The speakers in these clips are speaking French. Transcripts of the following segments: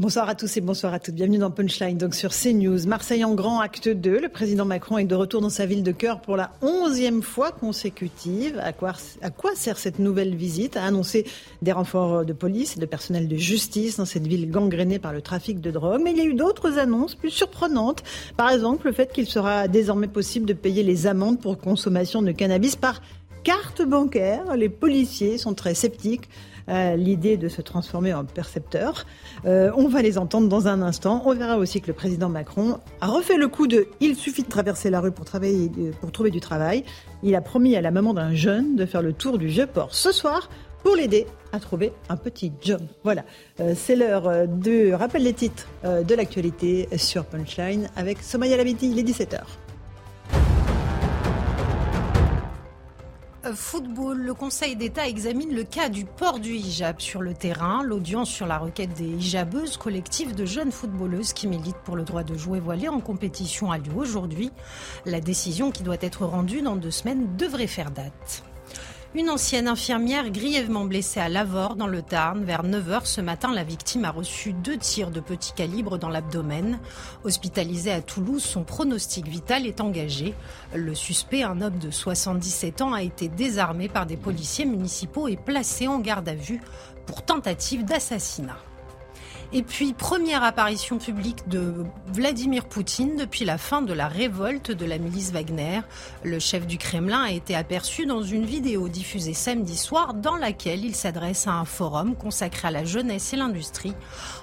Bonsoir à tous et bonsoir à toutes. Bienvenue dans Punchline, donc sur CNews. Marseille en grand, acte 2. Le président Macron est de retour dans sa ville de cœur pour la onzième fois consécutive. À quoi, à quoi sert cette nouvelle visite? À annoncer des renforts de police et de personnel de justice dans cette ville gangrénée par le trafic de drogue. Mais il y a eu d'autres annonces plus surprenantes. Par exemple, le fait qu'il sera désormais possible de payer les amendes pour consommation de cannabis par carte bancaire. Les policiers sont très sceptiques à l'idée de se transformer en percepteur. Euh, on va les entendre dans un instant. On verra aussi que le président Macron a refait le coup de il suffit de traverser la rue pour, pour trouver du travail. Il a promis à la maman d'un jeune de faire le tour du vieux port ce soir pour l'aider à trouver un petit job. Voilà, Euh, c'est l'heure euh, de rappel les titres euh, de l'actualité sur Punchline avec Somaya Labidi, il est 17h. Football, le Conseil d'État examine le cas du port du hijab sur le terrain. L'audience sur la requête des hijabeuses, collectif de jeunes footballeuses qui militent pour le droit de jouer voilé en compétition, a lieu aujourd'hui. La décision qui doit être rendue dans deux semaines devrait faire date. Une ancienne infirmière grièvement blessée à Lavore dans le Tarn. Vers 9h ce matin, la victime a reçu deux tirs de petit calibre dans l'abdomen. Hospitalisée à Toulouse, son pronostic vital est engagé. Le suspect, un homme de 77 ans, a été désarmé par des policiers municipaux et placé en garde à vue pour tentative d'assassinat. Et puis, première apparition publique de Vladimir Poutine depuis la fin de la révolte de la milice Wagner. Le chef du Kremlin a été aperçu dans une vidéo diffusée samedi soir dans laquelle il s'adresse à un forum consacré à la jeunesse et l'industrie.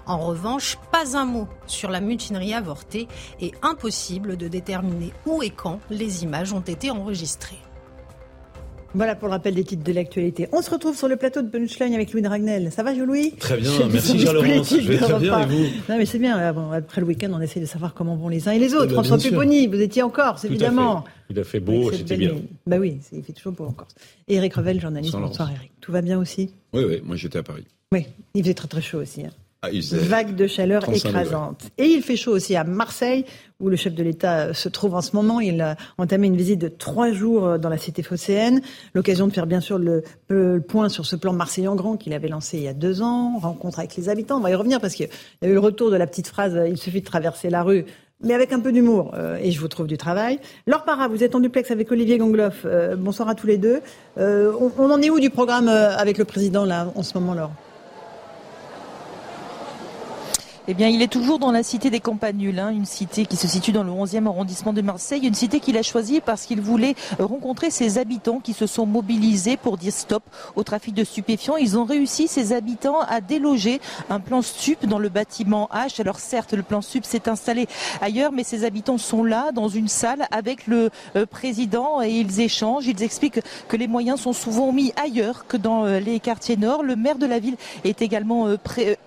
En revanche, pas un mot sur la mutinerie avortée et impossible de déterminer où et quand les images ont été enregistrées. Voilà pour le rappel des titres de l'actualité. On se retrouve sur le plateau de Punchline avec Louis Dragnel. Ça va, Louis Très bien, merci Charles-Laurence. Je vais très bien et vous? Non mais c'est bien, euh, bon, après le week-end on essaie de savoir comment vont les uns et les autres. François Pupponi, vous étiez en Corse, Tout évidemment. Il a fait beau, c'était bien. Bah oui, il fait toujours beau en Corse. Et Eric Revel, journaliste. Bonsoir. Eric. Tout va bien aussi? Oui, oui, moi j'étais à Paris. Oui, il faisait très très chaud aussi. hein. Ah, Vague de chaleur 35 écrasante. Et il fait chaud aussi à Marseille, où le chef de l'État euh, se trouve en ce moment. Il a entamé une visite de trois jours euh, dans la cité phocéenne. L'occasion de faire bien sûr le, le point sur ce plan Marseille en grand qu'il avait lancé il y a deux ans. Rencontre avec les habitants. On va y revenir parce qu'il y a eu le retour de la petite phrase euh, il suffit de traverser la rue. Mais avec un peu d'humour, euh, et je vous trouve du travail. Laure Parra, vous êtes en duplex avec Olivier Gangloff. Euh, bonsoir à tous les deux. Euh, on, on en est où du programme avec le président là en ce moment, Laure? Eh bien, il est toujours dans la cité des Campanules, hein, une cité qui se situe dans le 11e arrondissement de Marseille, une cité qu'il a choisie parce qu'il voulait rencontrer ses habitants qui se sont mobilisés pour dire stop au trafic de stupéfiants. Ils ont réussi, ces habitants, à déloger un plan stup dans le bâtiment H. Alors certes, le plan stup s'est installé ailleurs, mais ces habitants sont là, dans une salle, avec le euh, président, et ils échangent. Ils expliquent que les moyens sont souvent mis ailleurs que dans euh, les quartiers nord. Le maire de la ville est également euh,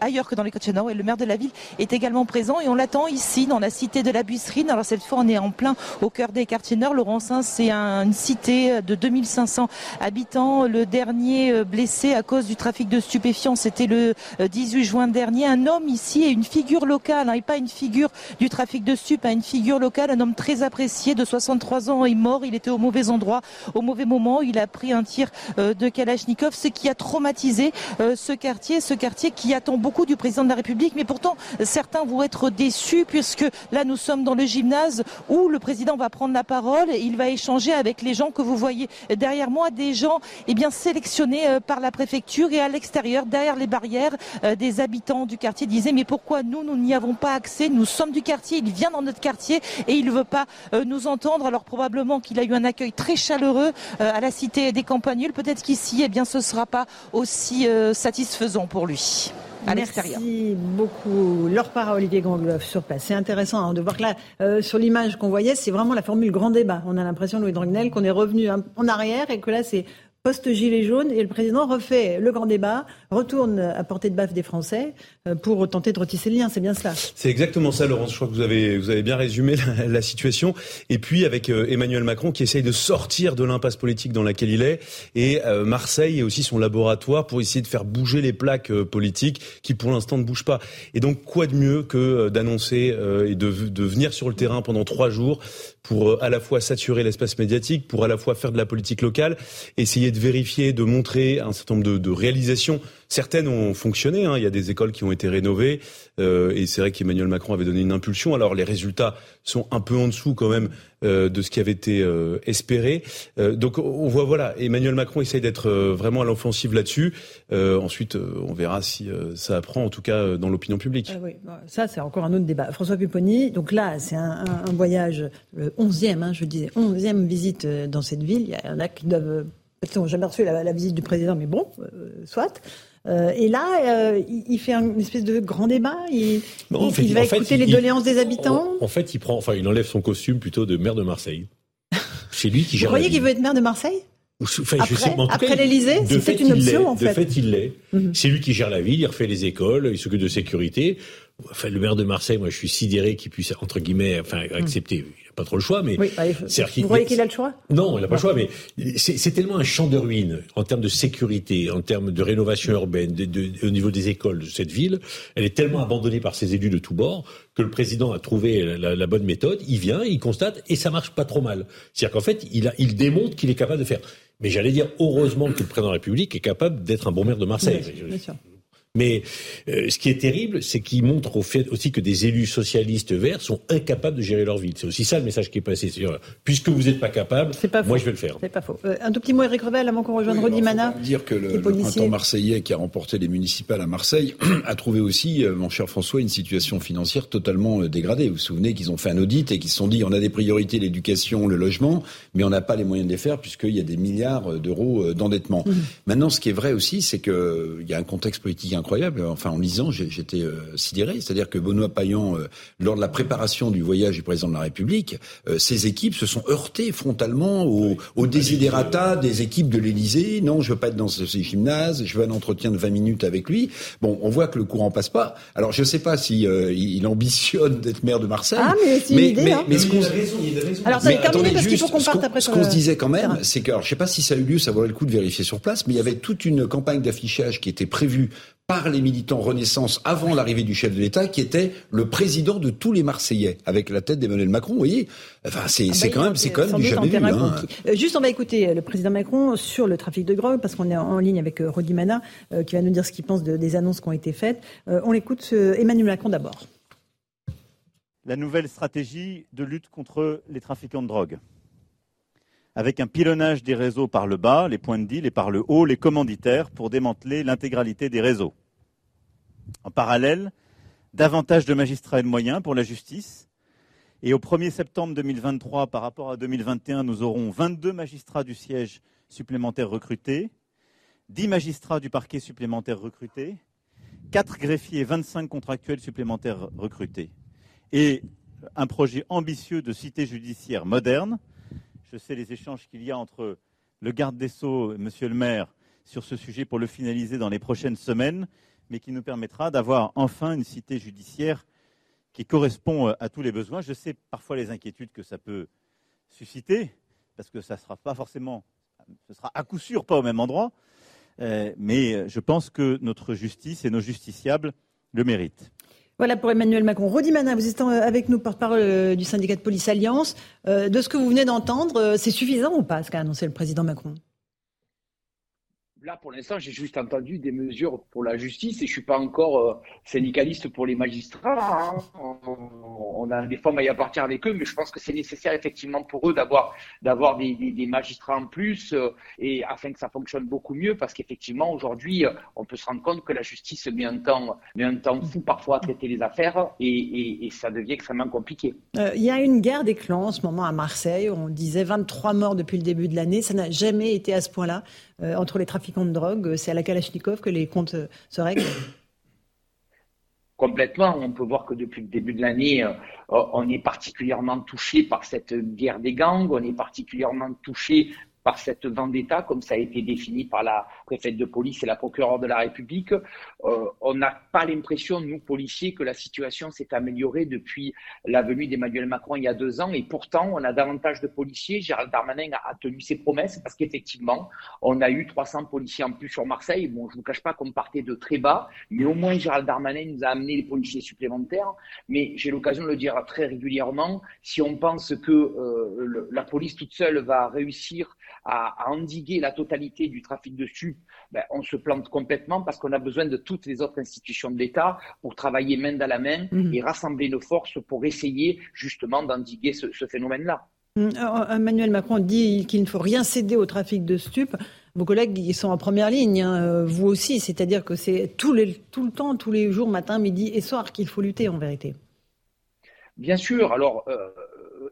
ailleurs que dans les quartiers nord, et le maire de la ville est également présent et on l'attend ici dans la cité de la Buisserine. Alors cette fois on est en plein au cœur des quartiers nord. Laurencin c'est un- une cité de 2500 habitants. Le dernier euh, blessé à cause du trafic de stupéfiants c'était le euh, 18 juin dernier. Un homme ici et une figure locale hein, et pas une figure du trafic de stup, hein, une figure locale, un homme très apprécié de 63 ans est mort. Il était au mauvais endroit, au mauvais moment. Il a pris un tir euh, de Kalachnikov, ce qui a traumatisé euh, ce quartier, ce quartier qui attend beaucoup du président de la République. Mais pourtant, certains vont être déçus puisque là, nous sommes dans le gymnase où le président va prendre la parole et il va échanger avec les gens que vous voyez derrière moi, des gens eh bien sélectionnés euh, par la préfecture et à l'extérieur, derrière les barrières, euh, des habitants du quartier disaient mais pourquoi nous, nous n'y avons pas accès? Nous sommes du quartier, il vient dans notre quartier et il ne veut pas euh, nous entendre. Alors probablement qu'il a eu un accueil très chaleureux à la cité des Campagnules. Peut-être qu'ici, eh ce ne sera pas aussi satisfaisant pour lui à l'extérieur. Merci beaucoup. Laure Parra, Olivier Gangloff sur place. C'est intéressant hein, de voir que là, euh, sur l'image qu'on voyait, c'est vraiment la formule grand débat. On a l'impression, Louis Dragnel, qu'on est revenu en arrière et que là, c'est post-gilet jaune et le président refait le grand débat, retourne à portée de baffe des Français euh, pour tenter de retisser le lien. C'est bien cela. C'est exactement ça, Laurence. Je crois que vous avez, vous avez bien résumé la, situation. Et puis avec euh, Emmanuel Macron qui essaye de sortir de l'impasse politique dans laquelle il est. Et euh, Marseille est aussi son laboratoire pour essayer de faire bouger les plaques politiques qui pour l'instant ne bougent pas. Et donc quoi de mieux que d'annoncer et de, de venir sur le terrain pendant trois jours pour à la fois saturer l'espace médiatique, pour à la fois faire de la politique locale, essayer de vérifier, de montrer un certain nombre de, réalisations. Certaines ont fonctionné. Hein. Il y a des écoles qui ont été rénovées. Euh, et c'est vrai qu'Emmanuel Macron avait donné une impulsion. Alors les résultats sont un peu en dessous quand même euh, de ce qui avait été euh, espéré. donc on voit, voilà, Emmanuel Macron essaye d'être vraiment à l'offensive là-dessus. ensuite, on verra si ça apprend, en tout cas dans l'opinion publique. oui, ça c'est encore un autre débat. François Pupponi, donc là c'est un, voyage, le 11e, hein, je disais, 11e visite dans cette ville. Il y en a qui doivent ils n'ont jamais reçu la, visite du président, mais bon, euh, soit. Euh, et là, euh, il, fait une espèce de grand débat. Il, il, va écouter les doléances des habitants. En, fait, il prend, enfin, il enlève son costume plutôt de maire de Marseille. C'est lui qui gère. Vous croyez qu'il veut être maire de Marseille après, l'Elysée, c'est une option en fait. De fait, il l'est. Mhm. C'est lui qui gère la ville, il refait les écoles, il s'occupe de sécurité. Enfin, le maire de Marseille, moi, je suis sidéré qu'il puisse entre guillemets, enfin, mhm. accepter pas trop le choix, mais oui, bah, vous voyez qu'il a le choix? Non, il n'a pas le choix, mais c'est tellement un champ de ruines en termes de sécurité, en termes de rénovation urbaine, de, au niveau des écoles de cette ville. Elle est tellement abandonnée par ses élus de tous bords que le président a trouvé la, bonne méthode. Il vient, il constate et ça marche pas trop mal. C'est-à-dire qu'en fait, il, a, il démontre qu'il est capable de faire. Mais j'allais dire heureusement que le président de la République est capable d'être un bon maire de Marseille. bien sûr. Mais euh, ce qui est terrible, c'est qu'il montre au fait aussi que des élus socialistes verts sont incapables de gérer leur ville. C'est aussi ça le message qui est passé. C'est puisque vous n'êtes pas capable, moi je vais le faire. C'est pas faux. Euh, un tout petit mot, Eric Revel, avant qu'on rejoigne oui, Mana. dire que le, le marseillais qui a remporté les municipales à Marseille a trouvé aussi, euh, mon cher François, une situation financière totalement dégradée. Vous vous souvenez qu'ils ont fait un audit et qu'ils se sont dit on a des priorités, l'éducation, le logement, mais on n'a pas les moyens de les faire puisqu'il y a des milliards d'euros d'endettement. Mmh. Maintenant, ce qui est vrai aussi, c'est qu'il y a un contexte politique incroyable. Enfin, en lisant, j'étais euh, sidéré. C'est-à-dire que Benoît Payan, euh, lors de la préparation du voyage du président de la République, euh, ses équipes se sont heurtées frontalement aux au désiderata des équipes de l'Élysée. Non, je veux pas être dans ce gymnase. Je veux un entretien de 20 minutes avec lui. Bon, on voit que le courant passe pas. Alors, je ne sais pas si il ambitionne d'être maire de Marseille. Ah, mais c'est une idée. Hein. Mais, ce qu'on alors, ça terminé parce qu'il faut qu'on parte après. Ce qu'on se disait quand même, c'est que, alors, je sais pas si ça a eu lieu, ça vaudrait le coup de vérifier sur place, mais il y avait toute une campagne d'affichage qui était prévue par les militants Renaissance avant l'arrivée du chef de l'État, qui était le président de tous les Marseillais, avec la tête d'Emmanuel Macron. Vous voyez, enfin, c'est ah bah, quand même, c'est quand même du jamais vu. Hein. Euh, juste, on va écouter euh, le président Macron sur le trafic de drogue, parce qu'on est en ligne avec euh, Rodi Mana, qui va nous dire ce qu'il pense de, des annonces qui ont été faites. on l'écoute, Emmanuel Macron d'abord. La nouvelle stratégie de lutte contre les trafiquants de drogue avec un pilonnage des réseaux par le bas, les points de deal, et par le haut, les commanditaires, pour démanteler l'intégralité des réseaux. En parallèle, davantage de magistrats et de moyens pour la justice. Et au 1er septembre 2023, par rapport à 2021, nous aurons 22 magistrats du siège supplémentaires recrutés, 10 magistrats du parquet supplémentaires recrutés, 4 greffiers et 25 contractuels supplémentaires recrutés. Et un projet ambitieux de cité judiciaire moderne je sais les échanges qu'il y a entre le garde des Sceaux et Monsieur le maire sur ce sujet pour le finaliser dans les prochaines semaines, mais qui nous permettra d'avoir enfin une cité judiciaire qui correspond euh, à tous les besoins. Je sais parfois les inquiétudes que ça peut susciter, parce que ça ne sera pas forcément, ce sera à coup sûr pas au même endroit, euh, mais je pense que notre justice et nos justiciables le méritent. Voilà pour Emmanuel Macron. Rodimana, vous êtes avec nous, porte-parole euh, du syndicat de police Alliance. Euh, de ce que vous venez d'entendre, euh, c'est suffisant ou pas ce qu'a annoncé le président Macron? Là, pour l'instant, j'ai juste entendu des mesures pour la justice et je suis pas encore euh, syndicaliste pour les magistrats. Hein. On, a des formes à y appartenir avec eux, mais je pense que c'est nécessaire effectivement pour eux d'avoir d'avoir des, magistrats en plus euh, et afin que ça fonctionne beaucoup mieux, parce qu'effectivement aujourd'hui, euh, on peut se rendre compte que la justice met un temps met un temps fou parfois à traiter les affaires et ça devient extrêmement compliqué. Il y a une guerre des clans en ce moment à Marseille. On disait 23 morts depuis le début de l'année. Ça n'a jamais été à ce point-là entre les trafiquants de drogue, c'est à la Kalachnikov que les comptes se règlent Complètement. On peut voir que depuis le début de l'année, euh, on est particulièrement touché par cette guerre des gangs, on est particulièrement touché par cette vendetta, comme ça a été défini par la préfète de police et la procureure de la République. Euh, on n'a pas l'impression, nous, policiers, que la situation s'est améliorée depuis la venue d'Emmanuel Macron il y a deux ans. Et pourtant, on a davantage de policiers. Gérald Darmanin a, tenu ses promesses parce qu'effectivement, on a eu 300 policiers en plus sur Marseille. Bon, je ne vous cache pas qu'on partait de très bas, mais au moins Gérald Darmanin nous a amené les policiers supplémentaires. Mais j'ai l'occasion de le dire très régulièrement, si on pense que euh, la police toute seule va réussir à, endiguer la totalité du trafic de stup, ben, on se plante complètement parce qu'on a besoin de toutes les autres institutions de l'État pour travailler main dans la main mmh. et rassembler nos forces pour essayer justement d'endiguer ce, phénomène-là. Mmh. Emmanuel Macron dit qu'il ne faut rien céder au trafic de stupes. Vos collègues, ils sont en première ligne, hein, euh, vous aussi. C'est-à-dire que c'est tout, tout le temps, tous les jours, matin, midi et soir qu'il faut lutter en vérité. Bien sûr. Alors, euh,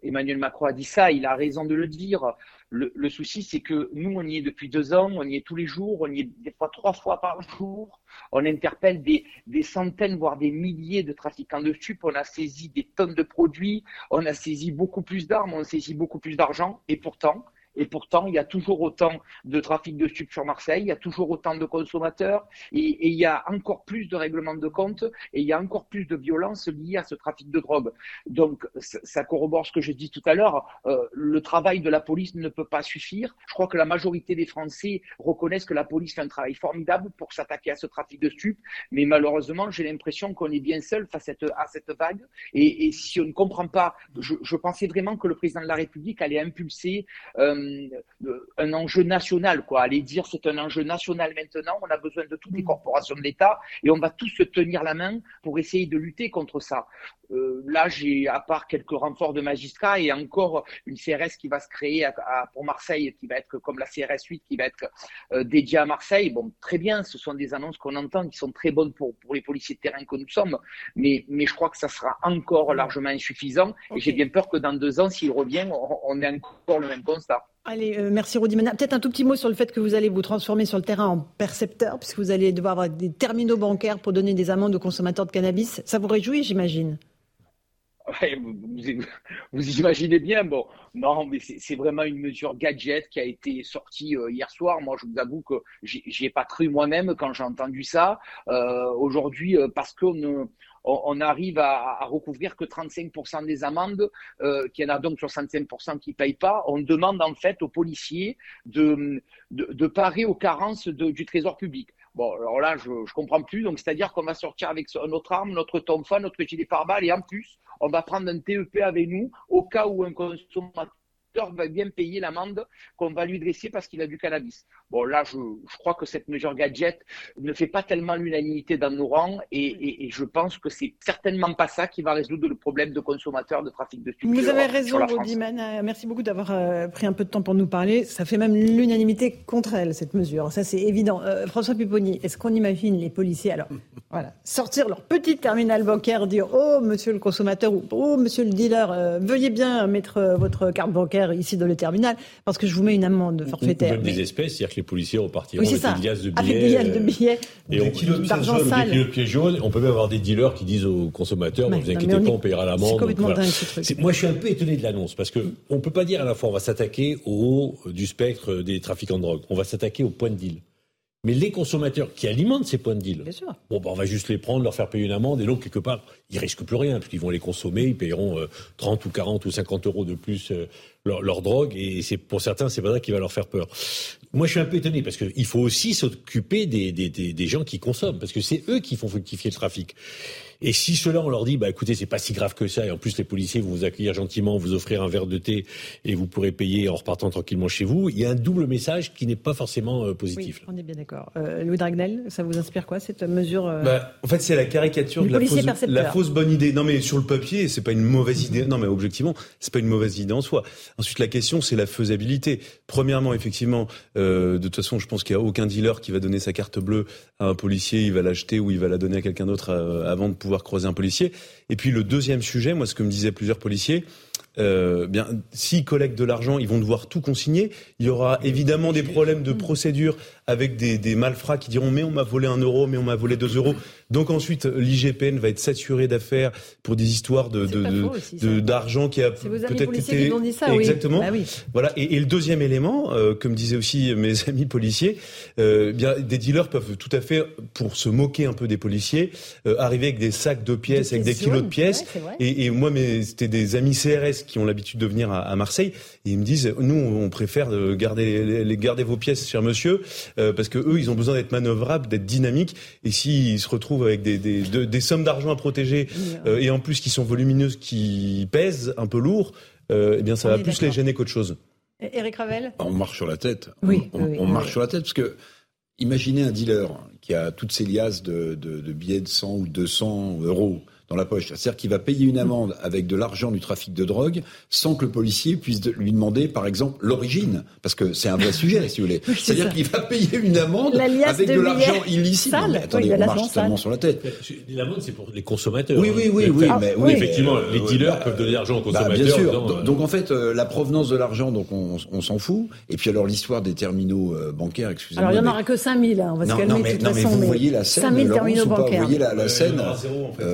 Emmanuel Macron a dit ça, il a raison de le dire. Le, souci, c'est que nous, on y est depuis deux ans, on y est tous les jours, on y est des fois trois fois par jour. On interpelle des, des centaines, voire des milliers de trafiquants de stupes. On a saisi des tonnes de produits, on a saisi beaucoup plus d'armes, on a saisi beaucoup plus d'argent. Et pourtant, et pourtant, il y a toujours autant de trafic de stupes sur Marseille, il y a toujours autant de consommateurs, et, il y a encore plus de règlements de compte, et il y a encore plus de violence liée à ce trafic de drogue. Donc, ça corrobore ce que je dis tout à l'heure. Euh, le travail de la police ne peut pas suffire. Je crois que la majorité des Français reconnaissent que la police fait un travail formidable pour s'attaquer à ce trafic de stupes, mais malheureusement, j'ai l'impression qu'on est bien seul face à cette, vague. Et, si on ne comprend pas, je, pensais vraiment que le président de la République allait impulser euh, euh, un enjeu national, quoi. Aller dire c'est un enjeu national maintenant, on a besoin de toutes les mm. corporations de l'État et on va tous se tenir la main pour essayer de lutter contre ça. Euh, là, j'ai, à part quelques renforts de magistrats et encore une CRS qui va se créer à, pour Marseille, qui va être comme la CRS 8, qui va être euh, dédiée à Marseille. Bon, très bien, ce sont des annonces qu'on entend qui sont très bonnes pour, pour les policiers de terrain que nous sommes, mais, mais je crois que ça sera encore largement insuffisant. Et j'ai bien peur que dans deux ans, s'il revient, on, on ait encore le même constat. Allez, euh, merci Rudy Peut-être un tout petit mot sur le fait que vous allez vous transformer sur le terrain en percepteur, puisque vous allez devoir avoir des terminaux bancaires pour donner des amendes aux consommateurs de cannabis. Ça vous réjouit, j'imagine? Vous, imaginez bien, bon, non, mais c'est vraiment une mesure gadget qui a été sortie euh, hier soir. Moi, je vous avoue que j'y ai pas cru moi-même quand j'ai entendu ça. Euh, Aujourd'hui, parce qu'on on, arrive à, recouvrir que 35% des amendes, euh, qu'il y en a donc 65% qui ne payent pas. On demande en fait aux policiers de, parer aux carences du trésor public. Bon, alors là, je ne comprends plus. Donc, c'est-à-dire qu'on va sortir avec notre arme, notre tonfa, notre gilet pare-balles, et en plus, on va prendre un TEP avec nous au cas où un consommateur va bien payer l'amende qu'on va lui dresser parce qu'il a du cannabis. Bon, là, je, crois que cette mesure gadget ne fait pas tellement l'unanimité dans nos rangs et, je pense que c'est certainement pas ça qui va résoudre le problème de consommateurs de trafic de stupéfiants. Vous avez raison, Rodiman. Euh, merci beaucoup d'avoir euh, pris un peu de temps pour nous parler. Ça fait même l'unanimité contre elle, cette mesure. Ça, c'est évident. Euh, François Pupponi, est-ce qu'on imagine les policiers, alors, voilà, sortir leur petit terminal bancaire, dire Oh, monsieur le consommateur ou Oh, monsieur le dealer, veuillez bien mettre votre carte bancaire ici dans le terminal parce que je vous mets une amende forfaitaire. Ou même des espèces, c'est-à-dire que les policiers repartiront avec des liasses de billets. Avec des de billets. Et on, d'argent sale. Des kilos de jaunes. On peut même avoir des dealers qui disent aux consommateurs, ne vous inquiétez pas, on payera l'amende. C'est. Moi, je suis un peu étonné de l'annonce parce que on peut pas dire à la fois on va s'attaquer au haut du spectre des trafiquants de drogue. On va s'attaquer au point de deal. Mais les consommateurs qui alimentent ces points de deal, bon, bah, on va juste les prendre, leur faire payer une amende, et donc, quelque part, ils risquent plus rien, puisqu'ils vont les consommer, ils paieront 30 euh, ou 40 ou 50 euros de plus euh, leur, drogue, et c'est pour certains, c'est pas ça qui va leur faire peur. Moi, je suis un peu étonné, parce qu'il faut aussi s'occuper des, des, des, gens qui consomment, parce que c'est eux qui font fructifier le trafic. Et si cela, on leur dit, bah écoutez, c'est pas si grave que ça, et en plus les policiers vont vous accueillir gentiment, vous offrir un verre de thé, et vous pourrez payer en repartant tranquillement chez vous, il y a un double message qui n'est pas forcément euh, positif. Oui, on est bien d'accord. Euh, Louis Dragnel, ça vous inspire quoi cette mesure euh, bah, En fait, c'est la caricature de la fausse, la fausse, bonne idée. Non, mais sur le papier, c'est pas une mauvaise idée. Non, mais objectivement, c'est pas une mauvaise idée en soi. Ensuite, la question, c'est la faisabilité. Premièrement, effectivement, de toute façon, je pense qu'il y a aucun dealer qui va donner sa carte bleue à un policier, il va l'acheter ou il va la donner à quelqu'un d'autre avant de pouvoir croiser un policier. Et puis le deuxième sujet, moi ce que me disaient plusieurs policiers, euh, bien, s'ils collectent de l'argent, ils vont devoir tout consigner. Il y aura évidemment des problèmes de procédure avec des, des malfrats qui diront mais on m'a volé un euro, mais on m'a volé deux euros. Donc ensuite, l'IGPN va être saturé d'affaires pour des histoires de d'argent qui a peut-être été qui ça, exactement. Bah oui. Voilà. Et, et, le deuxième élément, euh, comme disaient aussi mes amis policiers, euh, bien des dealers peuvent tout à fait, pour se moquer un peu des policiers, euh, arriver avec des sacs de pièces, avec des kilos de pièces. et, et, moi, c'était des amis CRS qui ont l'habitude de venir à, à, Marseille, et ils me disent, nous, on préfère garder les, les garder vos pièces, cher monsieur, euh, parce que eux, ils ont besoin d'être manœuvrables, d'être dynamiques, et s'ils se retrouvent avec des, des, des sommes d'argent à protéger euh, et en plus qui sont volumineuses, qui pèsent un peu lourd, euh, eh bien ça va plus les gêner qu'autre chose. Eric Ravel? On marche sur la tête. Oui, on, oui, on marche sur la tête parce que imaginez un dealer qui a toutes ses liasses de, de, de billets de 100 ou 200 euros dans la poche. C'est-à-dire qu'il va payer une amende avec de l'argent du trafic de drogue sans que le policier puisse lui demander, par exemple, l'origine. Parce que c'est un vrai sujet, si vous voulez. C'est-à-dire qu'il va payer une amende avec de, de l'argent illicite. Sale. mais attendez, oui, on marche totalement sur la tête. L'amende, c'est pour les consommateurs. Oui, oui, oui, oui. Ah, mais, oui, effectivement, les euh, dealers bah, peuvent donner de l'argent aux consommateurs. Bah, bien sûr. Disant, donc, donc, en fait, euh, la provenance de l'argent, donc on, on s'en fout. Et puis alors l'histoire des terminaux euh, bancaires, excusez-moi. Alors il n'y en mais... aura que 5000, hein, on va non, se calmer non, de mais, toute non, façon. mais vous voyez la scène, 5000 Laurence, terminaux bancaires. Vous voyez la, la scène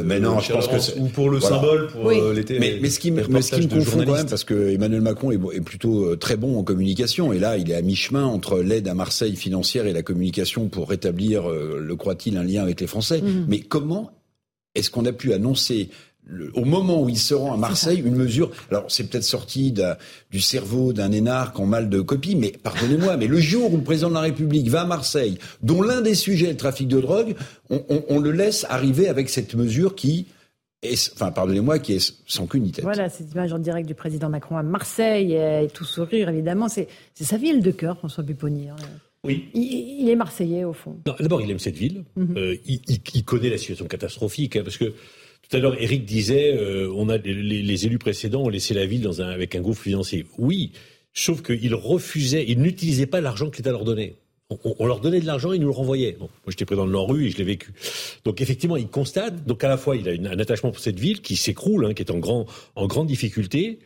Mais non, je pense que ou pour le voilà. symbole, pour Oui. euh, l'été. mais, mais ce qui me, mais ce qui me confond quand même, parce que Emmanuel Macron est, est plutôt euh, très bon en communication, et là, il est à mi-chemin entre l'aide à Marseille financière et la communication pour rétablir, euh, le croit-il, un lien avec les Français. Mhm. Mais comment est-ce qu'on a pu annoncer le- au moment où il se rend à Marseille, une mesure. Alors, c'est peut-être sorti du cerveau d'un énarque en mal de copie, mais pardonnez-moi, mais le jour où le président de la République va à Marseille, dont l'un des sujets est le trafic de drogue, on, on- on le laisse arriver avec cette mesure qui est, enfin, pardonnez-moi, qui est sans queue ni tête. Voilà, cette image en direct du président Macron à Marseille, et tout sourire, évidemment. C'est sa ville de cœur, François Pupponi. hein. Oui. Il, il est marseillais, au fond. D'abord, il aime cette ville. Mhm. Euh, il, il- il connaît la situation catastrophique, hein, parce que tout à l'heure, Eric disait, euh, on a les, élus précédents ont laissé la ville dans un, avec un gouffre financier. Oui, sauf qu'ils refusaient, ils n'utilisaient pas l'argent que l'État leur donnait. On, leur donnait de l'argent, ils nous le renvoyaient. Bon, moi, j'étais président de l'ANRU et je l'ai vécu. Donc, effectivement, il constate. Donc, à la fois, il a un attachement pour cette ville qui s'écroule, hein, qui est en, grand, en grande difficulté.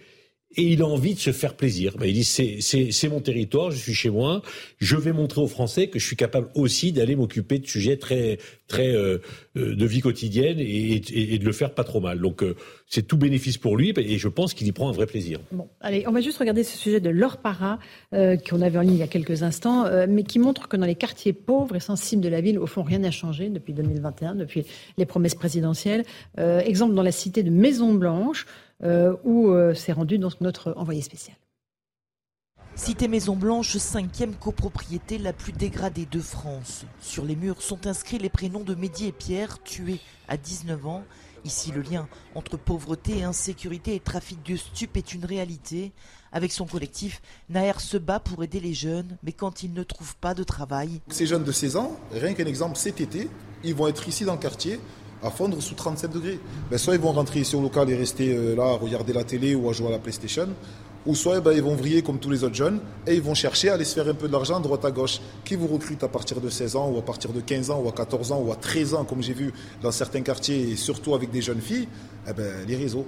Et il a envie de se faire plaisir. Ben, il dit c'est mon territoire, je suis chez moi. Je vais montrer aux Français que je suis capable aussi d'aller m'occuper de sujets très très euh, euh, de vie quotidienne et, de le faire pas trop mal. Donc euh, c'est tout bénéfice pour lui et je pense qu'il y prend un vrai plaisir. Bon, allez, on va juste regarder ce sujet de l'or para euh, qu'on avait en ligne il y a quelques instants, euh, mais qui montre que dans les quartiers pauvres et sensibles de la ville, au fond, rien n'a changé depuis 2021, depuis les promesses présidentielles. Euh, exemple dans la cité de Maison Blanche, où euh, s'est rendu donc notre envoyé spécial. Cité Maison Blanche, cinquième copropriété la plus dégradée de France. Sur les murs sont inscrits les prénoms de Mehdi et Pierre, tués à 19 ans. Ici, le lien entre pauvreté, insécurité et trafic de stupes est une réalité. Avec son collectif, Naër se bat pour aider les jeunes, mais quand ils ne trouvent pas de travail, Ces jeunes de 16 ans, rien qu'un exemple, cet été, ils vont être ici dans le quartier à fondre sous 37 degrés. Ben, soit ils vont rentrer ici au local et rester euh, là à regarder la télé ou à jouer à la PlayStation, ou soit ben, ils vont vriller comme tous les autres jeunes et ils vont chercher à aller se faire un peu de l'argent à droite à gauche. Qui vous recrute à partir de 16 ans ou à partir de 15 ans ou à 14 ans ou à 13 ans, comme j'ai vu dans certains quartiers et surtout avec des jeunes filles eh ben, Les réseaux.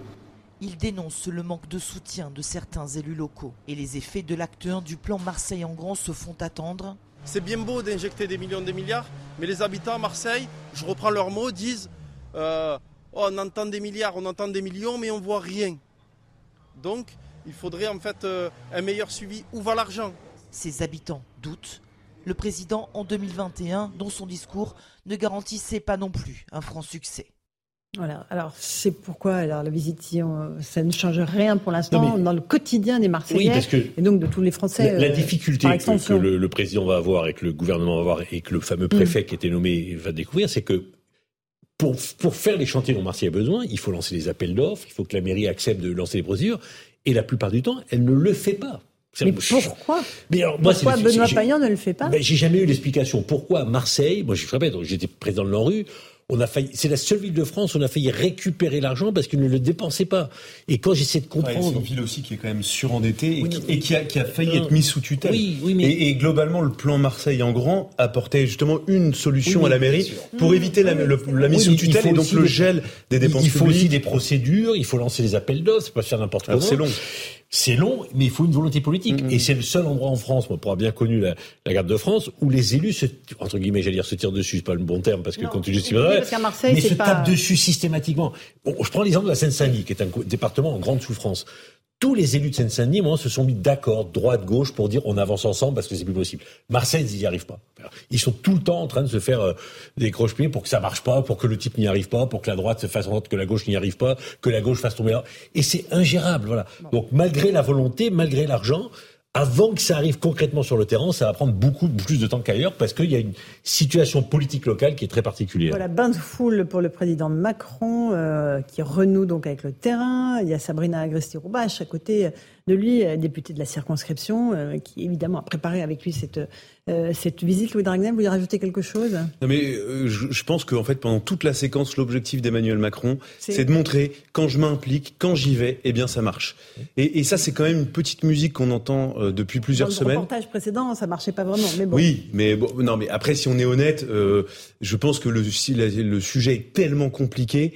il dénonce le manque de soutien de certains élus locaux. Et les effets de l'acte 1 du plan Marseille en grand se font attendre. C'est bien beau d'injecter des millions, des milliards, mais les habitants à Marseille, je reprends leurs mots, disent euh, oh, on entend des milliards, on entend des millions, mais on voit rien. Donc, il faudrait en fait euh, un meilleur suivi. Où va l'argent? Ses habitants doutent. Le président, en 2021, dans son discours, ne garantissait pas non plus un franc succès. Voilà. Alors, c'est pourquoi alors, la visite, ça ne change rien pour l'instant dans le quotidien des Marseillais Oui, parce que et donc de tous les Français. La, la euh, difficulté par que, que le, le président va avoir et que le gouvernement va avoir et que le Mm. fameux préfet qui était nommé va découvrir, c'est que pour, pour faire les chantiers dont Marseille a besoin, il faut lancer des appels d'offres, il faut que la mairie accepte de lancer des procédures, et la plupart du temps, elle ne le fait pas. Mais pourquoi Mais alors, moi, Pourquoi Benoît Payan ne le fait pas Ben, j'ai jamais eu l'explication. Pourquoi Marseille Moi, je répète, j'étais président de l'ANRU. On a failli, c'est la seule ville de France où on a failli récupérer l'argent parce qu'ils ne le dépensaient pas. Et quand j'essaie de Ouais, c'est comprendre, une ville aussi qui est quand même surendettée et, Oui, qui, mais- et qui a, qui a failli Non. être mise sous tutelle. Oui, oui, mais- et, et globalement, le plan Marseille en grand apportait justement une solution à la mairie pour éviter la, le- la mise sous tutelle et donc le gel des dépenses il faut publiques. aussi des procédures, il faut lancer des appels d'offres, c'est pas faire n'importe comment. c'est long. C'est long, mais il faut une volonté politique. Mm-hmm. Et c'est le seul endroit en France, moi, pour avoir bien connu la, la garde de France, où les élus se, entre guillemets, j'allais dire, se tirent dessus, c'est pas le bon terme, parce que Non, quand tu justifies, mais se pas- tapent dessus systématiquement. Bon, je prends l'exemple de la Seine-Saint-Denis, qui est un département en grande souffrance. Tous les élus de Seine-Saint-Denis, moi, se sont mis d'accord, droite, gauche, pour dire on avance ensemble parce que c'est plus possible. Marseille, ils n'y arrivent pas. Ils sont tout le temps en train de se faire euh, des croche-pieds pour que ça marche pas, pour que le type n'y arrive pas, pour que la droite se fasse en sorte que la gauche n'y arrive pas, que la gauche fasse tomber là. Et c'est ingérable, voilà. Donc, malgré la volonté, malgré l'argent, avant que ça arrive concrètement sur le terrain, ça va prendre beaucoup plus de temps qu'ailleurs parce qu'il y a une situation politique locale qui est très particulière. Voilà, bain de foule pour le président Macron euh, qui renoue donc avec le terrain. Il y a Sabrina Agresti-Roubache à côté de lui, euh, députée de la circonscription, euh, qui évidemment a préparé avec lui cette, euh, cette visite. Louis Dragnel, vous voulez rajouter quelque chose? Non mais euh, je, je pense qu'en fait pendant toute la séquence l'objectif d'Emmanuel Macron C'est- de montrer quand je m'implique quand j'y vais eh bien ça marche et, et ça c'est quand même une petite musique qu'on entend depuis plusieurs Dans le semaines reportage précédent, ça marchait pas vraiment. Mais bon. Oui, mais bon, non, mais après, si on est honnête, je pense que le, si la- le sujet est tellement compliqué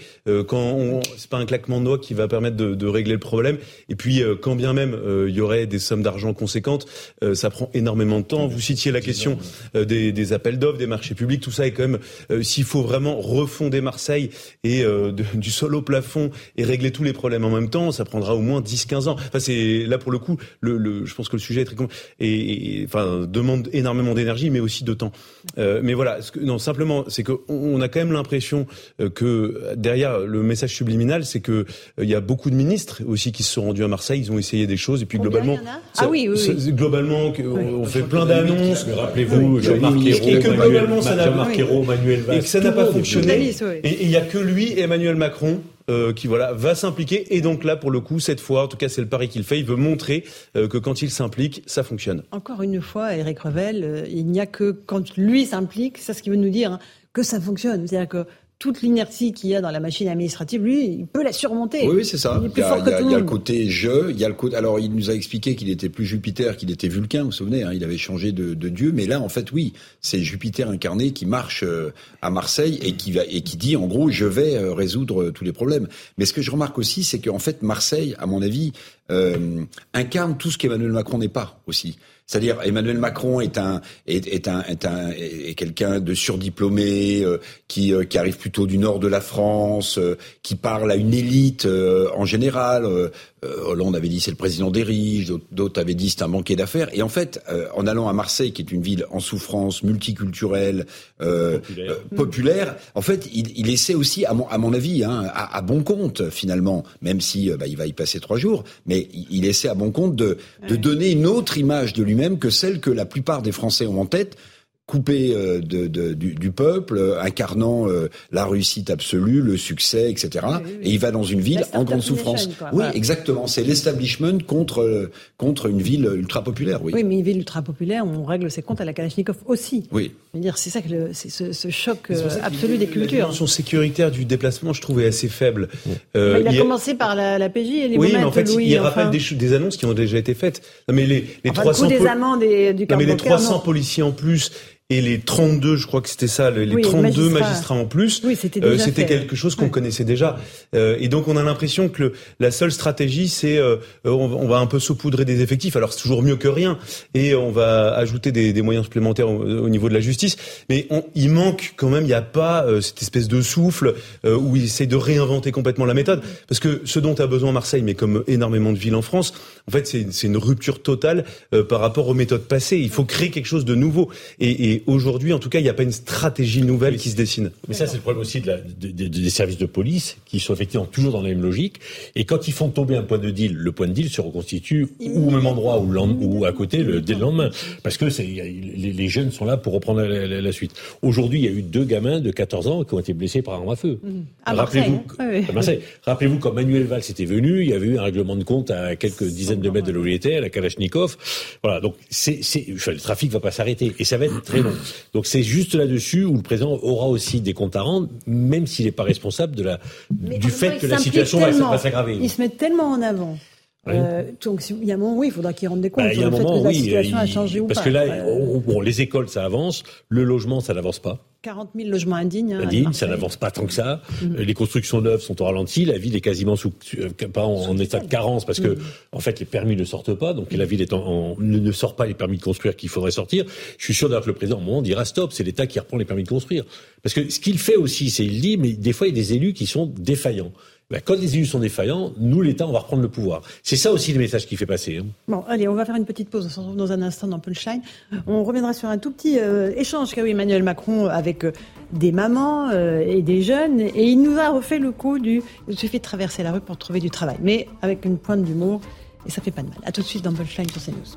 quand c'est pas un claquement de doigts qui va permettre de, de régler le problème. Et puis, quand bien même euh, il y aurait des sommes d'argent conséquentes, euh, ça prend énormément de temps. Vous citiez la question euh, des, des appels d'offres, des marchés publics, tout ça est quand même. S'il faut vraiment refonder Marseille et de- du sol au plafond et régler tous les problèmes en même temps, ça prendra au moins 10-15 ans. Enfin, c'est là pour le coup, le, le, je pense que le sujet est très et, et, enfin demande énormément d'énergie, mais aussi de temps. Mais voilà, ce que, non simplement, c'est que on, on a quand même l'impression que derrière le message subliminal, c'est que il y a beaucoup de ministres aussi qui se sont rendus à Marseille, ils ont essayé des choses, et puis globalement, ça- Ah oui, oui, oui. c'est- globalement, on fait plein d'annonces. Mais rappelez-vous, Oui. Jean-Marc Et que Ayrault, globalement, Manuel, ça n'a- Valls, et que ça pas fonctionné. Et et il y a que lui, Emmanuel Macron, euh, qui voilà va s'impliquer. Et donc là, pour le coup, cette fois, en tout cas, c'est le pari qu'il fait. Il veut montrer euh, que quand il s'implique, ça fonctionne. Encore une fois, Eric Revel, euh, il n'y a que quand lui s'implique, c'est ce qui veut nous dire, hein, que ça fonctionne. C'est-à-dire que toute l'inertie qu'il y a dans la machine administrative, lui, il peut la surmonter. Oui, oui, c'est ça. Il est Il plus y a, fort il y a- tout il le y a le monde. côté je, il y a le côté. Alors, il nous a expliqué qu'il était plus Jupiter, qu'il était Vulcain. Vous vous souvenez hein, Il avait changé de, de dieu, mais là, en fait, oui, c'est Jupiter incarné qui marche euh, à Marseille et qui va et qui dit, en gros, je vais euh, résoudre euh, tous les problèmes. Mais ce que je remarque aussi, c'est qu'en fait, Marseille, à mon avis, euh, incarne tout ce qu'Emmanuel Macron n'est pas aussi. C'est-à-dire Emmanuel Macron est un est, est un est un est quelqu'un de surdiplômé euh, qui euh, qui arrive plutôt du nord de la France, euh, qui parle à une élite euh, en général. Euh, euh, Hollande avait dit c'est le président des riches, d'autres- d'autres avaient dit c'est un banquier d'affaires. Et en fait, euh, en allant à Marseille, qui est une ville en souffrance, multiculturelle, euh, Populaire. euh, populaire, en fait, il, il essaie aussi, à mon, à mon avis, hein, à, à bon compte finalement, même si euh, bah, il va y passer trois jours, mais il, il essaie à bon compte de, de donner une autre image de lui-même que celle que la plupart des Français ont en tête coupé euh, de, de- du, du peuple, euh, incarnant euh, la réussite absolue, le succès, etc. Oui, oui. Et il va dans une ville La en grande souffrance. quoi. Oui, Voilà. exactement. C'est l'establishment contre euh, contre une ville ultra populaire. Oui. Oui, mais une ville ultra populaire, on règle ses comptes à la Kalachnikov aussi. Oui. Je veux dire, c'est ça que le- c'est ce, ce choc euh, absolu des La cultures. dimension sécuritaire du déplacement, je trouvais assez faible. Euh, il a il commencé par la, la PJ et les Oui, mais en fait, Louis, il enfin. rappelle des, ch- des annonces qui ont déjà été faites. Non, mais les, les Enfin, 300 le coût des amendes et du Non, mais les bancaire, 300 non. policiers en plus et les 32, je crois que c'était ça, les Oui, 32 magistrats. magistrats. en plus, Oui, c'était euh, quelque chose qu'on Ouais. connaissait déjà. Euh, et donc on a l'impression que le- la seule stratégie, c'est euh, on, va- un peu saupoudrer des effectifs. Alors c'est toujours mieux que rien, et on va ajouter des, des moyens supplémentaires au, au niveau de la justice. Mais on, il manque quand même, il n'y a pas euh, cette espèce de souffle euh, où il essaie de réinventer complètement la méthode. Parce que ce dont a besoin Marseille, mais comme énormément de villes en France, en fait c'est une rupture totale euh, par rapport aux méthodes passées. Il faut créer quelque chose de nouveau. Et, et aujourd'hui, en tout cas, il n'y a pas une stratégie nouvelle qui se dessine. Mais ça, c'est le problème aussi de la- de- de- des services de police qui sont effectivement toujours dans la même logique. Et quand ils font tomber un point de deal, le point de deal se reconstitue ou au même endroit ou, à côté le, dès le lendemain. Parce que les, les jeunes sont là pour reprendre la, la- la suite. Aujourd'hui, il y a eu deux gamins de 14 ans qui ont été blessés par arme à feu. À Marseille, Rappelez-vous, hein. Oui, oui. à Marseille. Rappelez-vous quand Manuel Valls était venu, il y avait eu un règlement de compte à quelques dizaines de mètres de était, à la Kalachnikov. Voilà, donc c'est, le trafic va pas s'arrêter et ça va être très long. Donc c'est juste là-dessus où le président aura aussi des comptes à rendre, même s'il n'est pas responsable de la, Mais en du fait que la situation va, va s'aggraver. Il se met tellement en avant Euh, donc, il y a un moment, oui, il faudra qu'ils rendent des comptes bah, sur le fait que la situation a changé ou parce pas. Parce que là, bon, les écoles, ça avance, le logement, ça n'avance pas. 40 000 logements indignes. Hein, indignes, ça n'avance pas tant que ça. Mm. Les constructions neuves sont au ralenti. La ville est quasiment sous, euh, pas en, état de carence parce que, mm. en fait, les permis ne sortent pas. Donc, la ville est en, ne, sort pas les permis de construire qu'il faudrait sortir. Je suis sûr d'ailleurs que le président, au moment, dira stop. C'est l'État qui reprend les permis de construire. Parce que ce qu'il fait aussi, c'est il dit, mais des fois, il y a des élus qui sont défaillants. Ben, quand les élus sont défaillants, nous, l'État, on va reprendre le pouvoir. C'est ça aussi le message qu'il fait passer. Hein. Bon, allez, on va faire une petite pause. On se retrouve dans un instant dans Punchline. On reviendra sur un tout petit euh, échange qu'a eu Emmanuel Macron avec euh, des mamans euh, et des jeunes. Et il nous a refait le coup du il suffit de traverser la rue pour trouver du travail. Mais avec une pointe d'humour. Et ça fait pas de mal. A tout de suite dans Punchline sur CNews.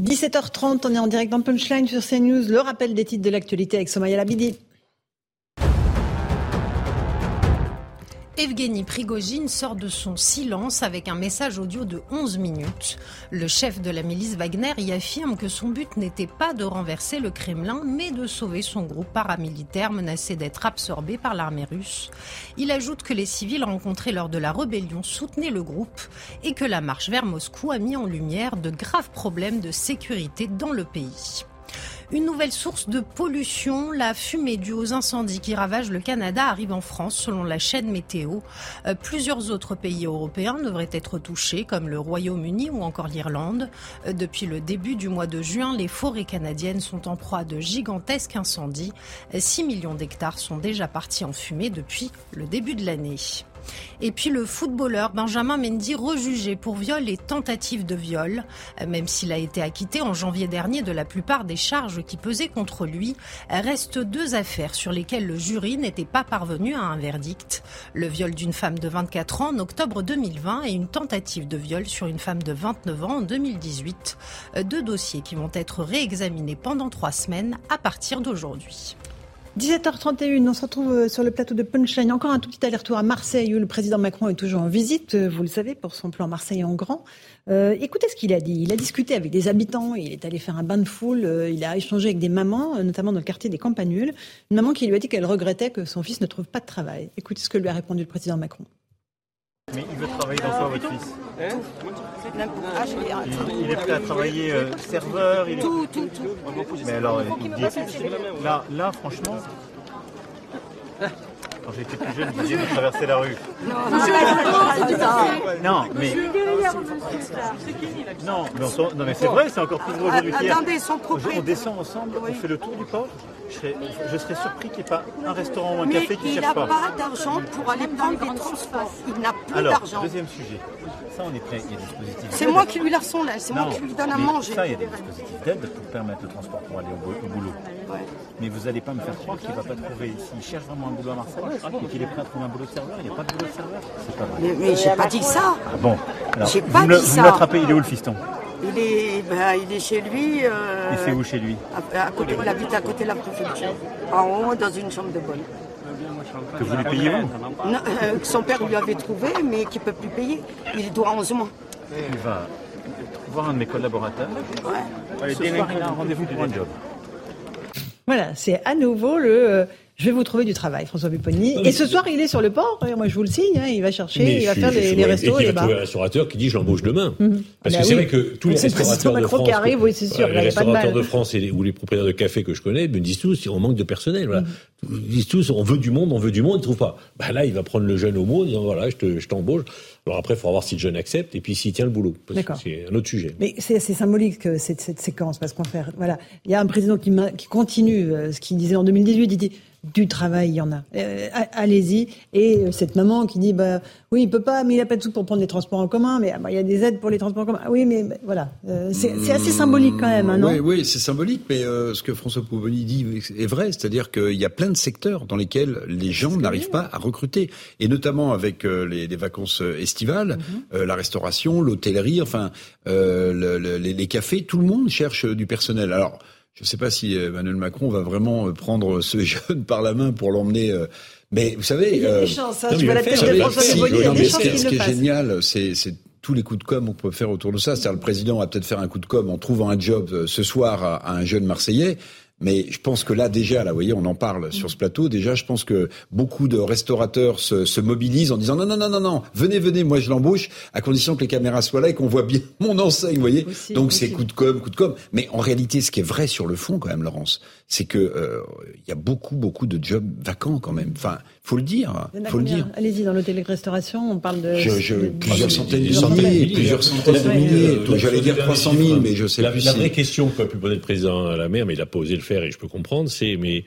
17h30, on est en direct dans Punchline sur CNews. Le rappel des titres de l'actualité avec Somaya Labidi. Evgeny Prigogine sort de son silence avec un message audio de 11 minutes. Le chef de la milice Wagner y affirme que son but n'était pas de renverser le Kremlin, mais de sauver son groupe paramilitaire menacé d'être absorbé par l'armée russe. Il ajoute que les civils rencontrés lors de la rébellion soutenaient le groupe et que la marche vers Moscou a mis en lumière de graves problèmes de sécurité dans le pays. Une nouvelle source de pollution, la fumée due aux incendies qui ravagent le Canada arrive en France selon la chaîne météo. Euh, plusieurs autres pays européens devraient être touchés comme le Royaume-Uni ou encore l'Irlande. Euh, depuis le début du mois de juin, les forêts canadiennes sont en proie de gigantesques incendies. 6 millions d'hectares sont déjà partis en fumée depuis le début de l'année. Et puis le footballeur Benjamin Mendy rejugé pour viol et tentative de viol. Même s'il a été acquitté en janvier dernier de la plupart des charges qui pesaient contre lui, restent deux affaires sur lesquelles le jury n'était pas parvenu à un verdict. Le viol d'une femme de 24 ans en octobre 2020 et une tentative de viol sur une femme de 29 ans en 2018. Deux dossiers qui vont être réexaminés pendant trois semaines à partir d'aujourd'hui. 17h31, on se retrouve euh, sur le plateau de Punchline. Encore un tout petit aller-retour à Marseille où le président Macron est toujours en visite, euh, vous le savez, pour son plan Marseille en grand. Euh, écoutez ce qu'il a dit. Il a discuté avec des habitants, il est allé faire un bain de foule, il a échangé avec des mamans, notamment dans le quartier des Campanules. Une maman qui lui a dit qu'elle regrettait que son fils ne trouve pas de travail. Écoutez ce que lui a répondu le président Macron. Mais il veut travailler dans quoi, votre fils hein il, est prêt à travailler euh, serveur il Tout, tout, tout. Mais alors, il dit... Là, là, franchement... Quand j'étais plus jeune, je disais de traverser la rue. Non, non mais. Non, non, mais c'est vrai, c'est encore plus vrai aujourd'hui Attendez, On descend ensemble, on fait le tour du port. Je serais, surpris qu'il n'y ait pas un restaurant ou un café qui ne cherche pas. Il n'a pas d'argent pour aller prendre des transports. Il n'a plus d'argent. Deuxième sujet. Ça, on est prêt. Il y a des dispositifs. C'est moi qui lui la là. C'est moi qui lui donne à manger. Ça, il y a des dispositifs d'aide pour permettre le transport pour aller au, boulot. Mais vous n'allez pas me faire croire qu'il ne va pas trouver. S'il cherche vraiment un boulot à Marseille et qu'il est prêt à trouver un boulot de serveur, il n'y a pas de boulot de serveur. C'est pas vrai. Mais, mais j'ai pas dit ça. Ah bon. Alors, vous, pas me, vous l'attrapez, il est où le fiston? Il est, ben, il est chez lui. Euh, il fait où chez lui? à, côté, Il habite à côté de la préfecture. En haut, dans une chambre de bonne. Que vous lui payez vous euh, Son père lui avait trouvé, mais qu'il ne peut plus payer. Il doit 11 mois. Il va voir un de mes collaborateurs. Ouais. Ce soir, il a un rendez-vous pour un job. Voilà, c'est à nouveau le euh, je vais vous trouver du travail, François Pupponi. Et ce soir, il est sur le port. Moi, je vous le signe. Hein, il va chercher, il va faire les, restos et, les bars. Il va trouver un restaurateur qui dit je l'embauche demain. Mhm. Parce ah que bah c'est vrai que tous les restaurateurs de France, arrive, oui, les restaurateurs de France et ou les propriétaires de café que je connais me disent tous on manque de personnel. Voilà. Mhm. Ils disent tous on veut du monde, on veut du monde, ils trouvent pas. Bah là, il va prendre le jeune au mot, en disant voilà, je t'embauche. Alors après, il faudra voir si le jeune accepte et puis s'il tient le boulot. C'est un autre sujet. Mais c'est assez symbolique cette, cette séquence parce qu'on fait voilà, il y a un président qui, qui continue euh, ce qu'il disait en 2018. Il dit du travail, il y en a. Euh, allez-y. Et euh, cette maman qui dit, bah oui, il peut pas, mais il a pas de sous pour prendre les transports en commun, mais ah, bah, il y a des aides pour les transports en commun. Ah oui, mais bah, voilà, euh, c'est assez symbolique quand même, hein, non Oui, oui c'est symbolique, mais ce que François Pouvoni dit est vrai, c'est-à-dire qu'il y a plein de secteurs dans lesquels les gens n'arrivent pas à recruter, et notamment avec les, vacances estivales, mhm. la restauration, l'hôtellerie, enfin les, les cafés, tout le monde cherche du personnel. Alors je ne sais pas si Emmanuel Macron va vraiment prendre ce jeune par la main pour l'emmener. Euh, mais vous savez, il y a des chances. Hein, je vois la tête de François Ce qui est génial, c'est tous les coups de com' qu'on peut faire autour de ça. C'est-à-dire le président va peut-être faire un coup de com' en trouvant un job euh, ce soir à, un jeune Marseillais. Mais je pense que là, déjà, là, vous voyez, on en parle sur ce plateau. Déjà, je pense que beaucoup de restaurateurs se, se mobilisent en disant non, non, non, non, non, venez, venez, moi je l'embauche, à condition que les caméras soient là et qu'on voit bien mon enseigne, vous voyez. Aussi, Donc c'est coup de com, coup de com. Mais en réalité, ce qui est vrai sur le fond, quand même, Laurence, c'est que euh, il y a beaucoup, beaucoup de jobs vacants quand même. Enfin, faut le dire, Il y en a faut le dire. Allez-y, dans l'hôtellerie-restauration, on parle de... Je, je, de- plusieurs de- centaines de plusieurs milliers, centaines. plusieurs centaines de milliers. J'allais dire le 300 dernier 000, chiffre, mais je sais la, plus La vraie question qu'a pu poser le président à la mer, mais il a pas osé le faire et je peux comprendre, c'est mais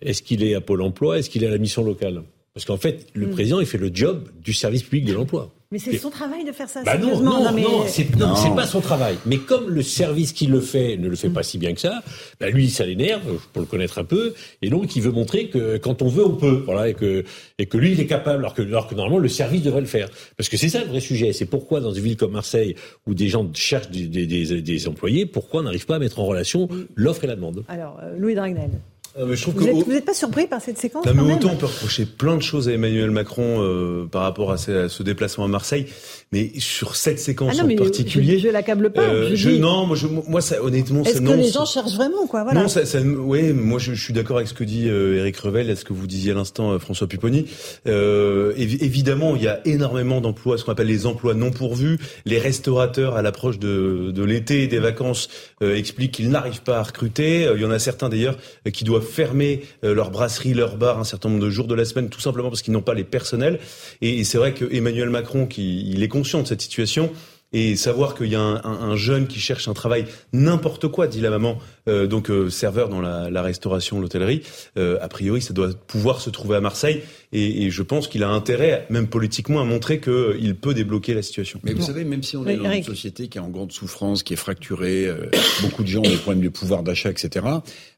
est-ce qu'il est à Pôle emploi, est-ce qu'il est à la mission locale? Parce qu'en fait, le Mm. président, il fait le job du service public de l'emploi. Mais c'est son travail de faire ça, Bah non, sérieusement. non, mais- non, c'est non, Non. c'est pas son travail. Mais comme le service qui le fait ne le fait pas si bien que ça, bah lui, ça l'énerve, pour le connaître un peu, et donc il veut montrer que quand on veut, on peut, voilà, et que et que lui, il est capable, alors que, alors que normalement le service devrait le faire. Parce que c'est ça le vrai sujet. C'est pourquoi dans une ville comme Marseille, où des gens cherchent des, des, des, des employés, pourquoi on n'arrive pas à mettre en relation l'offre et la demande? Alors, euh, Louis Dragnel, Euh, mais je trouve vous n'êtes pas surpris par cette séquence Non, mais même autant on peut reprocher plein de choses à Emmanuel Macron euh, par rapport à ce, à ce déplacement à Marseille, mais sur cette séquence Ah non, en particulier, je, je l'accable pas. euh, je je- dis, non, moi, je, moi, ça, honnêtement, Est-ce que non, les gens cherchent vraiment, quoi Voilà. Non, ça, ça, oui, moi je, je suis d'accord avec ce que dit euh, Eric Revel, et ce que vous disiez à l'instant, euh, François Pupponi. Euh, évi- évidemment, il y a énormément d'emplois, ce qu'on appelle les emplois non pourvus. Les restaurateurs, à l'approche de, de l'été et des vacances, euh, expliquent qu'ils n'arrivent pas à recruter. Euh, il y en a certains d'ailleurs euh, qui doivent fermer euh, leur brasserie, leur bar un certain nombre de jours de la semaine, tout simplement parce qu'ils n'ont pas les personnels. Et, c'est vrai que Emmanuel Macron, qui il est conscient de cette situation, et savoir qu'il y a un jeune qui cherche un travail n'importe quoi, dit la maman, euh, donc euh, serveur dans la, la restauration, l'hôtellerie, euh, a priori ça doit pouvoir se trouver à Marseille et, et je pense qu'il a intérêt, même politiquement, à montrer qu'il peut débloquer la situation. Mais vous savez, même si on Oui, est dans Eric. une société qui est en grande souffrance, qui est fracturée, euh, beaucoup de gens ont des problèmes de pouvoir d'achat, etc.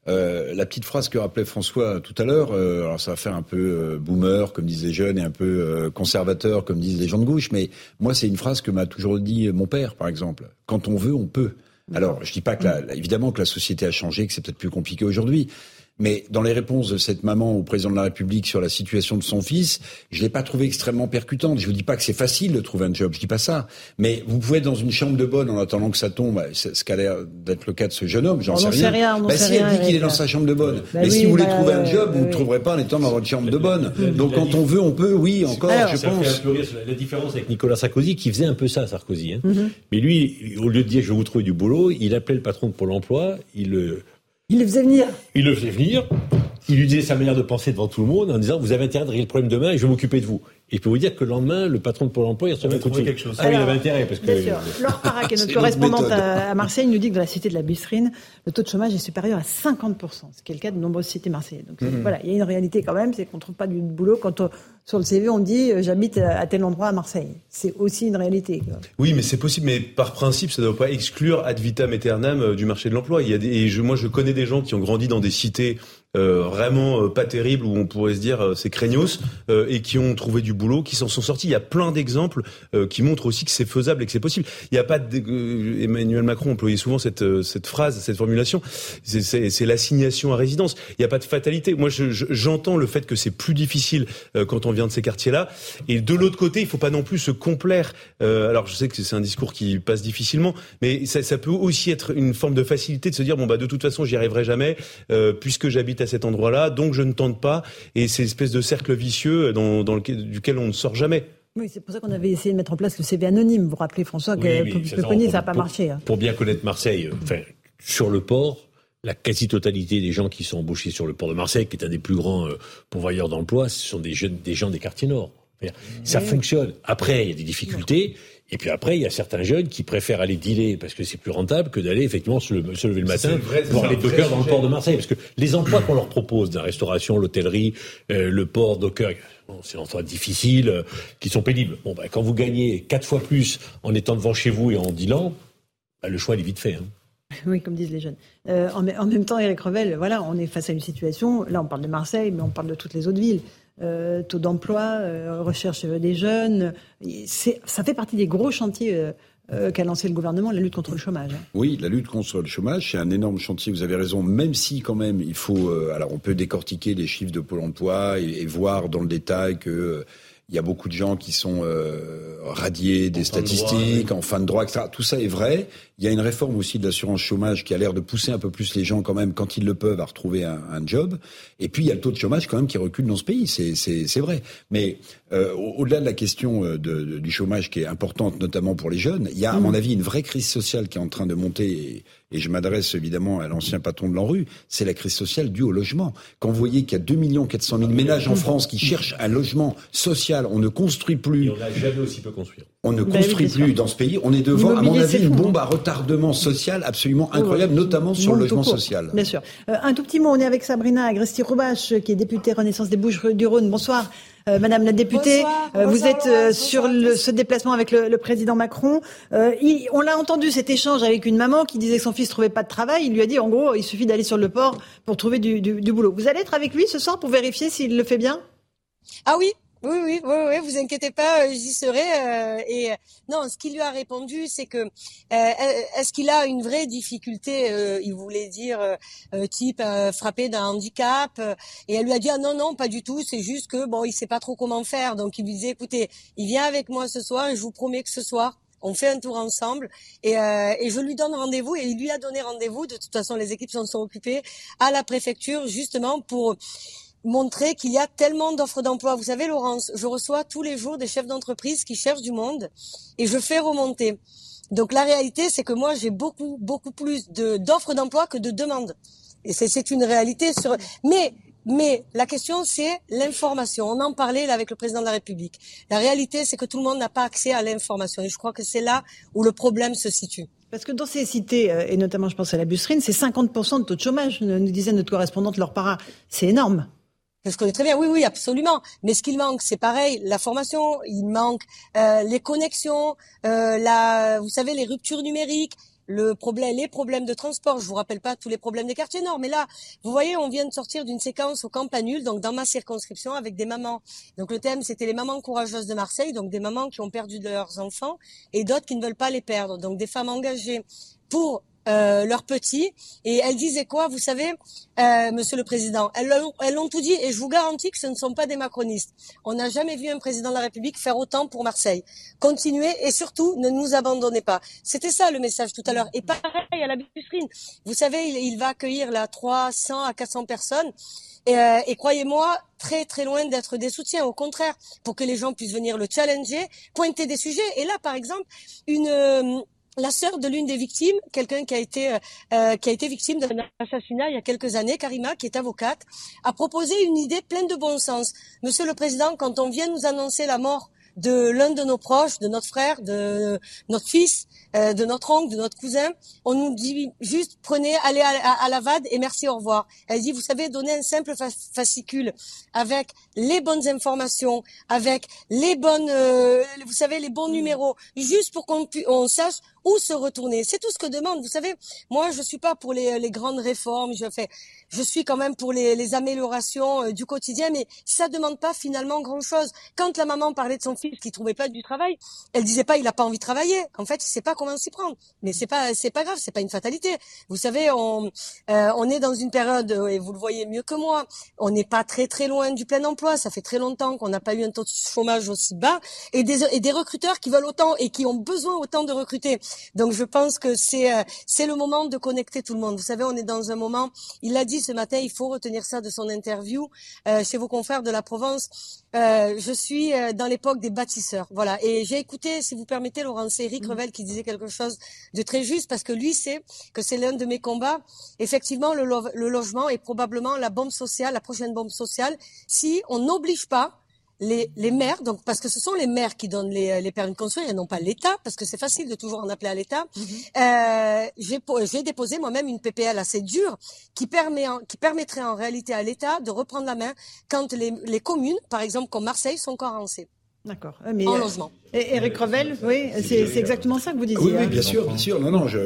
Euh, la petite phrase que rappelait François tout à l'heure, euh, alors ça va faire un peu euh, boomer, comme disent les jeunes, et un peu euh, conservateur, comme disent les gens de gauche, mais moi c'est une phrase que m'a toujours dit mon père, par exemple. Quand on veut, on peut. Alors, je dis pas que la- évidemment que la société a changé, que c'est peut-être plus compliqué aujourd'hui. Mais dans les réponses de cette maman au président de la République sur la situation de son fils, je l'ai pas trouvé extrêmement percutante. Je vous dis pas que c'est facile de trouver un job, je dis pas ça. Mais vous pouvez être dans une chambre de bonne en attendant que ça tombe, bah, ce qu'a l'air d'être le cas de ce jeune homme, j'en On sais n'en rien. sait rien, on n'en bah si, elle dit qu'il est dans sa chambre de bonne. Bah Mais oui, si vous voulez bah, trouver un job, vous ouais. ne trouverez pas en étant dans votre chambre de bonne. Donc la quand on veut, on peut, oui, encore, Alors, je Ça fait pense. un peu rire sur la, différence avec Nicolas Sarkozy, qui faisait un peu ça, Sarkozy. Hein. Mhm. Mais lui, au lieu de dire je vais vous trouver du boulot, il appelait le patron de Pôle emploi, il le, Il les faisait venir. il le faisait venir, il lui disait sa manière de penser devant tout le monde en disant vous avez intérêt de régler le problème demain et je vais m'occuper de vous. Et je peux vous dire que le lendemain, le patron de Pôle emploi, il recevait trouvé quelque chose. Ah oui, il avait intérêt parce que. Bien sûr. Laure Parac est notre correspondante méthode. à Marseille. nous dit que dans la cité de la Bisserine, le taux de chômage est supérieur à 50%, ce qui est le cas de nombreuses cités marseillaises. Donc Mhm. voilà, il y a une réalité quand même, c'est qu'on ne trouve pas du boulot quand on- sur le CV on dit euh, j'habite à tel endroit à Marseille. C'est aussi une réalité. Oui, mais c'est possible, mais par principe, ça ne doit pas exclure ad vitam aeternam euh, du marché de l'emploi. Il y a des, et je, moi, je connais des gens qui ont grandi dans des cités euh, vraiment euh, pas terribles où on pourrait se dire euh, c'est craignos euh, et qui ont trouvé du boulot, qui s'en sont sortis. Il y a plein d'exemples euh, qui montrent aussi que c'est faisable et que c'est possible. Il n'y a pas de, euh, Emmanuel Macron employait souvent cette cette phrase, cette formulation. C'est- l'assignation à résidence. Il n'y a pas de fatalité. Moi, je- je- j'entends le fait que c'est plus difficile quand on vient de ces quartiers-là. Et de l'autre côté, il faut pas non plus se complaire. Alors, je sais que c'est un discours qui passe difficilement, mais ça, ça peut aussi être une forme de facilité de se dire bon bah de toute façon, j'y arriverai jamais puisque j'habite à cet endroit-là, donc je ne tente pas. Et c'est une espèce de cercle vicieux dans, dans lequel, duquel on ne sort jamais. Oui, c'est pour ça qu'on avait essayé de mettre en place le CV anonyme. Vous vous rappelez François Oui, que pour ça, n'a pas pour- marché. hein. Pour bien connaître Marseille, euh, enfin, sur le port, la quasi-totalité des gens qui sont embauchés sur le port de Marseille, qui est un des plus grands euh, pourvoyeurs d'emploi, ce sont des jeunes, des gens des quartiers nord. Ça fonctionne. Après, il y a des difficultés. Et puis après, il y a certains jeunes qui préfèrent aller dealer parce que c'est plus rentable que d'aller effectivement se, le- se lever le matin vrai- voir les dockers dans le port de Marseille. Parce que les emplois qu'on leur propose, dans la restauration, l'hôtellerie, euh, le port, docker, bon, c'est des emplois difficiles, euh, qui sont pénibles. Bon, bah, quand vous gagnez quatre fois plus en étant devant chez vous et en dealant, bah, le choix il est vite fait. hein. Oui, comme disent les jeunes. Euh, en, en même temps, Eric Revel, voilà, on est face à une situation. Là, on parle de Marseille, mais on parle de toutes les autres villes. Euh, taux d'emploi, euh, recherche des jeunes. Ça fait partie des gros chantiers euh, qu'a lancé le gouvernement, la lutte contre le chômage. Oui, la lutte contre le chômage, c'est un énorme chantier, vous avez raison, même si quand même il faut... alors on peut décortiquer les chiffres de Pôle emploi et voir dans le détail que... euh, il y a beaucoup de gens qui sont euh, radiés des statistiques, en fin de droit, etc. Tout ça est vrai. Il y a une réforme aussi de l'assurance chômage qui a l'air de pousser un peu plus les gens quand même, quand ils le peuvent, à retrouver un, un job. Et puis il y a le taux de chômage quand même qui recule dans ce pays. C'est vrai. Mais euh, au-delà de la question de, de, du chômage qui est importante, notamment pour les jeunes, il y a à mon mmh. avis une vraie crise sociale qui est en train de monter. Et, et je m'adresse évidemment à l'ancien patron de l'ANRU, c'est la crise sociale due au logement. Quand vous voyez qu'il y a 2 400 000 ménages en France qui cherchent un logement social, on ne construit plus. Et on n'a jamais aussi peu construire. On ne ben construit plus dans ce pays. On est devant, à mon avis, une bombe à retardement social absolument incroyable, notamment sur le logement social. Bien sûr. Euh, un tout petit mot, on est avec Sabrina Agresti-Roubache, qui est députée Renaissance des Bouches-du-Rhône. Bonsoir. Euh, Madame la députée, euh, vous êtes euh, sur le, ce déplacement avec le, le président Macron. Il, on l'a entendu cet échange avec une maman qui disait que son fils trouvait pas de travail. Il lui a dit en gros, il suffit d'aller sur le port pour trouver du, du, du boulot. Vous allez être avec lui ce soir pour vérifier s'il le fait bien? Ah oui, oui, oui, oui, oui, vous inquiétez pas, euh, j'y serai. Euh, et euh, non, ce qu'il lui a répondu, c'est que est-ce qu'il a une vraie difficulté Il voulait dire type frappé d'un handicap. et elle lui a dit ah non non, pas du tout. C'est juste que bon, il sait pas trop comment faire. Donc il lui disait écoutez, il vient avec moi ce soir et je vous promets que ce soir on fait un tour ensemble et, et je lui donne rendez-vous et il lui a donné rendez-vous. De toute façon, les équipes s'en sont occupées à la préfecture justement pour montrer qu'il y a tellement d'offres d'emploi. Vous savez, Laurence, je reçois tous les jours des chefs d'entreprise qui cherchent du monde et je fais remonter. Donc la réalité, c'est que moi, j'ai beaucoup, beaucoup plus d'offres d'emploi que de demandes. Et c'est une réalité sur. Mais mais la question, c'est l'information. On en parlait là, avec le président de la République. La réalité, c'est que tout le monde n'a pas accès à l'information. Et je crois que c'est là où le problème se situe. Parce que dans ces cités, euh, et notamment je pense à la Busserine, c'est 50% de taux de chômage, nous disait notre correspondante Laure Para. C'est énorme. Je connais très bien, oui, oui, absolument. Mais ce qu'il manque, c'est pareil, la formation, il manque euh, les connexions, euh, la, vous savez, les ruptures numériques, le problème, les problèmes de transport. Je vous rappelle pas tous les problèmes des quartiers nord, mais là, vous voyez, on vient de sortir d'une séquence au Campanule, donc dans ma circonscription, avec des mamans. Donc le thème, c'était les mamans courageuses de Marseille, donc des mamans qui ont perdu leurs enfants et d'autres qui ne veulent pas les perdre. Donc des femmes engagées pour euh, leurs petits. Et elle disait quoi Vous savez, euh, Monsieur le Président, elles, elles l'ont tout dit et je vous garantis que ce ne sont pas des macronistes. On n'a jamais vu un président de la République faire autant pour Marseille. Continuez et surtout ne nous abandonnez pas. C'était ça le message tout à l'heure. Et pareil à la Busserine. Vous savez, il, va accueillir là 300 à 400 personnes. Et, euh, et croyez-moi, très très loin d'être des soutiens. Au contraire, pour que les gens puissent venir le challenger, pointer des sujets. Et là, par exemple, une euh, la sœur de l'une des victimes, quelqu'un qui a été euh, euh, qui a été victime d'un assassinat il y a quelques années, Karima, qui est avocate, a proposé une idée pleine de bon sens. Monsieur le Président, quand on vient nous annoncer la mort de l'un de nos proches, de notre frère, de notre fils, euh, de notre oncle, de notre cousin. On nous dit juste prenez, allez à, la VAD et merci, au revoir. Elle dit, vous savez, donner un simple fascicule avec les bonnes informations, avec les bonnes, euh, vous savez, les bons numéros, juste pour qu'on on sache où se retourner. C'est tout ce que demande. Vous savez, moi, je suis pas pour les, les grandes réformes. Je fais, je suis quand même pour les, les améliorations euh, du quotidien, mais ça demande pas finalement grand chose. Quand la maman parlait de son fils qui trouvait pas du travail, elle disait pas il a pas envie de travailler. En fait, il sait pas comment s'y prendre. Mais c'est pas, c'est pas grave, c'est pas une fatalité. Vous savez, on, euh, on est dans une période et vous le voyez mieux que moi. On n'est pas très très loin du plein emploi. Ça fait très longtemps qu'on n'a pas eu un taux de chômage aussi bas et des, et des recruteurs qui veulent autant et qui ont besoin autant de recruter. Donc je pense que c'est euh, c'est le moment de connecter tout le monde. Vous savez, on est dans un moment. Il l'a dit ce matin. Il faut retenir ça de son interview euh, chez vos confrères de la Provence. Euh, je suis euh, dans l'époque des bâtisseurs, voilà. Et j'ai écouté, si vous permettez, Laurence Eric mmh. Revel qui disait quelque chose de très juste parce que lui sait que c'est l'un de mes combats. Effectivement, le, le logement est probablement la bombe sociale, la prochaine bombe sociale, si on n'oblige pas les, les, maires, donc parce que ce sont les maires qui donnent les, les permis de construire et non pas l'État, parce que c'est facile de toujours en appeler à l'État. Mhm. euh, J'ai déposé moi-même une PPL assez dure qui, permet qui permettrait en réalité à l'État de reprendre la main quand les, les, communes, par exemple comme Marseille, sont carencées. D'accord. Mais en euh, logement. Et Eric Revel, oui, c'est exactement ça que vous disiez. Oui, oui hein. bien sûr, bien sûr. Non, non, je,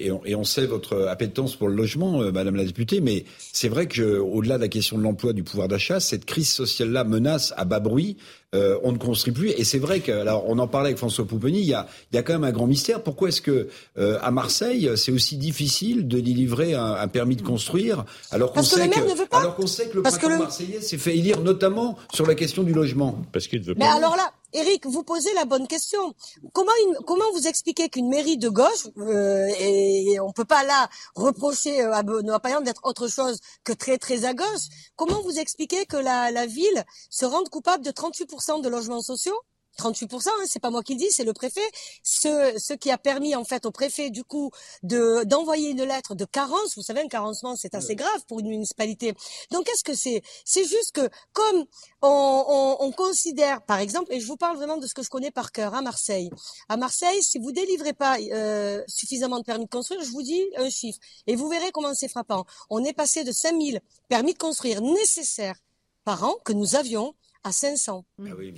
et, on, et on sait votre appétence pour le logement, euh, Madame la députée, mais c'est vrai que au-delà de la question de l'emploi, du pouvoir d'achat, cette crise sociale-là menace à bas bruit euh, on ne construit plus. Et c'est vrai que, alors, on en parlait avec François Pouponi, il y a, il y a quand même un grand mystère. Pourquoi est-ce que euh, à Marseille, c'est aussi difficile de délivrer un, un permis de construire, alors qu'on sait, que, alors qu'on sait que le Parce que le- marseillais s'est fait élire notamment sur la question du logement. Parce qu'il ne veut Mais alors là, Eric, vous posez la bonne question. Comment, vous expliquez qu'une mairie de gauche, euh, et, et on peut pas là reprocher euh, à Benoît Payan d'être autre chose que très très à gauche, comment vous expliquez que la, la ville se rende coupable de 38% de logements sociaux? 38%, hein, c'est pas moi qui le dis, c'est le préfet. Ce, ce qui a permis en fait au préfet du coup de d'envoyer une lettre de carence. Vous savez, un carencement c'est assez grave pour une municipalité. Donc est-ce que c'est c'est juste que comme on, on, on considère par exemple, et je vous parle vraiment de ce que je connais par cœur à Marseille. À Marseille, si vous délivrez pas euh, suffisamment de permis de construire, je vous dis un chiffre et vous verrez comment c'est frappant. On est passé de 5000 permis de construire nécessaires par an que nous avions à 500.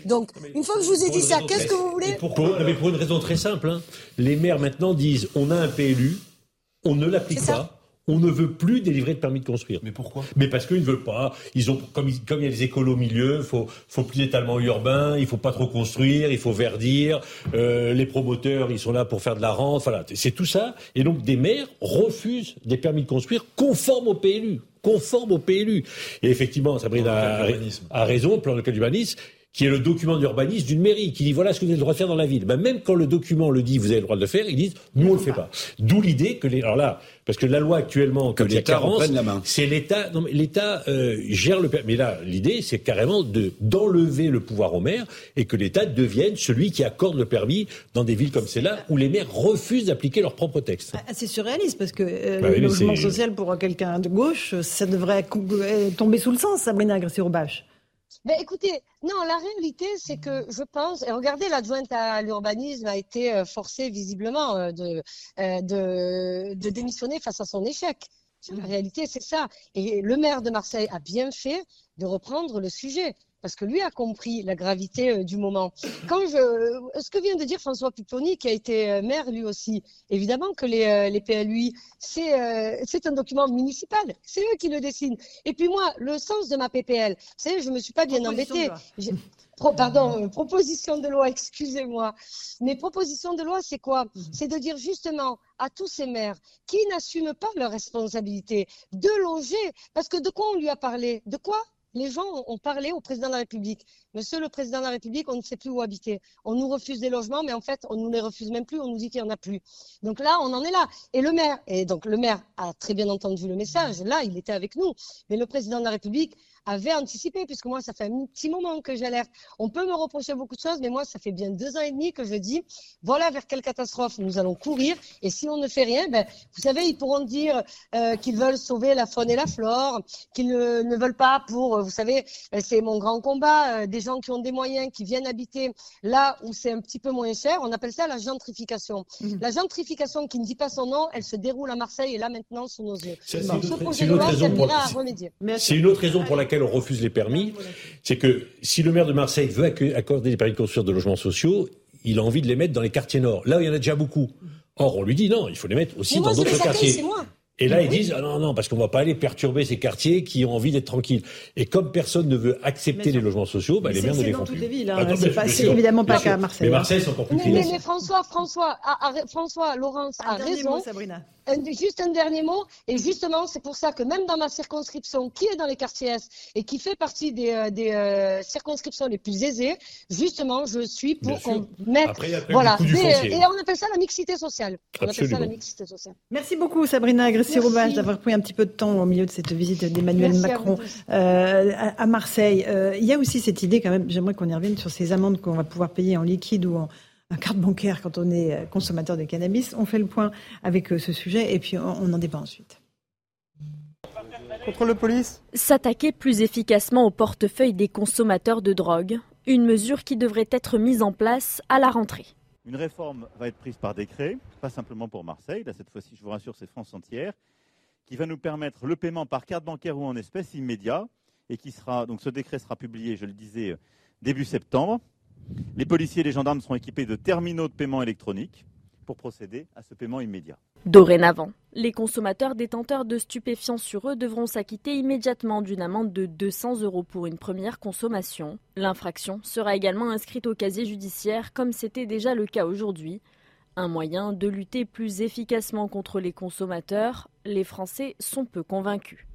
Donc, une fois que je vous ai dit ça, qu'est-ce que vous voulez pour, mais pour une raison très simple. hein. Les maires maintenant disent on a un PLU, on ne l'applique pas. On ne veut plus délivrer de permis de construire. Mais pourquoi? Mais parce qu'ils ne veulent pas. Ils ont, comme, il y a des écolos au milieu, il faut, faut plus d'étalement urbain, il faut pas trop construire, il faut verdir. euh, les promoteurs, ils sont là pour faire de la rente. Voilà, c'est tout ça. Et donc des maires refusent des permis de construire conformes au PLU, conformes au PLU. Et effectivement, Sabrina a, a raison, le plan local d'urbanisme qui est le document d'urbanisme d'une mairie, qui dit voilà ce que vous avez le droit de faire dans la ville. Ben, même quand le document le dit, vous avez le droit de le faire, ils disent nous on le fait pas. D'où l'idée que les alors là parce que la loi actuellement Que l'État carence, reprenne la main. c'est l'État non mais l'État euh, gère le mais là l'idée c'est carrément de d'enlever le pouvoir au maire et que l'État devienne celui qui accorde le permis dans des villes comme celle-là où les maires refusent d'appliquer leurs propres textes. C'est surréaliste parce que euh, Bah le logement social pour quelqu'un de gauche, ça devrait euh, tomber sous le sens, Sabrina Agressé-Roubache. Ben écoutez, non, la réalité, c'est que je pense, et regardez, l'adjointe à l'urbanisme a été euh, forcée visiblement euh, de, euh, de, de démissionner face à son échec. La réalité, c'est ça. Et le maire de Marseille a bien fait de reprendre le sujet. Parce que lui a compris la gravité euh, du moment. Quand je, ce que vient de dire François Pupponi, qui a été euh, maire lui aussi, évidemment que les, euh, les PLUI, c'est euh, c'est un document municipal, c'est eux qui le dessinent. Et puis moi, le sens de ma PPL, vous savez, je me suis pas bien embêtée. Pro- pardon, euh, proposition de loi, excusez-moi. Mais proposition de loi, c'est quoi? C'est de dire justement à tous ces maires qui n'assument pas leurs responsabilités de loger. Parce que de quoi on lui a parlé? De quoi? Les gens ont parlé au président de la République. Monsieur le président de la République, on ne sait plus où habiter. On nous refuse des logements, mais en fait, on nous les refuse même plus. On nous dit qu'il n'y en a plus. Donc là, on en est là. Et le maire, et donc le maire a très bien entendu le message. Là, il était avec nous. Mais le président de la République avait anticipé, puisque moi, ça fait un petit moment que j'alerte. On peut me reprocher beaucoup de choses, mais moi, ça fait bien deux ans et demi que je dis, voilà vers quelle catastrophe nous allons courir. Et si on ne fait rien, ben, vous savez, ils pourront dire euh, qu'ils veulent sauver la faune et la flore, qu'ils ne, ne veulent pas pour, euh, vous savez, euh, c'est mon grand combat, euh, des gens qui ont des moyens, qui viennent habiter là où c'est un petit peu moins cher. On appelle ça la gentrification. La gentrification qui ne dit pas son nom, elle se déroule à Marseille et là maintenant sous nos yeux. C'est une ce autre- une raison pour- servira à remédier. C'est une autre raison pour laquelle on refuse les permis. C'est que si le maire de Marseille veut accorder des permis de construire de logements sociaux, il a envie de les mettre dans les quartiers nord. Là où il y en a déjà beaucoup. Or, on lui dit non, il faut les mettre aussi moi, dans d'autres quartiers. C'est. Et là, ils disent ah non, non, parce qu'on va pas aller perturber ces quartiers qui ont envie d'être tranquilles. Et comme personne ne veut accepter les logements sociaux, bah, les c'est- maires ne c'est les dans font toutes plus. les villes, hein. C'est bien pas- sûr, c'est bien sûr. évidemment pas qu'à Marseille, Mais hein. Marseille, c'est encore plus Mais, mais- mais François, François, a- a- François, Laurence a raison. mot, Sabrina. Un- juste un dernier mot, et justement, c'est pour ça que même dans ma circonscription, qui est dans les quartiers Est et qui fait partie des, euh, des euh, circonscriptions les plus aisées, justement, je suis pour qu'on mette, Après, voilà, des- foncier. et on appelle ça la mixité sociale. On appelle ça la mixité sociale. Merci beaucoup Sabrina Agressé-Roubache Merci. d'avoir pris un petit peu de temps au milieu de cette visite d'Emmanuel à Macron euh, à, Marseille. Euh, il y a aussi cette idée quand même, j'aimerais qu'on y revienne sur ces amendes qu'on va pouvoir payer en liquide ou en, en carte bancaire quand on est euh, consommateur de cannabis. On fait le point avec ce sujet et puis on, on en débat ensuite. Contrôle de police? S'attaquer plus efficacement au portefeuille des consommateurs de drogue, une mesure qui devrait être mise en place à la rentrée. Une réforme va être prise par décret, pas simplement pour Marseille, là cette fois-ci je vous rassure c'est France entière, qui va nous permettre le paiement par carte bancaire ou en espèces immédiat et qui sera, donc ce décret sera publié, je le disais, début septembre. Les policiers et les gendarmes seront équipés de terminaux de paiement électronique pour procéder à ce paiement immédiat. Dorénavant, les consommateurs détenteurs de stupéfiants sur eux devront s'acquitter immédiatement d'une amende de 200 euros pour une première consommation. L'infraction sera également inscrite au casier judiciaire comme c'était déjà le cas aujourd'hui. Un moyen de lutter plus efficacement contre les consommateurs, les Français sont peu convaincus.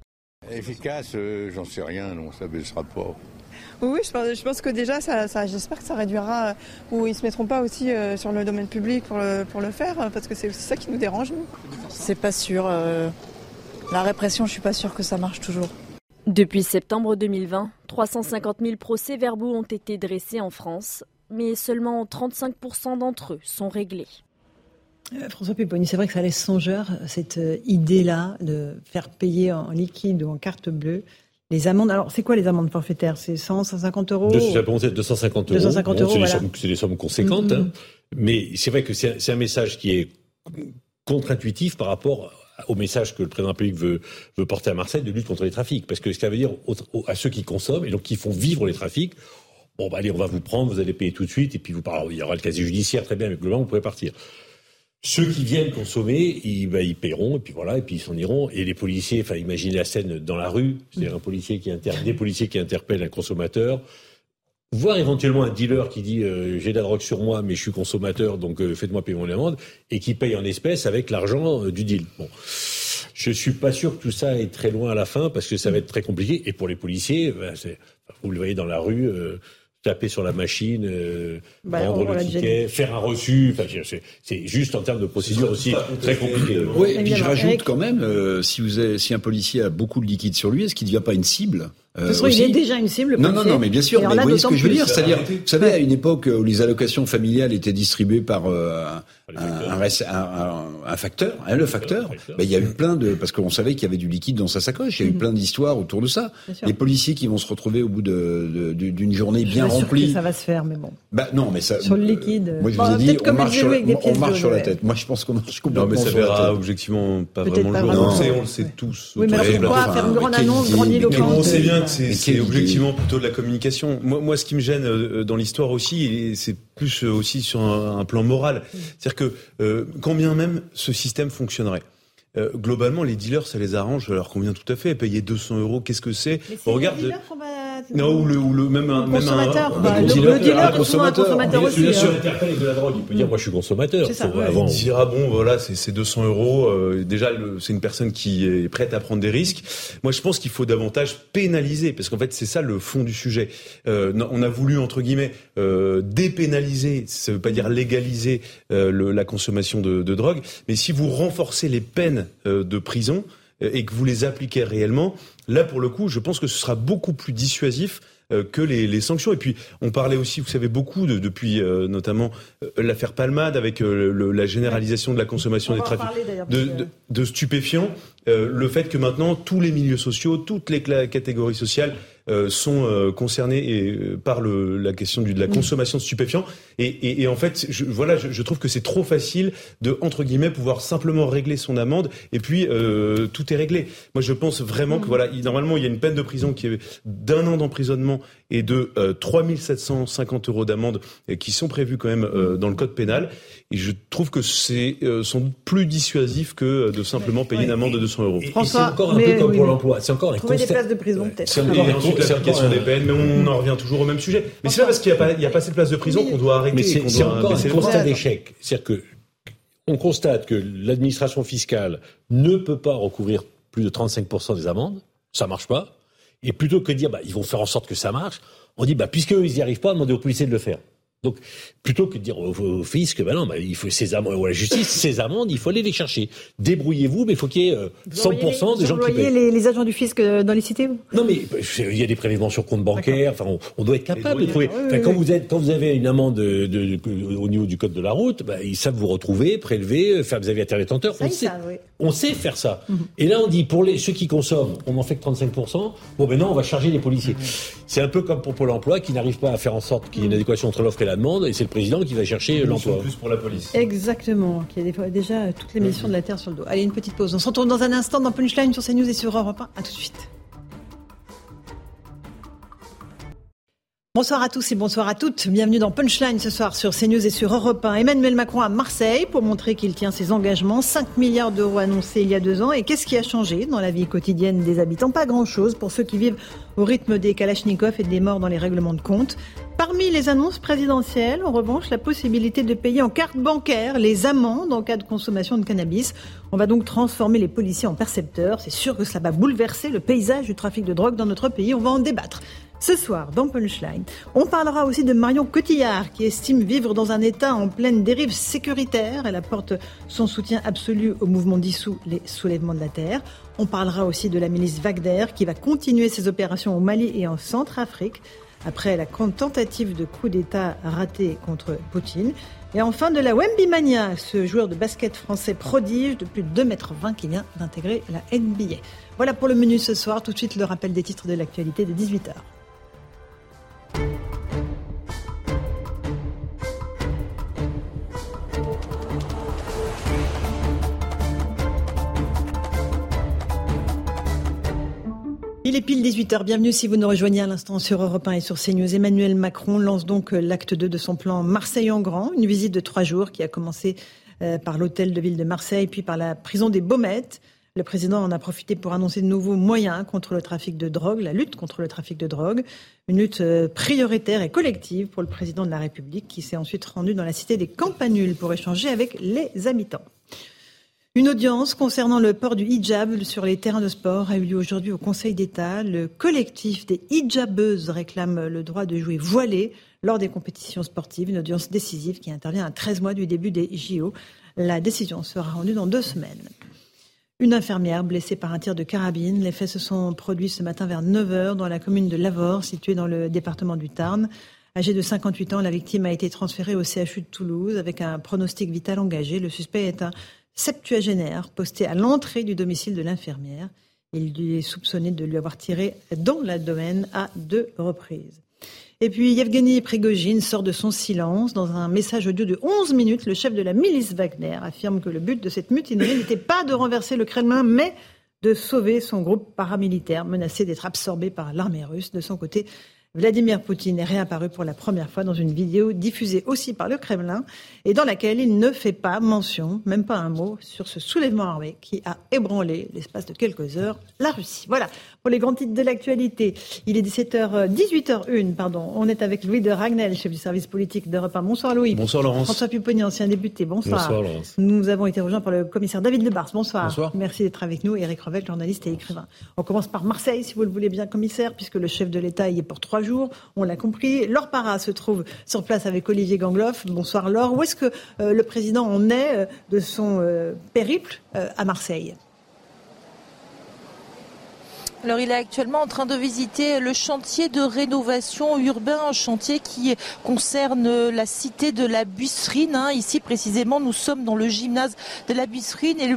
Efficace, euh, j'en sais rien, non, ça baissera pas. Oui, je pense, je pense que déjà, ça, ça- j'espère que ça réduira, euh, ou ils se mettront pas aussi euh, sur le domaine public pour le, pour le faire, euh, parce que c'est aussi ça qui nous dérange, nous. C'est pas sûr. euh, la répression, je suis pas sûre que ça marche toujours. Depuis septembre 2020, 350 000 procès-verbaux ont été dressés en France, mais seulement 35% d'entre eux sont réglés. François Péponi, c'est vrai que ça laisse songeur, cette idée-là de faire payer en liquide ou en carte bleue les amendes. Alors, c'est quoi les amendes forfaitaires? C'est 100, 150 euros Deux- ça commence à 250 euros. 250 Bon, euros, c'est, des sommes, c'est des sommes conséquentes. Mhm. hein. Mais c'est vrai que c'est, un- c'est un message qui est contre-intuitif par rapport au message que le président de la République veut, veut porter à Marseille de lutte contre les trafics. Parce que ça veut dire à ceux qui consomment et donc qui font vivre les trafics, bon, bah, allez, on va vous prendre, vous allez payer tout de suite, et puis vous il y aura le casier judiciaire, très bien, mais globalement, vous pouvez partir. Ceux qui viennent consommer, ils, bah, paieront, et puis voilà, et puis ils s'en iront. Et les policiers, enfin, imaginez la scène dans la rue, c'est-à-dire un policier qui inter... des policiers qui interpellent un consommateur, voire éventuellement un dealer qui dit euh, j'ai de la drogue sur moi, mais je suis consommateur, donc euh, faites-moi payer mon amende, et qui paye en espèces avec l'argent euh, du deal. Bon. Je suis pas sûr que tout ça est très loin à la fin, parce que ça va être très compliqué. Et pour les policiers, c'est- vous le voyez dans la rue, taper sur la machine, euh, Bah, rendre le ticket, faire un reçu. Enfin, c'est- juste en termes de procédure aussi très compliqué. Oui, et puis je rajoute quand même, euh, si, vous avez, si un policier a beaucoup de liquide sur lui, est-ce qu'il ne devient pas une cible De euh, toute façon, il est déjà une cible. le Non, non, non, mais bien sûr, mais vous voyez ce que je veux dire C'est-à-dire, vous savez, à une époque où les allocations familiales étaient distribuées par euh, un, un, un- facteur, hein, le facteur, ben, il y a eu plein de... Parce qu'on savait qu'il y avait du liquide dans sa sacoche, il y a eu plein d'histoires autour de ça. Bien sûr. Les policiers qui vont se retrouver au bout de- de- de- d'une journée Je bien remplie... Ça va se faire, mais bon. Bah non, mais ça... Sur le liquide. Moi, je Bon, vous ai dit, peut-être on marche, sur, des on marche sur la tête. Moi, je pense qu'on marche Non, complètement mais ça sur la verra tête. objectivement pas Peut-être vraiment pas le jour. vraiment. On le sait, Non. on le sait tous. Oui, mais la pourquoi table. faire une grande annonce mais grandiloquente Mais on sait bien que c'est Mais objectivement plutôt de la communication. Moi, moi, ce qui me gêne euh, dans l'histoire aussi, c'est plus euh, aussi sur un, un plan moral. C'est-à-dire que euh, quand bien même ce système fonctionnerait. euh, globalement, les dealers, ça les arrange, ça leur convient tout à fait. Payer 200 euros, qu'est-ce que c'est Regarde, non, ou le, ou le même un, Le même un- consommateur, un- bah, un le- dealer, le dealer, un est souvent un consommateur aussi, Bien sûr, hein. avec de la drogue, il peut dire moi je suis consommateur. C'est ça, ouais. avant- Il dira bon voilà c'est c'est 200 euros euh, déjà le- c'est une personne qui est prête à prendre des risques. Moi je pense qu'il faut davantage pénaliser parce qu'en fait c'est ça le fond du sujet. Euh, non, on a voulu entre guillemets euh, dépénaliser ça veut pas dire légaliser euh, le- la consommation de, de drogue. Mais si vous renforcez les peines euh, de prison euh, et que vous les appliquez réellement là pour le coup je pense que ce sera beaucoup plus dissuasif euh, que les, les sanctions. Et puis, on parlait aussi, vous savez, beaucoup de, depuis euh, notamment euh, l'affaire Palmade avec euh, le- la généralisation de la consommation On des trafics de, de, de stupéfiants, euh, le fait que maintenant tous les milieux sociaux, toutes les catégories sociales euh, sont euh, concernés et, euh, par le, la question du, de la Mm. consommation de stupéfiants. Et, et, et en fait, je, voilà, je, je trouve que c'est trop facile de entre guillemets pouvoir simplement régler son amende et puis euh, tout est réglé. Moi, je pense vraiment que Mm. voilà, il- normalement, il y a une peine de prison qui est d'un an d'emprisonnement et de euh, 3750 euros d'amende euh, qui sont prévus quand même euh, dans le code pénal. Et je trouve que c'est euh, sans doute plus dissuasif que euh, de simplement payer une amende de 200 euros. C'est encore un peu comme oui, pour l'emploi. C'est encore un Trouver des places de prison, peut-être. C'est Et encore un- ensuite c'est l'application des peines, mais on en revient toujours au même sujet. Mais c'est pas parce qu'il n'y a, pas- il y a pas assez de places de prison qu'on doit arrêter. Mais c'est encore un constat d'échec. C'est-à-dire que on constate que l'administration fiscale ne peut pas recouvrir plus de 35% des amendes, ça marche pas. Et plutôt que de dire bah, ils vont faire en sorte que ça marche, on dit bah puisqu'eux ils n'y arrivent pas, demandez aux policiers de le faire. Donc plutôt que de dire au, au fisc bah non, il faut ces amendes ou à la justice ces amendes, il faut aller les chercher. Débrouillez-vous, mais il faut qu'il y ait euh, 100% des gens qui payent. les, les agents du fisc euh, dans les cités Non mais euh, il y a des prélèvements sur compte bancaire. Enfin, on, on doit être capable de trouver. Oui, Enfin, oui, quand oui. vous êtes, quand vous avez une amende de, de- de- au niveau du code de la route, bah, ils savent vous retrouver, prélever, faire des. Ça, On sait, on sait faire ça. Et là, on dit pour les ceux qui consomment, on n'en fait que 35 Bon, ben non, on va charger les policiers. C'est un peu comme pour Pôle Emploi qui n'arrive pas à faire en sorte qu'il y ait une adéquation entre l'offre et la demande, et c'est le président qui va chercher l'emploi. plus pour la police. Exactement, qui a déjà toutes les missions de la Terre sur le dos. Allez, une petite pause. On se retrouve dans un instant dans Punchline sur CNews et sur Europe 1. À tout de suite. Bonsoir à tous et bonsoir à toutes. Bienvenue dans Punchline ce soir sur CNews et sur Europe 1. Emmanuel Macron à Marseille pour montrer qu'il tient ses engagements. 5 milliards d'euros annoncés il y a deux ans. Et qu'est-ce qui a changé dans la vie quotidienne des habitants? Pas grand-chose pour ceux qui vivent au rythme des Kalachnikov et des morts dans les règlements de compte. Parmi les annonces présidentielles, en revanche, la possibilité de payer en carte bancaire les amendes en cas de consommation de cannabis. On va donc transformer les policiers en percepteurs. C'est sûr que cela va bouleverser le paysage du trafic de drogue dans notre pays. On va en débattre. Ce soir, dans Punchline, on parlera aussi de Marion Cotillard, qui estime vivre dans un État en pleine dérive sécuritaire. Elle apporte son soutien absolu au mouvement dissous, les soulèvements de la Terre. On parlera aussi de la milice Wagner, qui va continuer ses opérations au Mali et en Centrafrique, après la tentative de coup d'État raté contre Poutine. Et enfin de la Wembimania, ce joueur de basket français prodige de plus de 2,20 m qui vient d'intégrer la NBA. Voilà pour le menu ce soir. Tout de suite le rappel des titres de l'actualité de 18h. Il est pile 18h. Bienvenue si vous nous rejoignez à l'instant sur Europe 1 et sur CNews. Emmanuel Macron lance donc l'acte 2 de son plan Marseille en grand, une visite de trois jours qui a commencé euh, par l'hôtel de ville de Marseille, puis par la prison des Baumettes. Le président en a profité pour annoncer de nouveaux moyens contre le trafic de drogue, la lutte contre le trafic de drogue, une lutte euh, prioritaire et collective pour le président de la République qui s'est ensuite rendu dans la cité des Campanules pour échanger avec les habitants. Une audience concernant le port du hijab sur les terrains de sport a eu lieu aujourd'hui au Conseil d'État. Le collectif des hijabeuses réclame le droit de jouer voilé lors des compétitions sportives, une audience décisive qui intervient à 13 mois du début des JO. La décision sera rendue dans deux semaines. Une infirmière blessée par un tir de carabine. Les faits se sont produits ce matin vers 9h dans la commune de Lavore, située dans le département du Tarn. Âgée de 58 ans, la victime a été transférée au CHU de Toulouse avec un pronostic vital engagé. Le suspect est un septuagénaire posté à l'entrée du domicile de l'infirmière. Il lui est soupçonné de lui avoir tiré dans l'abdomen à deux reprises. Et puis Yevgeny Prigogine sort de son silence. Dans un message audio de 11 minutes, le chef de la milice Wagner affirme que le but de cette mutinerie n'était pas de renverser le Kremlin, mais de sauver son groupe paramilitaire menacé d'être absorbé par l'armée russe. De son côté, Vladimir Poutine est réapparu pour la première fois dans une vidéo diffusée aussi par le Kremlin et dans laquelle il ne fait pas mention, même pas un mot, sur ce soulèvement armé qui a ébranlé l'espace de quelques heures la Russie. Voilà pour les grands titres de l'actualité. Il est 17h, 18h01, pardon. On est avec Louis de Ragnel, chef du service politique d'Europe 1. Bonsoir Louis. Bonsoir Laurence. François Pupponi, ancien député. Bonsoir. Bonsoir Laurence. Nous avons été rejoints par le commissaire David Lebars. Bonsoir. Bonsoir. Merci d'être avec nous. Eric Revel, journaliste et écrivain. On commence par Marseille, si vous le voulez bien, commissaire, puisque le chef de l'État y est pour trois jours. On l'a compris. Laure Parra se trouve sur place avec Olivier Gangloff. Bonsoir Laure. Où est-ce que euh, le président en est euh, de son euh, périple à Marseille? Alors il est actuellement en train de visiter le chantier de rénovation urbain, un chantier qui concerne la cité de la Busserine. Hein. Ici précisément, nous sommes dans le gymnase de la Busserine et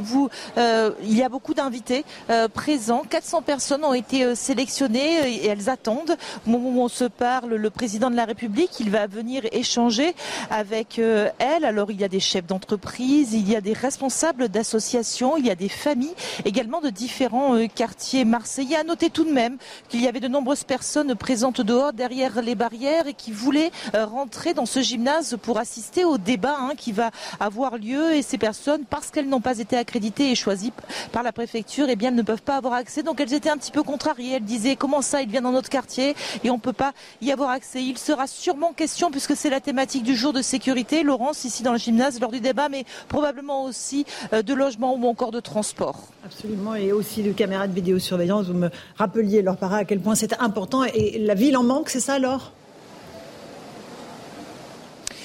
euh, il y a beaucoup d'invités euh, présents. 400 personnes ont été euh, sélectionnées et elles attendent. Au moment où on se parle, le président de la République, il va venir échanger avec elle. Alors il y a des chefs d'entreprise, il y a des responsables d'associations, il y a des familles, également de différents quartiers marseillais à noter tout de même qu'il y avait de nombreuses personnes présentes dehors, derrière les barrières, et qui voulaient euh, rentrer dans ce gymnase pour assister au débat hein, qui va avoir lieu. Et ces personnes, parce qu'elles n'ont pas été accréditées et choisies par la préfecture, eh bien, elles ne peuvent pas avoir accès. Donc elles étaient un petit peu contrariées. Elles disaient comment ça, il vient dans notre quartier et on ne peut pas y avoir accès. Il sera sûrement question, puisque c'est la thématique du jour de sécurité, Laurence, ici dans le gymnase, lors du débat, mais probablement aussi euh, de logement ou encore de transport. Absolument, et aussi de caméras de vidéosurveillance rappeliez, leur para, à quel point c'était important. Et la ville en manque, c'est ça, alors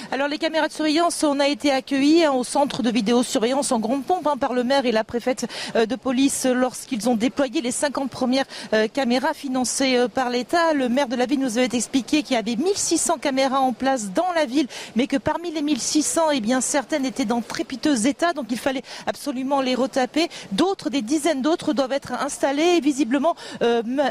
alors les caméras de surveillance, on a été accueillis hein, au centre de vidéosurveillance en grande pompe hein, par le maire et la préfète euh, de police lorsqu'ils ont déployé les 50 premières euh, caméras financées euh, par l'État. Le maire de la ville nous avait expliqué qu'il y avait 1600 caméras en place dans la ville, mais que parmi les 1600, eh bien certaines étaient dans très piteux état, donc il fallait absolument les retaper. D'autres, des dizaines d'autres, doivent être installées. Et visiblement,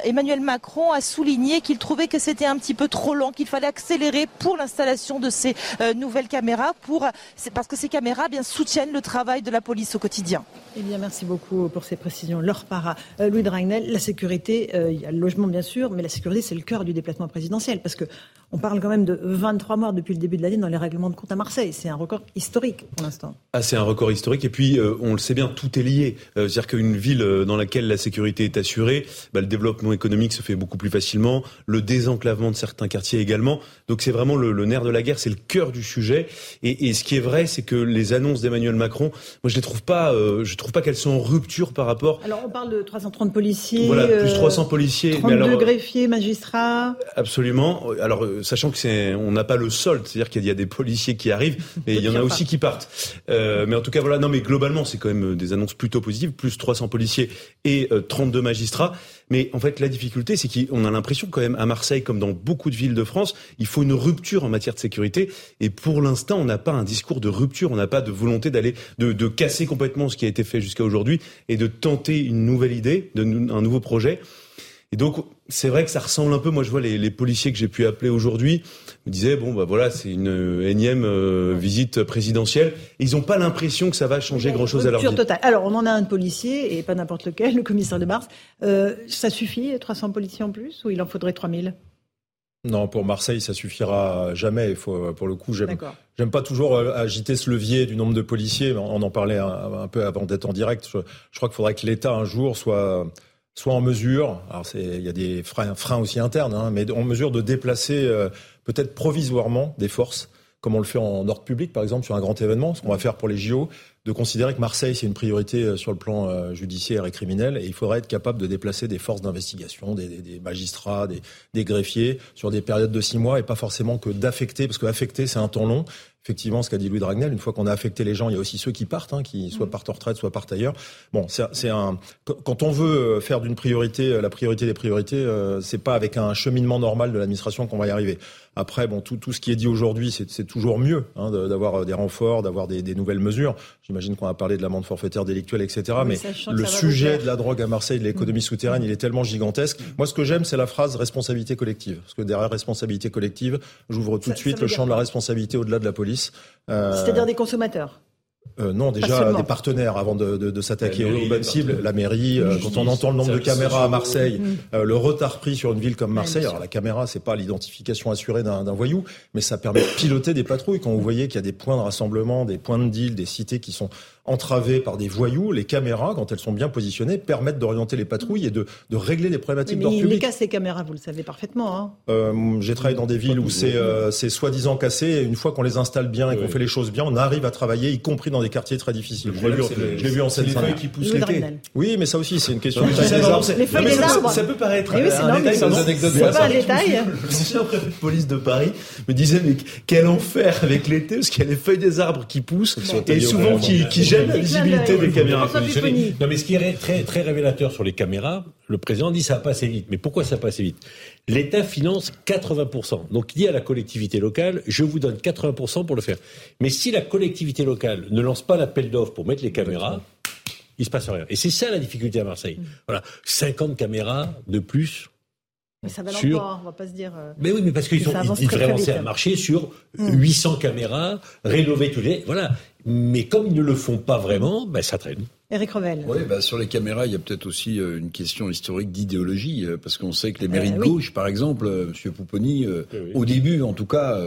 Emmanuel Macron a souligné qu'il trouvait que c'était un petit peu trop lent, qu'il fallait accélérer pour l'installation de ces nouvelles caméras pour, parce que ces caméras eh bien soutiennent le travail de la police au quotidien. Eh bien, merci beaucoup pour ces précisions. Laure Para, euh, Louis Dragnel, la sécurité, euh, il y a le logement bien sûr, mais la sécurité c'est le cœur du déplacement présidentiel parce que on parle quand même de 23 morts depuis le début de l'année dans les règlements de compte à Marseille. C'est un record historique pour l'instant. Ah, c'est un record historique et puis on le sait bien, tout est lié. C'est-à-dire qu'une ville dans laquelle la sécurité est assurée, bah, le développement économique se fait beaucoup plus facilement, le désenclavement de certains quartiers également. Donc c'est vraiment le, nerf de la guerre, c'est le cœur du sujet. Et, et ce qui est vrai, c'est que les annonces d'Emmanuel Macron, moi je les trouve pas, euh, je trouve pas qu'elles sont en rupture par rapport. Alors on parle de 330 policiers. Voilà, plus 300 euh, policiers. 32 mais alors, greffiers, magistrats. Absolument. Alors euh, sachant que c'est, on n'a pas le solde, c'est-à-dire qu'il y a des policiers qui arrivent, mais il y en a aussi qui partent. Euh, mais en tout cas voilà, non mais globalement c'est quand même des annonces plutôt positives, plus 300 policiers et 32 magistrats. Mais en fait, la difficulté, c'est qu'on a l'impression quand même à Marseille, comme dans beaucoup de villes de France, il faut une rupture en matière de sécurité. Et pour l'instant, on n'a pas un discours de rupture, on n'a pas de volonté d'aller, de, casser complètement ce qui a été fait jusqu'à aujourd'hui et de tenter une nouvelle idée, un nouveau projet. Et donc, c'est vrai que ça ressemble un peu. Moi, je vois les, les policiers que j'ai pu appeler aujourd'hui me disaient bon, bah voilà, c'est une euh, énième euh, visite présidentielle. ils n'ont pas l'impression que ça va changer grand-chose à leur vie. Totale. Alors, on en a un de policier et pas n'importe lequel, le commissaire de Mars. Euh, ça suffit, 300 policiers en plus, ou il en faudrait 3000 non, pour Marseille, ça suffira jamais. Il faut, pour le coup, j'aime, j'aime pas toujours agiter ce levier du nombre de policiers. On en parlait un, peu avant d'être en direct. Je, je crois qu'il faudrait que l'État un jour soit soit en mesure, alors il y a des freins, freins aussi internes, hein, mais en mesure de déplacer euh, peut-être provisoirement des forces, comme on le fait en ordre public, par exemple, sur un grand événement, ce qu'on va faire pour les JO, de considérer que Marseille, c'est une priorité euh, sur le plan euh, judiciaire et criminel, et il faudrait être capable de déplacer des forces d'investigation, des magistrats, des, des, greffiers, sur des périodes de six mois, et pas forcément que d'affecter, parce que affecter, c'est un temps long, effectivement ce qu'a dit Louis Dragnel, une fois qu'on a affecté les gens, il y a aussi ceux qui partent, hein, qui soit mm. partent en retraite, soit partent ailleurs. Bon, c'est un quand on veut faire d'une priorité euh, la priorité des priorités, euh, c'est pas avec un cheminement normal de l'administration qu'on va y arriver. Après, bon, tout, tout ce qui est dit aujourd'hui, c'est toujours mieux hein, d'avoir euh, des renforts, d'avoir des, des, nouvelles mesures. J'imagine qu'on va parler de l'amende forfaitaire délictuelle, etc. mais le sujet de la drogue à Marseille, de l'économie mm. souterraine, il est tellement gigantesque. Moi, ce que j'aime, c'est la phrase responsabilité collective. Parce que derrière responsabilité collective, j'ouvre tout de suite le champ de la responsabilité au-delà de la police. Euh, C'est-à-dire des consommateurs? Euh, non, déjà des partenaires avant de, de, de s'attaquer aux bonnes cibles. La mairie, euh, quand on entend le nombre de caméras à Marseille, euh, le retard pris sur une ville comme Marseille. Alors la caméra, c'est pas l'identification assurée d'un voyou, mais ça permet de piloter des patrouilles. Quand vous voyez qu'il y a des points de rassemblement, des points de deal, des cités qui sont entravées par des voyous, les caméras, quand elles sont bien positionnées, permettent d'orienter les patrouilles et de, de régler des problématiques d'ordre public. Mais cassent ces caméras, vous le savez parfaitement. Hein. Euh, J'ai travaillé dans des villes où c'est euh, soi-disant cassé, et une fois qu'on les installe bien et qu'on fait les choses bien, on arrive à travailler, y compris dans des quartiers très difficiles. Je l'ai vu, en seine feuilles qui poussent l'été. Oui, mais ça aussi, c'est une question de Les feuilles des arbres. Ça peut paraître un détail dans C'est pas un détail. L'ancien préfet de police de Paris me disait, mais quel enfer avec l'été, parce qu'il y a les feuilles des arbres qui poussent, et souvent qui la visibilité des caméras. Non, mais ce qui est très, très révélateur sur les caméras, le président dit ça va pas assez vite. Mais pourquoi ça pas assez vite? L'État finance 80%. Donc il dit à la collectivité locale, je vous donne 80% pour le faire. Mais si la collectivité locale ne lance pas l'appel d'offres pour mettre les caméras, il se passe rien. Et c'est ça la difficulté à Marseille. Voilà, 50 caméras de plus mais ça va sur... on va pas se dire. Euh, mais oui, mais parce qu'ils ils devraient lancer un marché sur 800 mm. caméras, rénover tous les. Voilà. Mais comme ils ne le font pas vraiment, ben ça traîne. Eric Revel. Oui, bah, sur les caméras, il y a peut-être aussi euh, une question historique d'idéologie, euh, parce qu'on sait que les mairies de gauche, par exemple, M. Pouponi, au début, en tout cas,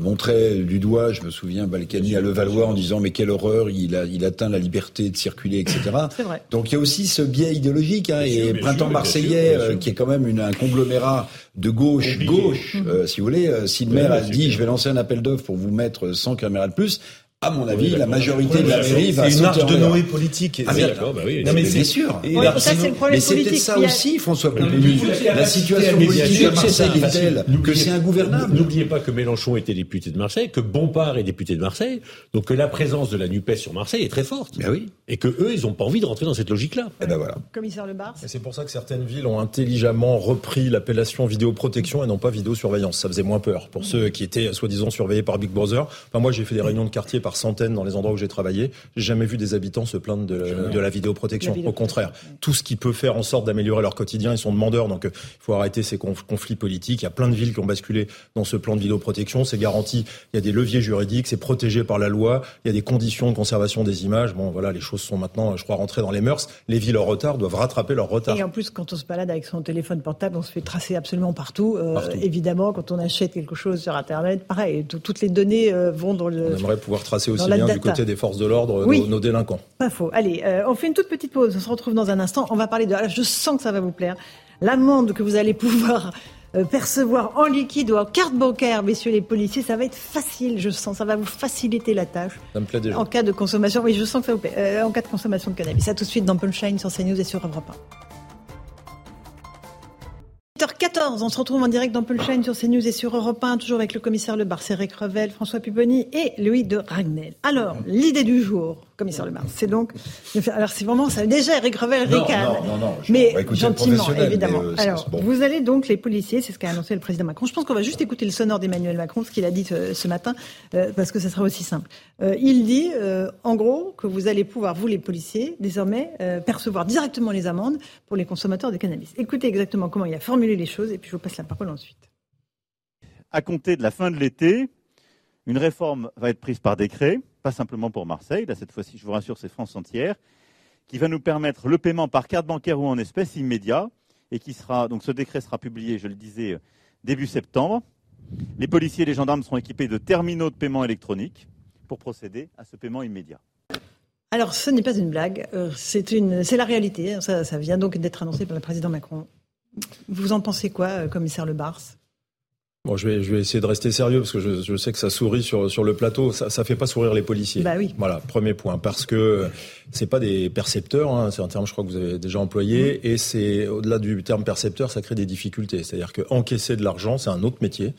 montrait du doigt, je me souviens, Balkany à Levallois en disant mais quelle horreur, il, a, il atteint la liberté de circuler, etc. Vrai. Donc il y a aussi ce biais idéologique. Hein, et Printemps Marseillais, euh, qui est quand même une, un conglomérat de gauche, gauche, euh, si vous voulez, euh, si le maire a dit je vais lancer un appel d'offres pour vous mettre 100 caméras de plus, à mon avis, la majorité de la mairie va C'est une arche de Noé politique. Ah, d'accord, bah oui. Non, mais c'est sûr. Et oui, ça, c'est le problème mais c'est peut-être ça aussi, François Pompili. La situation politique à Marseille est telle que c'est ingouvernable. N'oubliez pas que Mélenchon était député de Marseille, que Bompard est député de Marseille, donc que la présence de la NUPES sur Marseille est très forte. Ben oui. Et que eux, ils n'ont pas envie de rentrer dans cette logique-là. Et eh ben voilà. Commissaire Le Bar. Et c'est pour ça que certaines villes ont intelligemment repris l'appellation vidéoprotection et non pas vidéosurveillance. Ça faisait moins peur pour ceux qui étaient soi-disant surveillés par Big Brother. Enfin, moi, j'ai fait des réunions de quartier par par centaines dans les endroits où j'ai travaillé. J'ai jamais vu des habitants se plaindre de, de la vidéoprotection. Au contraire, tout ce qui peut faire en sorte d'améliorer leur quotidien, ils sont demandeurs. Donc, il faut arrêter ces conflits politiques. Il y a plein de villes qui ont basculé dans ce plan de vidéoprotection. C'est garanti. Il y a des leviers juridiques. C'est protégé par la loi. Il y a des conditions de conservation des images. Bon, voilà, les choses sont maintenant, je crois, rentrées dans les mœurs. Les villes en retard doivent rattraper leur retard. Et en plus, quand on se balade avec son téléphone portable, on se fait tracer absolument partout. Euh, évidemment, quand on achète quelque chose sur Internet, pareil, toutes les données euh, vont dans le. On aimerait pouvoir tracer aussi bien du côté des forces de l'ordre nos, délinquants. Pas faux. Allez, euh, on fait une toute petite pause. On se retrouve dans un instant. On va parler de. je sens que ça va vous plaire. L'amende que vous allez pouvoir percevoir en liquide ou en carte bancaire, messieurs les policiers, ça va être facile, je sens, ça va vous faciliter la tâche. Ça me plaît déjà. En cas de consommation, oui, je sens que ça vous plaît. en cas de consommation de cannabis. À tout de suite dans Punchline sur CNews et sur Europe 14 on se retrouve en direct dans Punchline sur CNews et sur Europe 1, toujours avec le commissaire Le Eric Revel, François Pupponi et Louis de Ragnel. Alors, l'idée du jour, commissaire Le c'est donc... Alors, c'est vraiment ça. Déjà, Eric Revel ricane. Non, non, non, mais gentiment, évidemment. Euh, Alors, vous allez donc, les policiers, c'est ce qu'a annoncé le président Macron. Je pense qu'on va juste écouter le sonore d'Emmanuel Macron, ce qu'il a dit euh, ce, matin, euh, parce que ça sera aussi simple. il dit, en gros, que vous allez pouvoir, vous les policiers, désormais, percevoir directement les amendes pour les consommateurs de cannabis. Écoutez exactement comment il a formulé les choses et puis je vous passe la parole ensuite. À compter de la fin de l'été, une réforme va être prise par décret, pas simplement pour Marseille, là cette fois-ci je vous rassure c'est France entière, qui va nous permettre le paiement par carte bancaire ou en espèces immédiat et qui sera donc ce décret sera publié, je le disais, début septembre. Les policiers et les gendarmes seront équipés de terminaux de paiement électronique pour procéder à ce paiement immédiat. Alors, ce n'est pas une blague, euh, c'est la réalité. Ça, ça vient donc d'être annoncé par le président Macron. Vous en pensez quoi, euh, commissaire Le Bars Bon, je vais, je vais essayer de rester sérieux parce que je, je sais que ça sourit sur, sur le plateau. Ça, ça fait pas sourire les policiers. Bah oui. Voilà, premier point. Parce que c'est pas des percepteurs, hein, c'est un terme, je crois que vous avez déjà employé, et c'est au-delà du terme percepteur, ça crée des difficultés. C'est-à-dire que encaisser de l'argent, c'est un autre métier.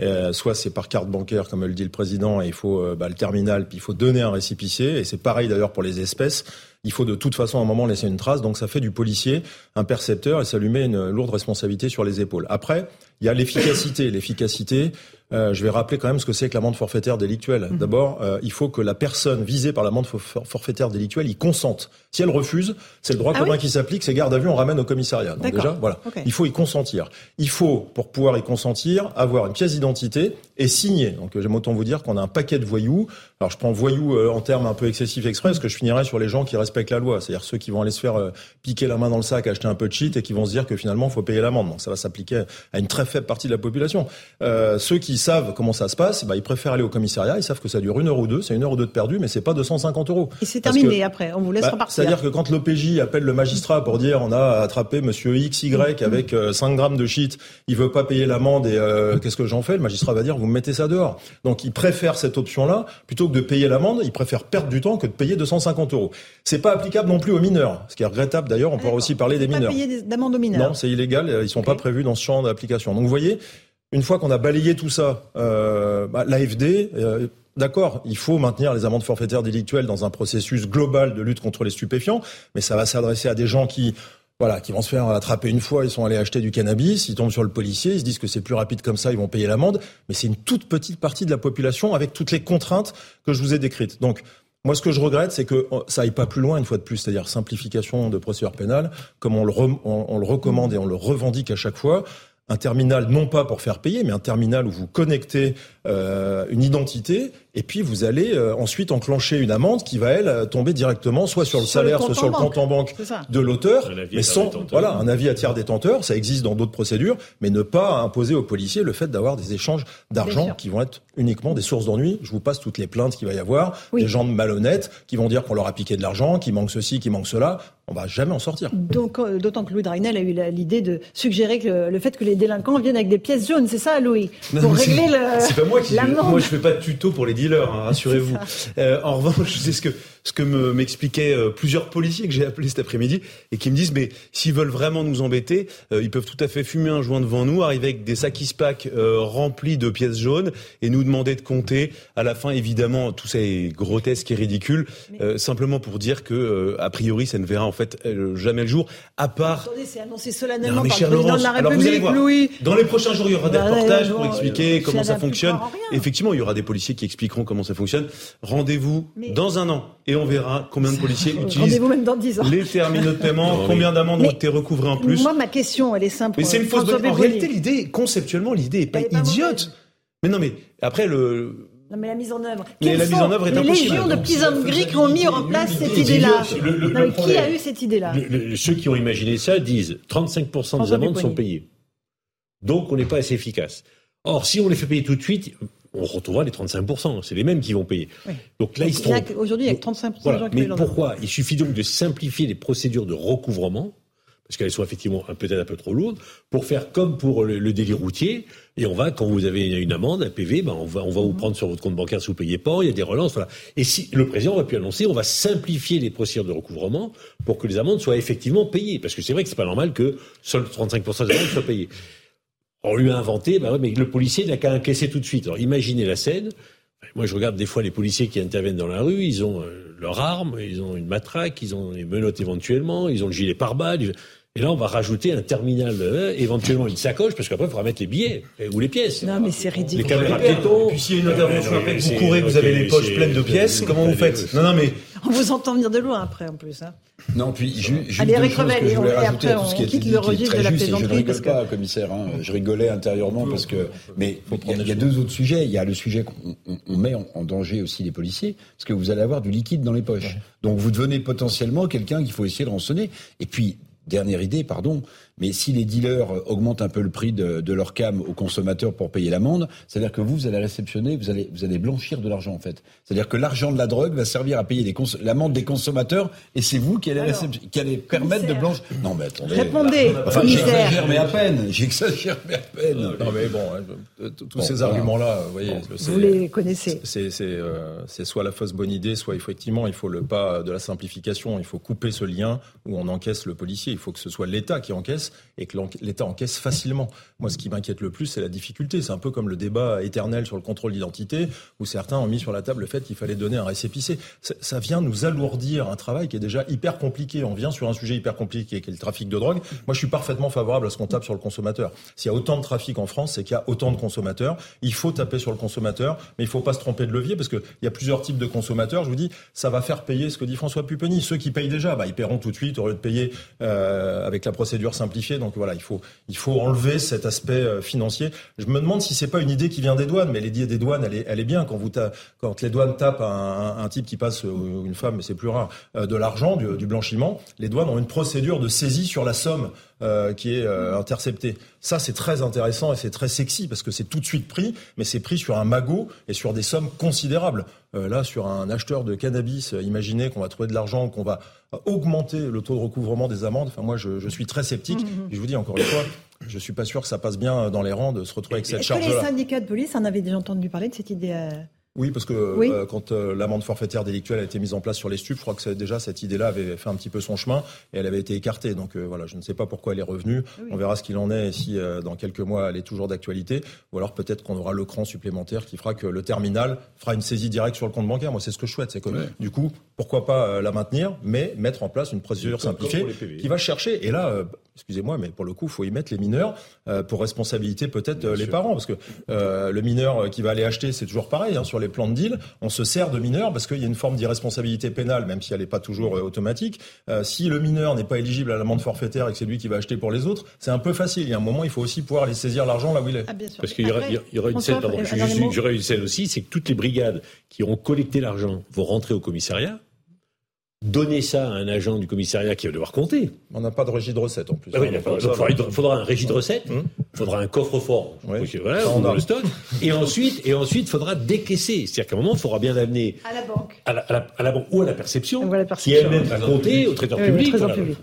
Euh, soit c'est par carte bancaire, comme le dit le président, et il faut euh, bah, le terminal, puis il faut donner un récipicier. Et c'est pareil d'ailleurs pour les espèces il faut de toute façon à un moment laisser une trace. Donc ça fait du policier un percepteur et ça lui met une lourde responsabilité sur les épaules. Après, il y a l'efficacité. L'efficacité, euh, je vais rappeler quand même ce que c'est que l'amende forfaitaire délictuelle. Mhm. D'abord, euh, il faut que la personne visée par l'amende forfaitaire délictuelle y consente. Si elle refuse, c'est le droit ah commun qui s'applique, c'est garde à vue, on ramène au commissariat. Donc déjà, voilà, il faut y consentir. Il faut, pour pouvoir y consentir, avoir une pièce d'identité et signer. Donc j'aime autant vous dire qu'on a un paquet de voyous. Alors je prends voyous euh, en termes un peu excessifs exprès, parce que je finirai sur les gens qui respectent la loi, c'est-à-dire ceux qui vont aller se faire piquer la main dans le sac, acheter un peu de shit et qui vont se dire que finalement il faut payer l'amende. Donc ça va s'appliquer à une très faible partie de la population. ceux qui savent comment ça se passe, bah, ils préfèrent aller au commissariat, ils savent que ça dure une heure ou deux, c'est une heure ou deux de perdu, mais c'est pas 250 euros. Et c'est terminé après, on vous laisse bah, repartir. C'est-à-dire que quand l'OPJ appelle le magistrat pour dire on a attrapé monsieur XY mm-hmm. avec 5 euh, grammes de shit, il veut pas payer l'amende et euh, qu'est-ce que j'en fais? Le magistrat va dire vous me mettez ça dehors. Donc ils préfèrent cette option-là plutôt que de payer l'amende, ils préfèrent perdre du temps que de payer 250 euros. C'est pas applicable non plus aux mineurs, ce qui est regrettable d'ailleurs. On pourra aussi parler des mineurs. Pas payer d'amende aux mineurs. Non, c'est illégal. Ils sont pas prévus dans ce champ d'application. Donc vous voyez, une fois qu'on a balayé tout ça, euh, bah, l'AFD, euh, d'accord, il faut maintenir les amendes forfaitaires délictuelles dans un processus global de lutte contre les stupéfiants, mais ça va s'adresser à des gens qui voilà, qui vont se faire attraper une fois, ils sont allés acheter du cannabis, ils tombent sur le policier, ils se disent que c'est plus rapide comme ça, ils vont payer l'amende, mais c'est une toute petite partie de la population avec toutes les contraintes que je vous ai décrites. Donc, moi, ce que je regrette, c'est que oh, ça aille pas plus loin une fois de plus, c'est-à-dire simplification de procédure pénale, comme on le, on le recommande et on le revendique à chaque fois un terminal non pas pour faire payer, mais un terminal où vous connectez euh, une identité et puis vous allez euh, ensuite enclencher une amende qui va elle tomber directement soit sur le salaire, soit sur le compte en banque de l'auteur, mais sans voilà un avis à tiers détenteur. Ça existe dans d'autres procédures, mais ne pas imposer aux policiers le fait d'avoir des échanges d'argent qui vont être uniquement des sources d'ennui. Je vous passe toutes les plaintes qu'il va y avoir, des gens malhonnêtes qui vont dire qu'on leur a piqué de l'argent, qui manque ceci, qui manque cela. On va jamais en sortir. Donc, euh, d'autant que Louis Dragnel a eu l'idée de suggérer que le fait que les délinquants viennent avec des pièces jaunes, c'est ça, Louis Pour régler le. C'est pas moi qui. Moi, je fais pas de tuto pour les dealers, hein, rassurez-vous. Euh, en revanche, c'est ce que ce que m'expliquaient euh, plusieurs policiers que j'ai appelés cet après-midi et qui me disent mais s'ils veulent vraiment nous embêter, euh, ils peuvent tout à fait fumer un joint devant nous, arriver avec des sacs ispac euh, remplis de pièces jaunes et nous demander de compter. À la fin, évidemment, tout ça est grotesque et ridicule, simplement pour dire que a priori, ça ne verra fait euh, jamais le jour, à part. Attendez, c'est annoncé solennellement par le président de la alors vous allez République, voir, Louis. Dans les prochains jours, il y aura des Bah, reportages pour euh, expliquer comment ça fonctionne. en. Effectivement, il y aura des policiers qui expliqueront comment ça fonctionne. Rendez-vous dans un an et on verra combien de policiers utilisent Rendez-vous même dans 10 ans. les terminaux de paiement, Non, combien d'amendes ont été recouvrées en plus. Moi, ma question, elle est simple. Mais c'est une fausse bonne. En réalité, l'idée, conceptuellement, l'idée est pas idiote. Mais non, mais après le. Non, mais la mise en œuvre. Mais Quelles la mise en œuvre est les impossible. légions de petits hommes gris qui ont mis en place cette idée-là. Qui a eu cette idée-là ceux qui ont imaginé ça disent 35% des amendes sont payées. Donc on n'est pas assez efficace. Or, si on les fait payer tout de suite, on retrouvera les 35%. C'est les mêmes qui vont payer. Oui. Donc là, ils Donc, que- Aujourd'hui, il y a que 35% Voilà. des gens qui Mais payent pourquoi Il suffit donc de simplifier les procédures de recouvrement, parce qu'elles sont effectivement peut-être un peu trop lourdes, pour faire comme pour le, le délit routier. Et on va, quand vous avez une amende, un PV, ben on va, on va Mhm. vous prendre sur votre compte bancaire si vous payez pas. Il y a des relances. Voilà. Et si le président va pu annoncer, on va simplifier les procédures de recouvrement pour que les amendes soient effectivement payées. Parce que c'est vrai que c'est pas normal que seuls 35% des amendes soient payées. On lui a inventé, bah ouais, mais le policier n'a qu'à encaisser tout de suite. Alors imaginez la scène. Moi, je regarde des fois les policiers qui interviennent dans la rue, ils ont euh, leur arme, ils ont une matraque, ils ont des menottes éventuellement, ils ont le gilet pare-balles. Et là, on va rajouter un terminal, euh, éventuellement une sacoche, parce qu'après, il faudra mettre les billets euh, ou les pièces. Non, mais c'est Les ridicule. caméras Et piétons. puis s'il y a une intervention après vous courez, vous avez les poches pleines de pièces, comment vous faites? Non, non, mais On vous entend venir de loin après, en plus. hein. Non, puis ju- juste Allez, deux Eric choses Revel, que je voulais rajouter après, à tout ce qui on a été quitte dit, le qui est registre très de la juste, et je ne rigole que- pas, commissaire, hein, je rigolais intérieurement parce que, mais il y, a- y les deux autres sujets. Il y a le sujet qu'on on- on met en, en danger aussi les policiers, parce que vous allez avoir du liquide dans les poches. Donc vous devenez potentiellement quelqu'un qu'il faut essayer de rançonner. Et puis, dernière idée, pardon, mais si les dealers euh, augmentent un peu le prix de, de leur cam aux consommateurs pour payer l'amende, c'est-à-dire que vous, vous allez réceptionner, vous allez, vous allez blanchir de l'argent en fait. C'est-à-dire que l'argent de la drogue va servir à payer cons- l'amende des consommateurs, et c'est vous qui allez, Alors, récep- qui allez permettre de blanchir. Non, mais attendez. Répondez, Enfin, j'exagère, mais à peine. J'exagère, mais à peine. Non mais bon, hein, tous Bon, ces voilà. arguments-là, vous voyez, c'est- Vous les connaissez. c'est c'est euh, c'est soit la fausse bonne idée, soit effectivement il faut le pas de la simplification, il faut couper ce lien où on encaisse le policier. Il faut que ce soit l'État qui encaisse et que l'État encaisse facilement. Moi, ce qui m'inquiète le plus, c'est la difficulté. C'est un peu comme le débat éternel sur le contrôle d'identité, où certains ont mis sur la table le fait qu'il fallait donner un récépissé. Ça, vient nous alourdir un travail qui est déjà hyper compliqué. On vient sur un sujet hyper compliqué qui est le trafic de drogue. Moi, je suis parfaitement favorable à ce qu'on tape sur le consommateur. S'il y a autant de trafic en France, c'est qu'il y a autant de consommateurs. Il faut taper sur le consommateur, mais il faut pas se tromper de levier parce qu'il y a plusieurs types de consommateurs. Je vous dis, ça va faire payer ce que dit François Pupponi. Ceux qui payent déjà, bah, ils paieront tout de suite au lieu de payer euh, avec la procédure simplifiée. Donc voilà, il faut, il faut enlever cet aspect euh, financier. Je me demande si c'est pas une idée qui vient des douanes, mais l'idée des douanes, elle est, elle est bien quand vous quand les douanes tapent un, un- type qui passe euh, une femme, mais c'est plus rare, euh, de l'argent, du blanchiment. Les douanes ont une procédure de saisie sur la somme euh, qui est euh, interceptée. Ça, c'est très intéressant et c'est très sexy parce que c'est tout de suite pris, mais c'est pris sur un magot et sur des sommes considérables. Euh, là, sur un acheteur de cannabis, imaginez qu'on va trouver de l'argent, qu'on va augmenter le taux de recouvrement des amendes. Enfin, moi, je, je suis très sceptique. Et je vous dis encore une fois, je suis pas sûr que ça passe bien dans les rangs de se retrouver avec cette que les charge-là. syndicats de police en avaient déjà entendu parler de cette idée Oui, parce que Oui. euh, quand euh, l'amende forfaitaire délictuelle a été mise en place sur les stupes, je crois que déjà cette idée-là avait fait un petit peu son chemin et elle avait été écartée. Donc euh, voilà, je ne sais pas pourquoi elle est revenue. Oui. On verra ce qu'il en est et si euh, dans quelques mois elle est toujours d'actualité. Ou alors peut-être qu'on aura le cran supplémentaire qui fera que le terminal fera une saisie directe sur le compte bancaire. Moi, c'est ce que je souhaite. C'est que du coup, pourquoi pas euh, la maintenir, mais mettre en place une procédure simplifiée qui va chercher. Et là, euh, excusez-moi, mais pour le coup, il faut y mettre les mineurs euh, pour responsabilité peut-être euh, les parents, parce que euh, le mineur qui va aller acheter, c'est toujours pareil hein, sur les plans de deal. On se sert de mineurs parce qu'il y a une forme d'irresponsabilité pénale, même si elle n'est pas toujours euh, automatique. Euh, si le mineur n'est pas éligible à l'amende forfaitaire et que c'est lui qui va acheter pour les autres, c'est un peu facile. Il y a un moment, il faut aussi pouvoir aller saisir l'argent là où il est. Ah, bien sûr. Parce qu'il y aura, y une scène, pardon, un je- dernier je- mot. j'aurai une scène aussi, c'est que toutes les brigades qui auront collecté l'argent vont rentrer au commissariat, donner ça à un agent du commissariat qui va devoir compter. On n'a pas de régie de recettes en plus. Ah oui, il faudra, un régime de recettes, il Hum. faudra un coffre-fort, voilà, on a. le stock, et ensuite, et ensuite, il faudra décaisser. C'est-à-dire qu'à un moment, il faudra bien l'amener À la banque. à la, à la- à la banque ou à la perception, Ou à la qui elle-même va compter au trésor Oui, public. au trésor voilà. public.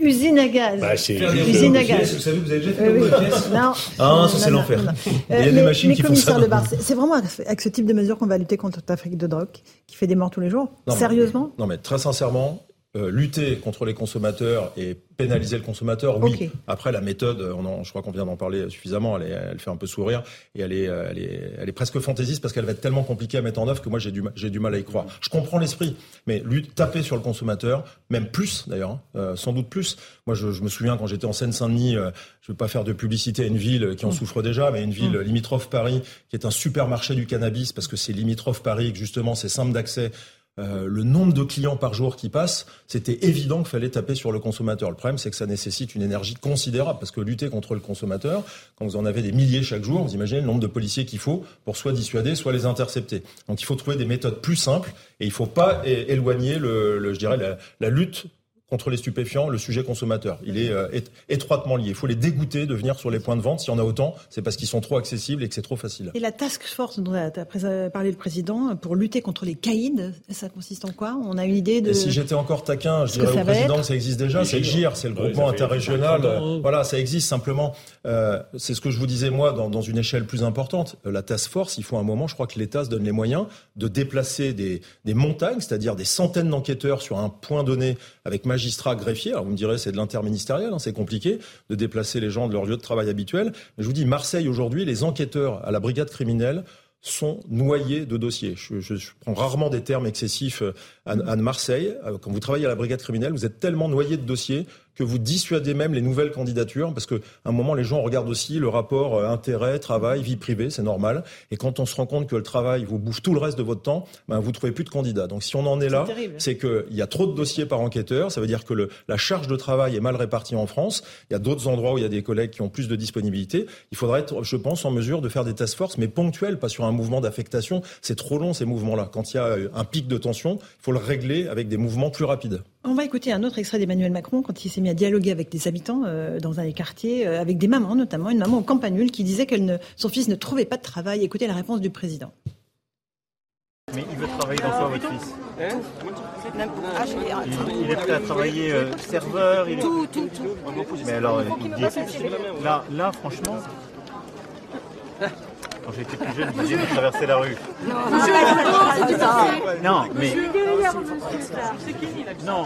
Usine à gaz. Bah, c'est- Usine à gaz. Vous savez, vous avez déjà fait Oui, le oui. pièces Non. Ah, ça, c'est l'enfer. Il y a Euh, des mais- machines mais qui font ça. C'est vraiment avec ce type de mesures qu'on va lutter contre le trafic de drogue qui fait des morts tous les jours Non, mais- Sérieusement Non, mais très sincèrement, euh, lutter contre les consommateurs et pénaliser le consommateur, oui. Après, la méthode, on je crois qu'on vient d'en parler suffisamment, elle, elle, fait un peu sourire et elle est, elle est, elle est presque fantaisiste parce qu'elle va être tellement compliquée à mettre en œuvre que moi j'ai du, j'ai du mal à y croire. Je comprends l'esprit, mais lui, taper sur le consommateur, même plus d'ailleurs, hein, euh, sans doute plus. Moi, je, je me souviens quand j'étais en Seine-Saint-Denis, euh, je ne veux pas faire de publicité à une ville qui en mm. souffre déjà, mais une ville mm. limitrophe Paris, qui est un supermarché du cannabis parce que c'est limitrophe Paris, que justement c'est simple d'accès euh, le nombre de clients par jour qui passent, c'était évident qu'il fallait taper sur le consommateur. Le problème, c'est que ça nécessite une énergie considérable, parce que lutter contre le consommateur, quand vous en avez des milliers chaque jour, vous imaginez le nombre de policiers qu'il faut pour soit dissuader, soit les intercepter. Donc il faut trouver des méthodes plus simples, et il ne faut pas éloigner, le, je dirais, la lutte contre les stupéfiants, le sujet consommateur. Il est euh, étroitement lié. Il faut les dégoûter de venir sur les points de vente. S'il y en a autant, c'est parce qu'ils sont trop accessibles et que c'est trop facile. Et la task force dont a parlé le président pour lutter contre les caïds, ça consiste en quoi? On a une idée de. Et si j'étais encore taquin, je dirais au président que ça existe déjà. C'est le GIR, c'est le groupement interrégional. Voilà, ça existe simplement. Euh, c'est ce que je vous disais moi dans, dans, une échelle plus importante. Euh, la task force, il faut un moment. Je crois que l'État se donne les moyens de déplacer des, des montagnes, c'est-à-dire des centaines d'enquêteurs sur un point donné avec magistrat, greffier. Alors vous me direz, c'est de l'interministériel, hein, c'est compliqué de déplacer les gens de leur lieu de travail habituel. Je vous dis, Marseille aujourd'hui, les enquêteurs à la brigade criminelle sont noyés de dossiers. Je, prends rarement des termes excessifs euh, à, à Marseille. Euh, quand vous travaillez à la brigade criminelle, vous êtes tellement noyé de dossiers que vous dissuadez même les nouvelles candidatures, parce qu'à un moment, les gens regardent aussi le rapport euh, intérêt, travail, vie privée, c'est normal. Et quand on se rend compte que le travail vous bouffe tout le reste de votre temps, ben, vous trouvez plus de candidats. Donc si on en est, là, c'est qu'il y a trop de dossiers par enquêteur. Ça veut dire que le, la charge de travail est mal répartie en France. Il y a d'autres endroits où il y a des collègues qui ont plus de disponibilité. Il faudrait être, je pense, en mesure de faire des task force, mais ponctuelles, pas sur un mouvement d'affectation. C'est trop long ces mouvements-là. Quand il y a un pic de tension, il faut le régler avec des mouvements plus rapides. On va écouter un autre extrait d'Emmanuel Macron quand il s'est mis à dialoguer avec des habitants euh, dans un des quartiers, euh, avec des mamans notamment, une maman au Campanule qui disait que son fils ne trouvait pas de travail. Écoutez la réponse du président. Mais il veut travailler dans quoi, votre fils hein il, est prêt à travailler euh, serveur il est... Tout, tout, tout. Mais alors, il dit... là, là, franchement, quand j'étais plus jeune, je disais de traverser la rue. Non, mais. Non,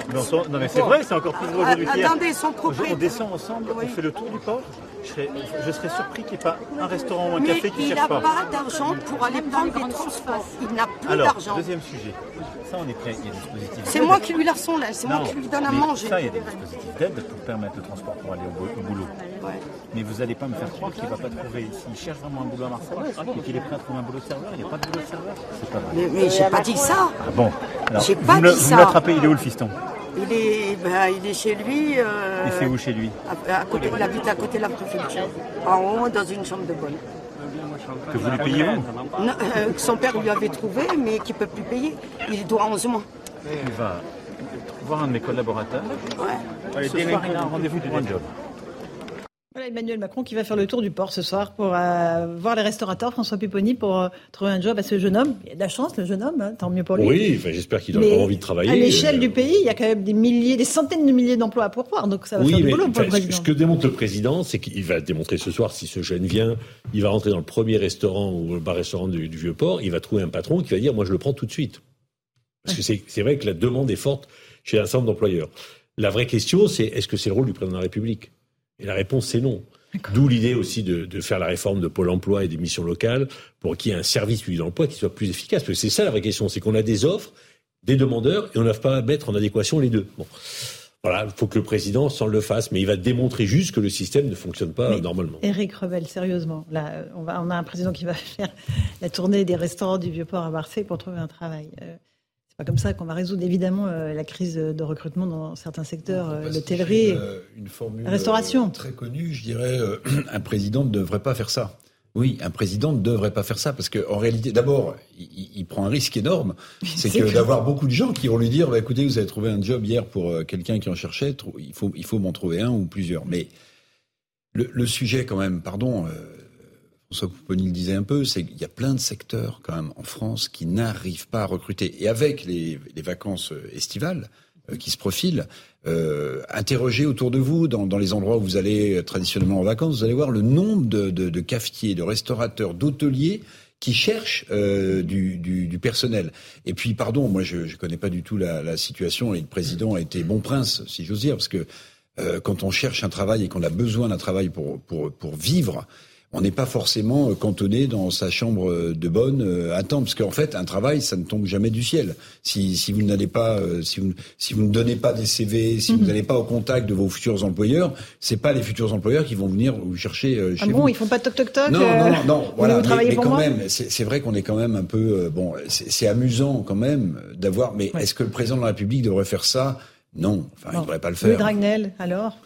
non, mais c'est vrai, c'est encore plus vrai aujourd'hui Attendez, son On descend ensemble, on fait le tour du port. Je serais, je serais surpris qu'il n'y ait pas un restaurant ou un café qui cherche pas. Il n'a pas d'argent pour aller prendre des transports. Il n'a plus d'argent. Alors, deuxième sujet. Ça, on est prêt. Il y a des dispositifs. C'est moi qui lui la là. C'est moi qui lui donne à manger. Ça, il y a des dispositifs d'aide pour permettre le transport pour aller au, boulot. Mais vous n'allez pas me faire croire qu'il ne va pas trouver. S'il cherche vraiment un boulot à Marseille et qu'il est prêt à trouver un boulot de serveur, il n'y a pas de boulot de serveur. Pas mais, mais j'ai pas dit ça. Ah bon J'ai pas dit ça. Vous l'attrapez, il est où le fiston? Il est, ben, il est chez lui. Euh, il fait où chez lui? à, côté, Il habite à côté de la préfecture. En haut, dans une chambre de bonne. Que vous lui payez vous? Euh, Son père lui avait trouvé, mais qu'il ne peut plus payer. Il doit 11 mois. Il va voir un de mes collaborateurs. Ouais. Ce soir, il a un rendez-vous pour un job. Voilà Emmanuel Macron qui va faire le tour du port ce soir pour euh, voir les restaurateurs, François Pupponi, pour euh, trouver un job à ce jeune homme. Il a de la chance, le jeune homme, hein, tant mieux pour lui. Oui, j'espère qu'il a encore envie de travailler. À l'échelle du pays, il y a quand même des milliers, des centaines de milliers d'emplois à pourvoir, donc ça va faire du boulot pour le président. Ce que démontre le président, c'est qu'il va démontrer ce soir, si ce jeune vient, il va rentrer dans le premier restaurant ou le bar-restaurant du, du Vieux-Port, il va trouver un patron qui va dire, moi je le prends tout de suite. Parce que c'est vrai que la demande est forte chez un certain d'employeurs. La vraie question, c'est est-ce que c'est le rôle du président de la République? Et la réponse, c'est non. D'où l'idée aussi de, de, faire la réforme de Pôle emploi et des missions locales pour qu'il y ait un service public d'emploi qui soit plus efficace. Parce que c'est ça la vraie question, c'est qu'on a des offres, des demandeurs, et on n'arrive pas à mettre en adéquation les deux. Bon. Voilà, il faut que le président s'en le fasse, mais il va démontrer juste que le système ne fonctionne pas normalement. Éric Revel, sérieusement, là, on, va, on a un président qui va faire la tournée des restaurants du Vieux-Port à Marseille pour trouver un travail. Euh, c'est pas comme ça qu'on va résoudre évidemment euh, la crise de recrutement dans certains secteurs, euh, l'hôtellerie, euh, une formule restauration. très connue, je dirais, un président ne devrait pas faire ça. Oui, un président ne devrait pas faire ça parce qu'en réalité, d'abord, il, prend un risque énorme. C'est que d'avoir beaucoup de gens qui vont lui dire bah, écoutez, vous avez trouvé un job hier pour quelqu'un qui en cherchait, il faut, il faut m'en trouver un ou plusieurs. Mais le, le sujet, quand même, pardon, François Pouponi le disait un peu, c'est qu'il y a plein de secteurs quand même en France qui n'arrivent pas à recruter. Et avec les, vacances euh, estivales euh, qui se profilent, euh, interrogez autour de vous, dans, les endroits où vous allez traditionnellement en vacances, vous allez voir le nombre de, de, de cafetiers, de restaurateurs, d'hôteliers qui cherchent du, personnel. Et puis, pardon, moi je ne connais pas du tout la, la, situation et le président a été bon prince, si j'ose dire, parce que quand on cherche un travail et qu'on a besoin d'un travail pour, pour, pour vivre, on n'est pas forcément euh, cantonné dans sa chambre euh, de bonne euh, à temps, parce qu'en fait, un travail, ça ne tombe jamais du ciel. Si, si vous n'allez pas, si vous, si vous ne donnez pas des CV, si vous mhm. n'allez pas au contact de vos futurs employeurs, c'est pas les futurs employeurs qui vont venir vous chercher chez ah bon, ils font pas toc toc toc. Non, non, non, non voilà. Mais, mais quand même, c'est vrai qu'on est quand même un peu bon. C'est amusant quand même d'avoir. Mais est-ce que le président de la République devrait faire ça? Non, enfin, il devrait pas le faire. Louis Dragnel, alors?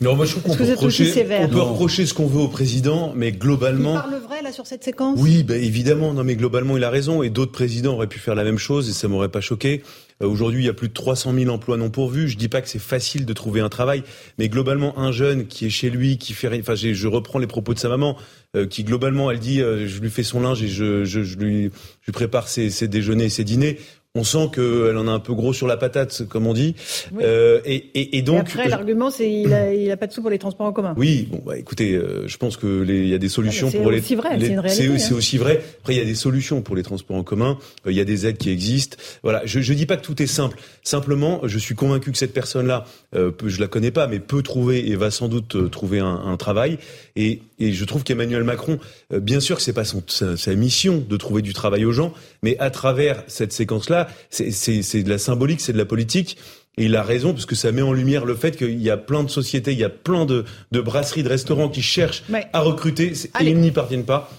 Non, moi je trouve qu'on peut, reprocher, on peut reprocher ce qu'on veut au président, mais globalement. Il parle vrai là sur cette séquence. Oui, ben évidemment. Non, mais globalement, il a raison. Et d'autres présidents auraient pu faire la même chose et ça m'aurait pas choqué. Euh, aujourd'hui, il y a plus de 300 000 emplois non pourvus. Je dis pas que c'est facile de trouver un travail, mais globalement, un jeune qui est chez lui, qui fait, enfin, je reprends les propos de sa maman, euh, qui globalement, elle dit, euh, je lui fais son linge et je, je, je lui, je lui prépare ses, ses déjeuners et ses dîners on sent qu'elle en a un peu gros sur la patate, comme on dit. Euh, et, et, et, donc. après, l'argument, c'est il a, il a pas de sous pour les transports en commun. Oui, bon, bah, écoutez, euh, je pense que il y a des solutions pour les. C'est vrai, c'est hein. aussi vrai. Après, il y a des solutions pour les transports en commun. Euh, il y a des aides qui existent. Voilà, je, je dis pas que tout est simple. Simplement, je suis convaincu que cette personne-là, euh, je la connais pas, mais peut trouver et va sans doute euh, trouver un, un travail. Et, et, je trouve qu'Emmanuel Macron, bien sûr que c'est pas son, sa, sa mission de trouver du travail aux gens, mais à travers cette séquence-là c'est de la symbolique, c'est de la politique. Et il a raison, parce que ça met en lumière le fait qu'il y a plein de sociétés, il y a plein de, de brasseries, de restaurants qui cherchent à recruter et ils n'y parviennent pas.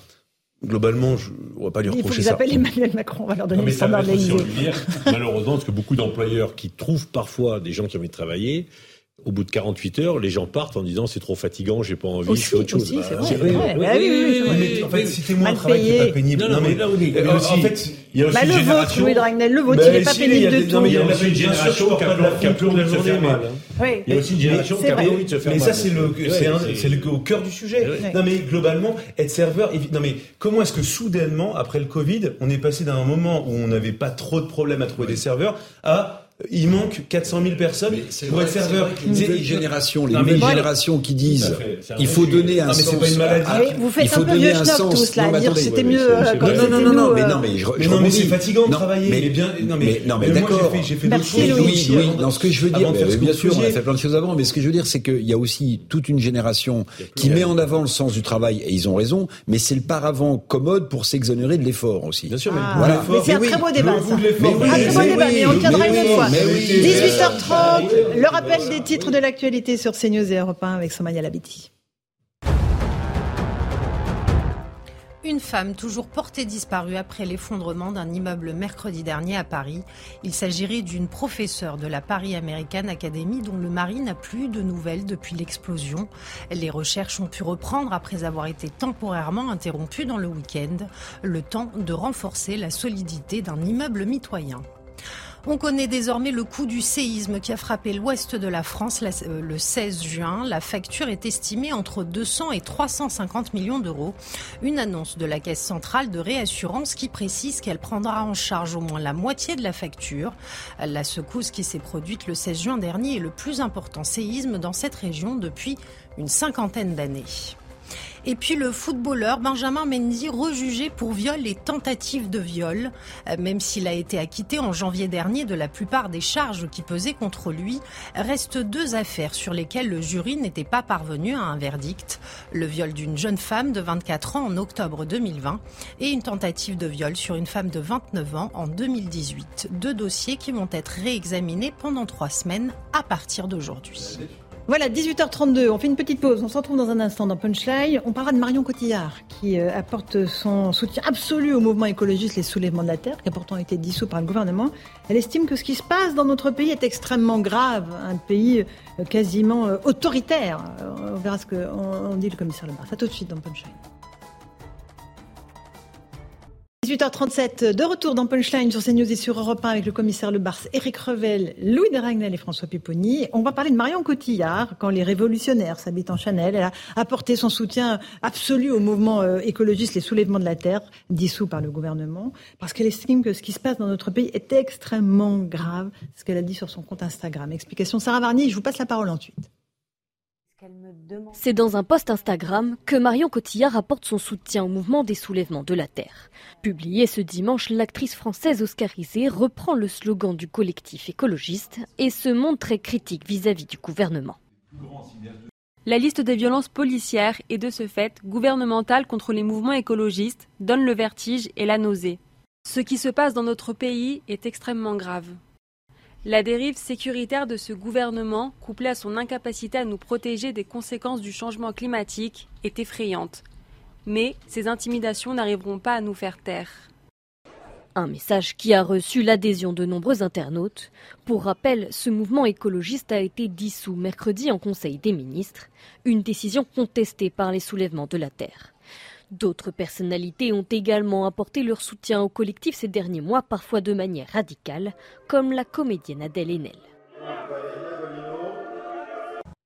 Globalement, je, on va pas lui reprocher ça. Il faut qu'ils appellent Emmanuel Macron, on va leur donner des standards Malheureusement, parce que beaucoup d'employeurs qui trouvent parfois des gens qui ont envie de travailler, au bout de 48 heures, les gens partent en disant c'est trop fatigant, j'ai pas envie, je fais autre chose. Aussi, bah, c'est vrai. Bah, oui, oui, en fait, citez-moi un travail qui n'est pas pénible. Non, non, mais là, oui. Mais aussi, en fait, il y a aussi bah, une le génération. Vôtre, Dragnel, le vôtre, il n'est pas pénible de tout. Il y a aussi une génération qui a plus envie de se faire mal. Il y a aussi une génération qui a plus envie de se faire mal. Mais ça, c'est le, c'est le au cœur du sujet. Non, mais globalement, être serveur, non, mais comment est-ce que soudainement, après le Covid, on est passé d'un moment où on n'avait pas trop de problèmes à trouver des serveurs à il manque 400 000 personnes pour être serveur. Les nouvelles générations, les nouvelles générations qui disent il faut donner un sens. Pas une maladie. vous faites il faut un peu donner un sens. tous là, à dire c'était mieux. Non, non, non, non, mais non, mais je, mais non, mais c'est fatigant de travailler. Mais bien, non, mais, non, mais d'accord. J'ai fait d'autres choses. Oui, oui. Non, ce que je veux dire, bien sûr, on a fait plein de choses avant, mais ce que je veux dire, c'est qu'il y a aussi toute une génération qui met en avant le sens du travail, et ils ont raison, mais c'est le paravent commode pour s'exonérer de l'effort aussi. Bien sûr, mais c'est un très beau débat, ça. Un très beau débat, mais on le tiendra une autre fois. 18h30, le rappel des titres de l'actualité sur CNews et Europe 1 avec Somaya Labiti. Une femme toujours portée disparue après l'effondrement d'un immeuble mercredi dernier à Paris. Il s'agirait d'une professeure de la Paris American Academy dont le mari n'a plus de nouvelles depuis l'explosion. Les recherches ont pu reprendre après avoir été temporairement interrompues dans le week-end, le temps de renforcer la solidité d'un immeuble mitoyen. On connaît désormais le coût du séisme qui a frappé l'ouest de la France euh, le 16 juin. La facture est estimée entre 200 et 350 millions d'euros. Une annonce de la Caisse centrale de réassurance qui précise qu'elle prendra en charge au moins la moitié de la facture. La secousse qui s'est produite le 16 juin dernier est le plus important séisme dans cette région depuis une cinquantaine d'années. Et puis le footballeur Benjamin Mendy rejugé pour viol et tentative de viol. Euh, même s'il a été acquitté en janvier dernier de la plupart des charges qui pesaient contre lui, restent deux affaires sur lesquelles le jury n'était pas parvenu à un verdict. Le viol d'une jeune femme de 24 ans en octobre 2020 et une tentative de viol sur une femme de 29 ans en 2018. Deux dossiers qui vont être réexaminés pendant trois semaines à partir d'aujourd'hui. Voilà, 18h32, on fait une petite pause. On se retrouve dans un instant dans Punchline. On parlera de Marion Cotillard, qui euh, apporte son soutien absolu au mouvement écologiste Les Soulèvements de la Terre, qui a pourtant été dissous par le gouvernement. Elle estime que ce qui se passe dans notre pays est extrêmement grave, un pays euh, quasiment euh, autoritaire. On verra ce qu'on dit le commissaire Lemar. Ça tout de suite dans Punchline. 18h37, de retour dans Punchline sur CNews et sur Europe 1 avec le commissaire Le Bars, Éric Revel, Louis de Ragnel et François Pipponi. On va parler de Marion Cotillard. Quand les révolutionnaires s'habitent en Chanel, elle a apporté son soutien absolu au mouvement euh, écologiste Les Soulèvements de la Terre, dissous par le gouvernement, parce qu'elle estime que ce qui se passe dans notre pays est extrêmement grave, ce qu'elle a dit sur son compte Instagram. Explication Sarah Varnier, je vous passe la parole ensuite C'est dans un post Instagram que Marion Cotillard apporte son soutien au mouvement des soulèvements de la Terre. Publié ce dimanche, l'actrice française oscarisée reprend le slogan du collectif écologiste et se montre très critique vis-à-vis du gouvernement. La liste des violences policières et de ce fait gouvernementales contre les mouvements écologistes donne le vertige et la nausée. Ce qui se passe dans notre pays est extrêmement grave. La dérive sécuritaire de ce gouvernement, couplée à son incapacité à nous protéger des conséquences du changement climatique, est effrayante. Mais ces intimidations n'arriveront pas à nous faire taire. Un message qui a reçu l'adhésion de nombreux internautes. Pour rappel, ce mouvement écologiste a été dissous mercredi en Conseil des ministres, une décision contestée par les soulèvements de la Terre. D'autres personnalités ont également apporté leur soutien au collectif ces derniers mois, parfois de manière radicale, comme la comédienne Adèle Haenel.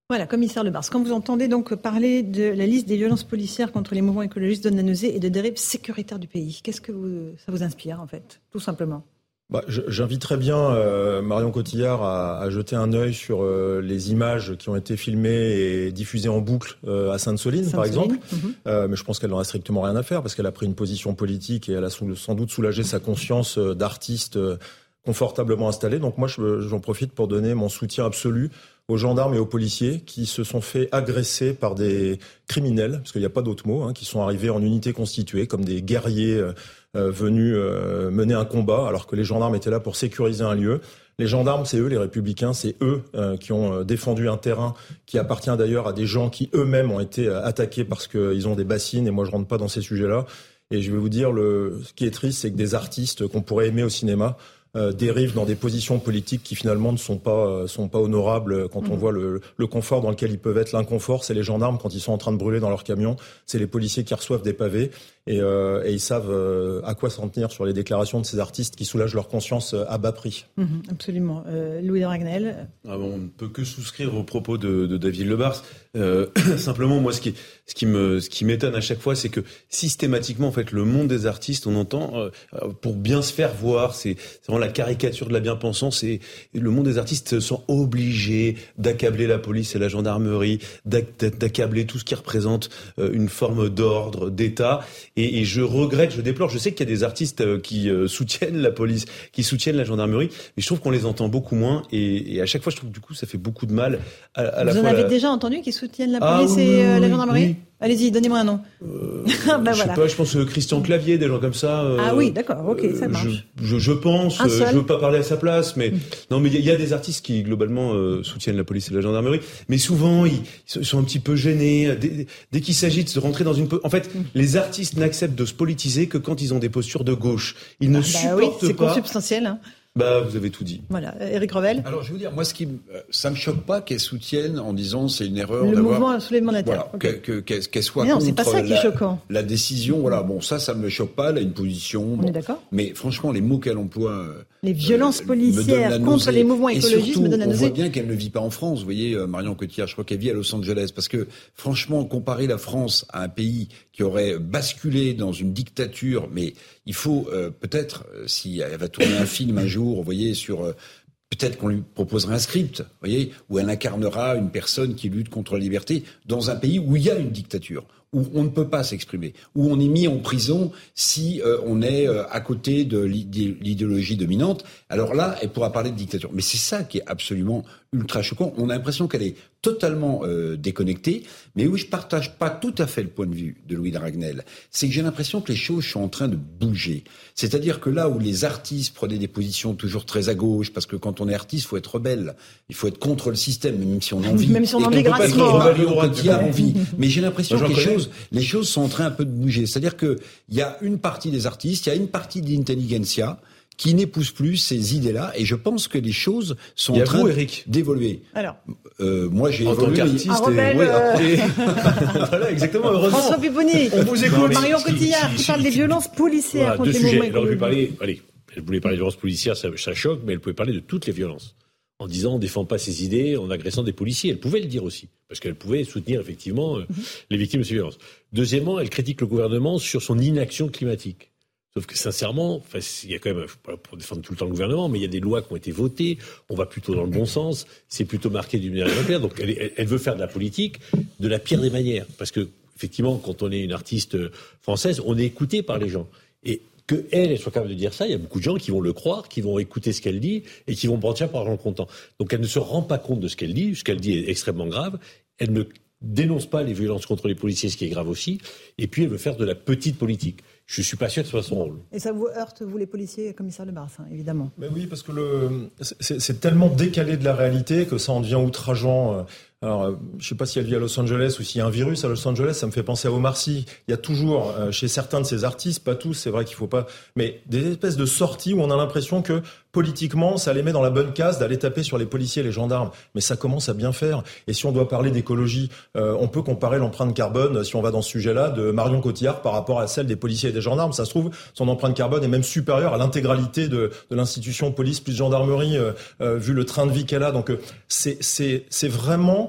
Voilà, commissaire Lebars, quand vous entendez donc parler de la liste des violences policières contre les mouvements écologistes de nausée et de dérives sécuritaires du pays, qu'est-ce que ça vous inspire en fait, tout simplement? Bah, J'inviterais bien euh, Marion Cotillard à, à, jeter un œil sur euh, les images qui ont été filmées et diffusées en boucle euh, à Sainte-Soline, Sainte par exemple. Mhm. mais je pense qu'elle n'en a strictement rien à faire parce qu'elle a pris une position politique et elle a sans doute soulagé sa conscience d'artiste confortablement installé. Donc moi, j'en profite pour donner mon soutien absolu aux gendarmes et aux policiers qui se sont fait agresser par des criminels, parce qu'il n'y a pas d'autre mot, hein, qui sont arrivés en unité constituée comme des guerriers euh, euh, venus euh, mener un combat, alors que les gendarmes étaient là pour sécuriser un lieu. Les gendarmes, c'est eux, les républicains, c'est eux qui ont défendu un terrain qui appartient d'ailleurs à des gens qui eux-mêmes ont été attaqués parce qu'ils ont des bassines, et moi je rentre pas dans ces sujets-là. Et je vais vous dire, le, ce qui est triste, c'est que des artistes qu'on pourrait aimer au cinéma euh, dérivent dans des positions politiques qui finalement ne sont pas euh, sont pas honorables quand on mm. voit le, le, confort dans lequel ils peuvent être. L'inconfort, c'est les gendarmes quand ils sont en train de brûler dans leur camion, c'est les policiers qui reçoivent des pavés et, euh, et ils savent euh, à quoi s'en tenir sur les déclarations de ces artistes qui soulagent leur conscience à bas prix. Mm-hmm, absolument. Louis de Ragnel. Ah bon, on ne peut que souscrire aux propos de, de David Lebars. simplement, moi, ce qui ce qui me ce qui m'étonne à chaque fois, c'est que systématiquement, en fait, le monde des artistes, on entend pour bien se faire voir, c'est la caricature de la bien-pensance et le monde des artistes sont obligés d'accabler la police et la gendarmerie, d'accabler tout ce qui représente euh, une forme d'ordre, d'État. Et, je regrette, je déplore, je sais qu'il y a des artistes euh, qui euh, soutiennent la police, qui soutiennent la gendarmerie, mais je trouve qu'on les entend beaucoup moins et, à chaque fois, je trouve que du coup, ça fait beaucoup de mal à, à la Vous en avez déjà entendu qui soutiennent la police ah et la gendarmerie Allez-y, donnez-moi un nom. Euh, je sais pas, je pense euh, Christian Clavier, des gens comme ça. Euh, ah oui, d'accord, ok, ça marche. Je, je, pense, euh, je veux pas parler à sa place, mais mm. non, mais il y, a des artistes qui globalement soutiennent la police et la gendarmerie, mais souvent ils, sont un petit peu gênés dès, dès qu'il s'agit de se rentrer dans une. En fait, mm. les artistes n'acceptent de se politiser que quand ils ont des postures de gauche. Ils ne ah bah supportent oui, pas. C'est consubstantiel. Hein. Bah, vous avez tout dit. Voilà, Eric Revel. Alors, je veux dire, moi, ce qui, euh, ça me choque pas qu'elle soutienne en disant c'est une erreur le mouvement soulèvement de voilà, qu'elle que, soit non, c'est pas ça qui est choquant. La décision, voilà, bon, ça, ça me choque pas. Elle a une position. On est d'accord. Mais franchement, les mots qu'elle emploie. Euh, les violences euh, policières contre les mouvements écologistes me donnent la nausée. On voit bien qu'elle ne vit pas en France. Vous voyez, Marion Cotillard, je crois qu'elle vit à Los Angeles, parce que franchement, comparer la France à un pays qui aurait basculé dans une dictature, mais il faut euh, peut-être, euh, si elle va tourner un film un jour, vous voyez, sur euh, peut-être qu'on lui proposerait un script, vous voyez, où elle incarnera une personne qui lutte contre la liberté dans un pays où il y a une dictature, où on ne peut pas s'exprimer, où on est mis en prison si euh, on est euh, à côté de l'idéologie dominante. Alors là, elle pourra parler de dictature. Mais c'est ça qui est absolument ultra choquant. On a l'impression qu'elle est totalement euh, déconnectée, mais où je partage pas tout à fait le point de vue de Louis Dragnel, c'est que j'ai l'impression que les choses sont en train de bouger. C'est-à-dire que là où les artistes prenaient des positions toujours très à gauche, parce que quand on est artiste, il faut être rebelle, il faut être contre le système, même si on en vit. Même si on en vit envie. Mais j'ai l'impression que les choses les choses sont en train un peu de bouger. C'est-à-dire qu'il y a une partie des artistes, il y a une partie de l'intelligentsia qui n'épouse plus ces idées-là. Et je pense que les choses sont en train d'évoluer. Alors, euh, moi j'ai évolué. Ah, euh, voilà, exactement. Heureusement. François Pipponi, on vous écoute. Marion Cotillard qui parle des violences policières contre les mouvements Alors, je parler, allez, elle voulait parler des violences policières, ça, ça choque, mais elle pouvait parler de toutes les violences en disant on défend pas ses idées en agressant des policiers. Elle pouvait le dire aussi, parce qu'elle pouvait soutenir effectivement euh, mhm. les victimes de ces violences. Deuxièmement, elle critique le gouvernement sur son inaction climatique. Sauf que sincèrement, il y a quand même, pour défendre tout le temps le gouvernement, mais il y a des lois qui ont été votées, on va plutôt dans le bon sens, c'est plutôt marqué d'une manière claire. Donc elle, veut faire de la politique de la pire des manières. Parce que, effectivement, quand on est une artiste française, on est écouté par les gens. Et que elle, soit capable de dire ça, il y a beaucoup de gens qui vont le croire, qui vont écouter ce qu'elle dit et qui vont mentir par comptant. Donc elle ne se rend pas compte de ce qu'elle dit, ce qu'elle dit est extrêmement grave. Elle ne dénonce pas les violences contre les policiers, ce qui est grave aussi. Et puis elle veut faire de la petite politique. Je ne suis pas sûr que ce soit son rôle. Et ça vous heurte, vous les policiers, commissaire de Mars, hein, évidemment? Mais oui, parce que c'est tellement décalé de la réalité que ça en devient outrageant. Euh, alors, euh, je ne sais pas si elle vit à Los Angeles ou s'il y a un virus à Los Angeles, ça me fait penser à Omar Sy. Il y a toujours, euh, chez certains de ces artistes, pas tous, c'est vrai qu'il faut pas, mais des espèces de sorties où on a l'impression que politiquement, ça les met dans la bonne case d'aller taper sur les policiers et les gendarmes. Mais ça commence à bien faire. Et si on doit parler d'écologie, euh, on peut comparer l'empreinte carbone, si on va dans ce sujet-là, de Marion Cotillard par rapport à celle des policiers et des gendarmes. Ça se trouve, son empreinte carbone est même supérieure à l'intégralité de, de l'institution police plus gendarmerie, vu le train de vie qu'elle a. Donc c'est vraiment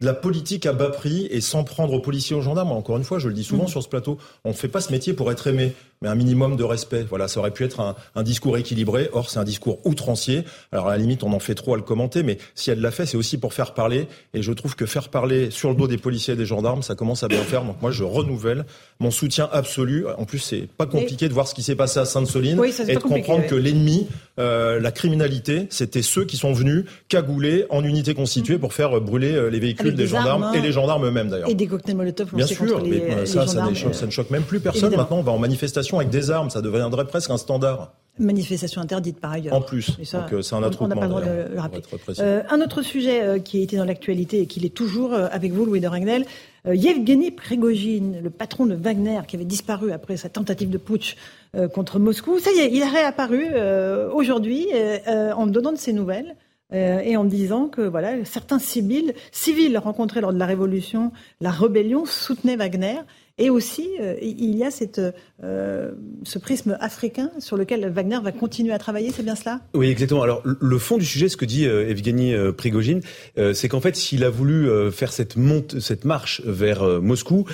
de la politique à bas prix et sans prendre aux policiers aux gendarmes. Encore une fois, je le dis souvent mmh. sur ce plateau, on ne fait pas ce métier pour être aimé mais un minimum de respect. Voilà, ça aurait pu être un, un discours équilibré. Or, c'est un discours outrancier. Alors, à la limite, on en fait trop à le commenter, mais si elle l'a fait, c'est aussi pour faire parler. Et je trouve que faire parler sur le dos des policiers et des gendarmes, ça commence à bien faire. Donc, moi, je renouvelle mon soutien absolu. En plus, c'est pas compliqué de voir ce qui s'est passé à Sainte-Soline et de comprendre que l'ennemi, euh, la criminalité, c'était ceux qui sont venus cagoulés en unité constituée pour faire brûler euh, les véhicules des gendarmes et les gendarmes eux-mêmes d'ailleurs. Et des cocktails Molotov Bien sûr, mais euh, ça, ça, ça, ne choque même plus personne. Maintenant, on va en manifestation avec des armes, ça deviendrait presque un standard. Manifestation interdite par ailleurs. En plus, donc euh, c'est un attroupement. On n'a pas le droit de le rappeler. Euh, un autre sujet euh, qui a été dans l'actualité et qui est toujours avec vous, Louis de Ragnel. Yevgeny Prigogine, le patron de Wagner, qui avait disparu après sa tentative de putsch contre Moscou, ça y est, il a réapparu aujourd'hui en me donnant de ses nouvelles. Et en disant que voilà, certains civils, civils rencontrés lors de la révolution, la rébellion, soutenaient Wagner. Et aussi, euh, il y a cette, euh, ce prisme africain sur lequel Wagner va continuer à travailler, c'est bien cela? Oui, exactement. Alors, le fond du sujet, ce que dit euh, Evgeny euh, Prigogine, c'est qu'en fait, s'il a voulu faire cette marche vers Moscou,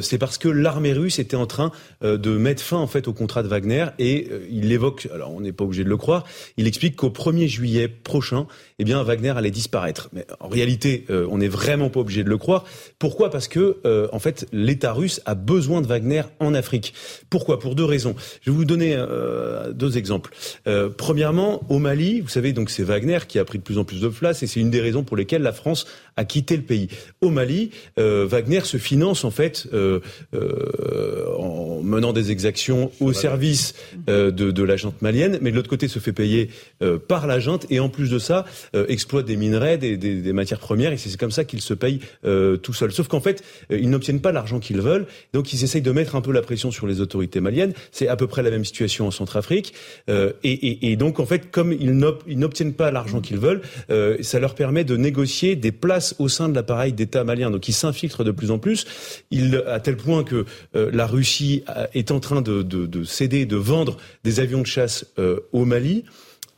c'est parce que l'armée russe était en train de mettre fin en fait au contrat de Wagner et il évoque, alors on n'est pas obligé de le croire, il explique qu'au 1er juillet prochain, eh bien Wagner allait disparaître. Mais en réalité, on n'est vraiment pas obligé de le croire. Pourquoi? Parce que en fait, l'État russe a besoin de Wagner en Afrique. Pourquoi? Pour deux raisons. Je vais vous donner euh, deux exemples. Euh, premièrement, au Mali, vous savez, donc c'est Wagner qui a pris de plus en plus de place et c'est une des raisons pour lesquelles la France a quitté le pays. Au Mali, euh, Wagner se finance en fait euh, euh, en menant des exactions au service de, de la junte malienne, mais de l'autre côté se fait payer par la junte et en plus de ça exploite des minerais, des, des, des matières premières et c'est comme ça qu'il se paye tout seul. Sauf qu'en fait, ils n'obtiennent pas l'argent qu'ils veulent, donc ils essayent de mettre un peu la pression sur les autorités C'est à peu près la même situation en Centrafrique et, et, donc en fait, comme ils n'obtiennent pas l'argent qu'ils veulent, ça leur permet de négocier des places au sein de l'appareil d'État malien. Donc il s'infiltre de plus en plus, il, à tel point que euh, la Russie est en train de, de, de, céder, de vendre des avions de chasse euh, au Mali.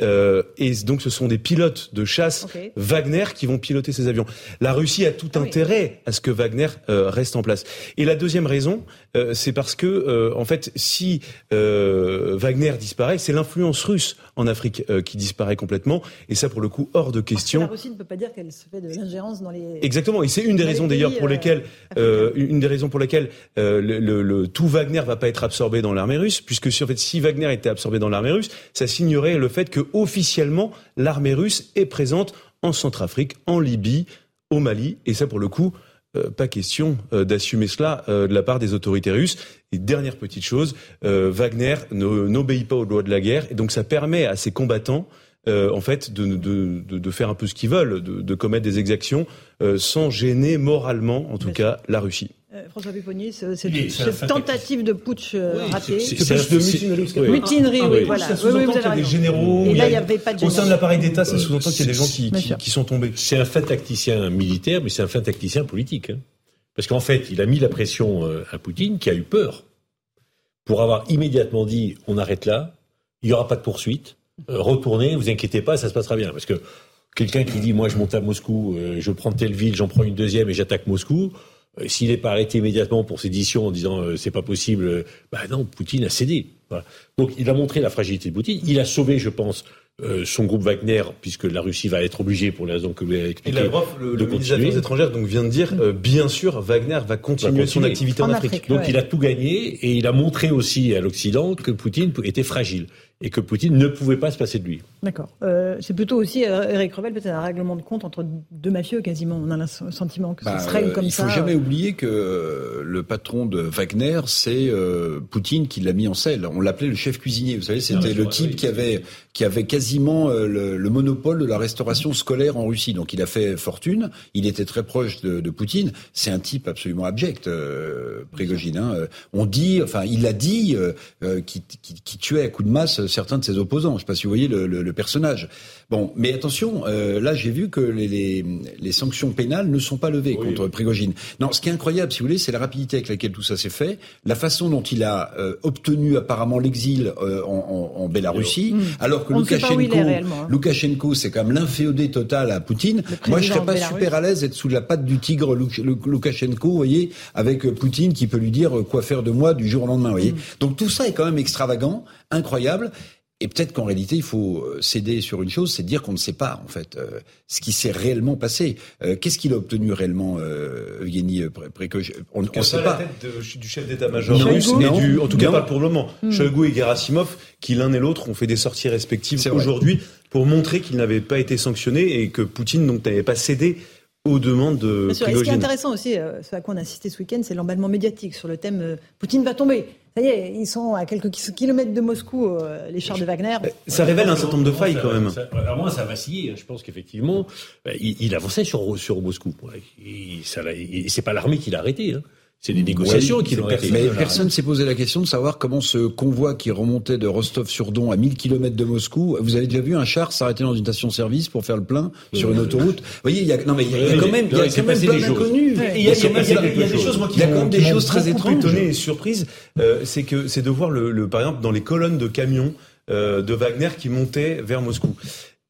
Euh, et donc ce sont des pilotes de chasse Wagner qui vont piloter ces avions. La Russie a tout ah intérêt à ce que Wagner euh, reste en place. Et la deuxième raison, euh, c'est parce que en fait, si Wagner disparaît, c'est l'influence russe en Afrique qui disparaît complètement. Et ça, pour le coup, hors de question. La Russie ne peut pas dire qu'elle se fait de l'ingérence dans les. Exactement. Et c'est une des raisons d'ailleurs pour lesquelles une des raisons pour lesquelles le, tout Wagner va pas être absorbé dans l'armée russe, puisque si, en fait, si Wagner était absorbé dans l'armée russe, ça signerait le fait que officiellement, l'armée russe est présente en Centrafrique, en Libye, au Mali, et ça pour le coup, euh, pas question euh, d'assumer cela euh, de la part des autorités russes. Et dernière petite chose, Wagner n'obéit pas aux lois de la guerre, et donc ça permet à ses combattants en fait, de, de, de, faire un peu ce qu'ils veulent, de, commettre des exactions sans gêner moralement, en tout cas, la Russie. Euh, François Pupponi, cette tentative de putsch euh, ratée. C'est de mutinerie. Oui. Mutinerie, oui, voilà. Ça sous-entend qu'il y a des généraux. Et là, il n'y avait pas de Au sein de l'appareil d'État, ça sous-entend qu'il y a des gens qui, qui, sont tombés. C'est un fin tacticien militaire, mais c'est un fin tacticien politique. Parce qu'en fait, il a mis la pression euh, à Poutine, qui a eu peur, pour avoir immédiatement dit on arrête là, il n'y aura pas de poursuite, retournez, vous inquiétez pas, ça se passera bien. Parce que quelqu'un qui dit moi je monte à Moscou, je prends telle ville, j'en prends une deuxième et j'attaque Moscou, S'il n'est pas arrêté immédiatement pour sédition en disant c'est pas possible, bah non, Poutine a cédé. Donc il a montré la fragilité de Poutine. Il a sauvé, je pense, euh, son groupe Wagner, puisque la Russie va être obligée, pour les raisons que vous avez expliquées, Et Lavrov, le, de le ministre des. Affaires étrangères, donc vient de dire, euh, bien sûr, Wagner va continuer, son continuer. activité en, Afrique. Donc il a tout gagné et il a montré aussi à l'Occident que Poutine était fragile et que Poutine ne pouvait pas se passer de lui. D'accord. Euh, c'est plutôt aussi, euh, Eric Revel, peut-être un règlement de compte entre deux mafieux quasiment. On a le sentiment que Bah, ce serait euh, comme il ça. faut jamais euh, oublier que euh, le patron de Wagner, c'est euh, Poutine qui l'a mis en selle. On l'appelait le chef cuisinier. Vous savez, c'était Ah, le type qui avait qui avait quasiment euh, le, le monopole de la restauration scolaire en Russie. Donc il a fait fortune. Il était très proche de, de Poutine. C'est un type absolument abject, euh, Prigogine. hein. Euh, On dit, enfin, il a dit euh, euh, qu'il qu'il- qu'il tuait à coups de masse certains de ses opposants. Je ne sais pas si vous voyez le, le- le personnage. Bon, mais attention, euh, là j'ai vu que les, les, les sanctions pénales ne sont pas levées contre Prigogine. Non, ce qui est incroyable, si vous voulez, c'est la rapidité avec laquelle tout ça s'est fait, la façon dont il a euh, obtenu apparemment l'exil euh, en, en, en Bélarussie, Mm. alors que On Loukachenko, hein. Loukachenko, c'est quand même l'inféodé total à Poutine. Moi, je serais pas super à l'aise d'être sous la patte du tigre Loukachenko, vous voyez, avec euh, Poutine qui peut lui dire euh, quoi faire de moi du jour au lendemain, vous voyez. Donc tout ça est quand même extravagant, incroyable. Et peut-être qu'en réalité, il faut euh, céder sur une chose, c'est dire qu'on ne sait pas, en fait, euh, ce qui s'est réellement passé. Euh, Qu'est-ce qu'il a obtenu réellement, euh, Evgeny euh, Pré- Prégoj- On ne sait la pas. tête de- du chef d'état-major? Russe, et du, en tout cas non. pas pour le moment. Shoigu et Gerasimov, qui l'un et l'autre ont fait des sorties respectives aujourd'hui pour montrer qu'ils n'avaient pas été sanctionnés et que Poutine donc n'avait pas cédé aux demandes de Bien sûr. Et ce qui est intéressant aussi, euh, ce à quoi on a assisté ce week-end, c'est l'emballement médiatique sur le thème euh, Poutine va tomber. Ça y est, ils sont à quelques ki- kilomètres de Moscou, euh, les chars de Wagner. Ça révèle un certain nombre de failles Ça- quand même. ça- à moi, ça a vacillé. hein. Je pense qu'effectivement, euh, il, il avançait sur, sur Moscou. Et, et c'est pas l'armée qui l'a arrêté. hein. C'est les négociations Oui, qui l'ont arrêté. Mais personne s'est posé la question de savoir comment ce convoi qui remontait de Rostov-sur-Don à 1000 km de Moscou, vous avez déjà vu un char s'arrêter dans une station-service pour faire le plein sur une autoroute Vous voyez, il y a, non mais il y a, il y a quand même, il y a quand même plein des choses. d'inconnus. Il y a, des quand même des choses très étranges. étonné et surprise, euh, c'est que c'est de voir le, le- par exemple dans les colonnes de camions euh, de Wagner qui montaient vers Moscou.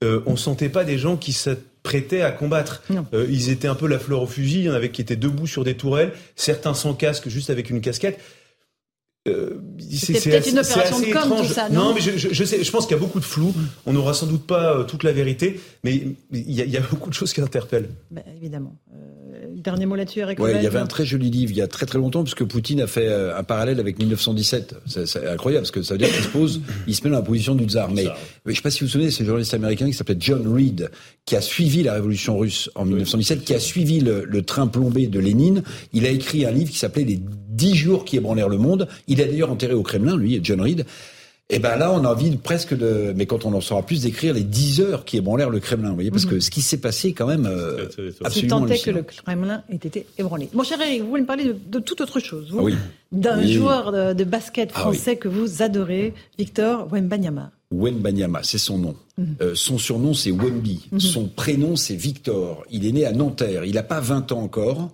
Euh, on sentait pas des gens qui s'apprêtaient à combattre. Euh, ils étaient un peu la fleur au fusil. Il y en avait qui étaient debout sur des tourelles, certains sans casque, juste avec une casquette. Euh, c'est- peut-être une opération de com, étrange. tout ça, non mais je, je- je sais, je pense qu'il y a beaucoup de flou. On n'aura sans doute pas euh, toute la vérité, mais il y, a, il y a beaucoup de choses qui interpellent. Bah, évidemment. Dernier mot là-dessus, Eric Ouais, il y avait un très joli livre il y a très très longtemps, puisque Poutine a fait euh, un parallèle avec 1917. C'est incroyable, parce que ça veut dire qu'il se pose, il se met dans la position du tsar. Mais, mais je ne sais pas si vous vous souvenez, c'est un journaliste américain qui s'appelait John Reed, qui a suivi la révolution russe en 1917, qui a suivi le, le train plombé de Lénine. Il a écrit un livre qui s'appelait Les dix jours qui ébranlèrent le monde. Il est d'ailleurs enterré au Kremlin, lui, John Reed. Et ben là, on a envie de, presque de, mais quand on en saura plus, d'écrire les 10 heures qui ébranlèrent le Kremlin. Vous voyez, parce que ce qui s'est passé, quand même, euh, Si absolument tant est que le Kremlin ait été ébranlé. Mon cher Eric, vous voulez me parler de, de toute autre chose, vous Ah oui. D'un Oui. joueur de, de basket Ah français que vous adorez, Victor Wembanyama. Wenbanyama, c'est son nom. Mhm. Euh, son surnom, c'est Wemby. Mhm. Son prénom, c'est Victor. Il est né à Nanterre. Il n'a pas 20 ans encore.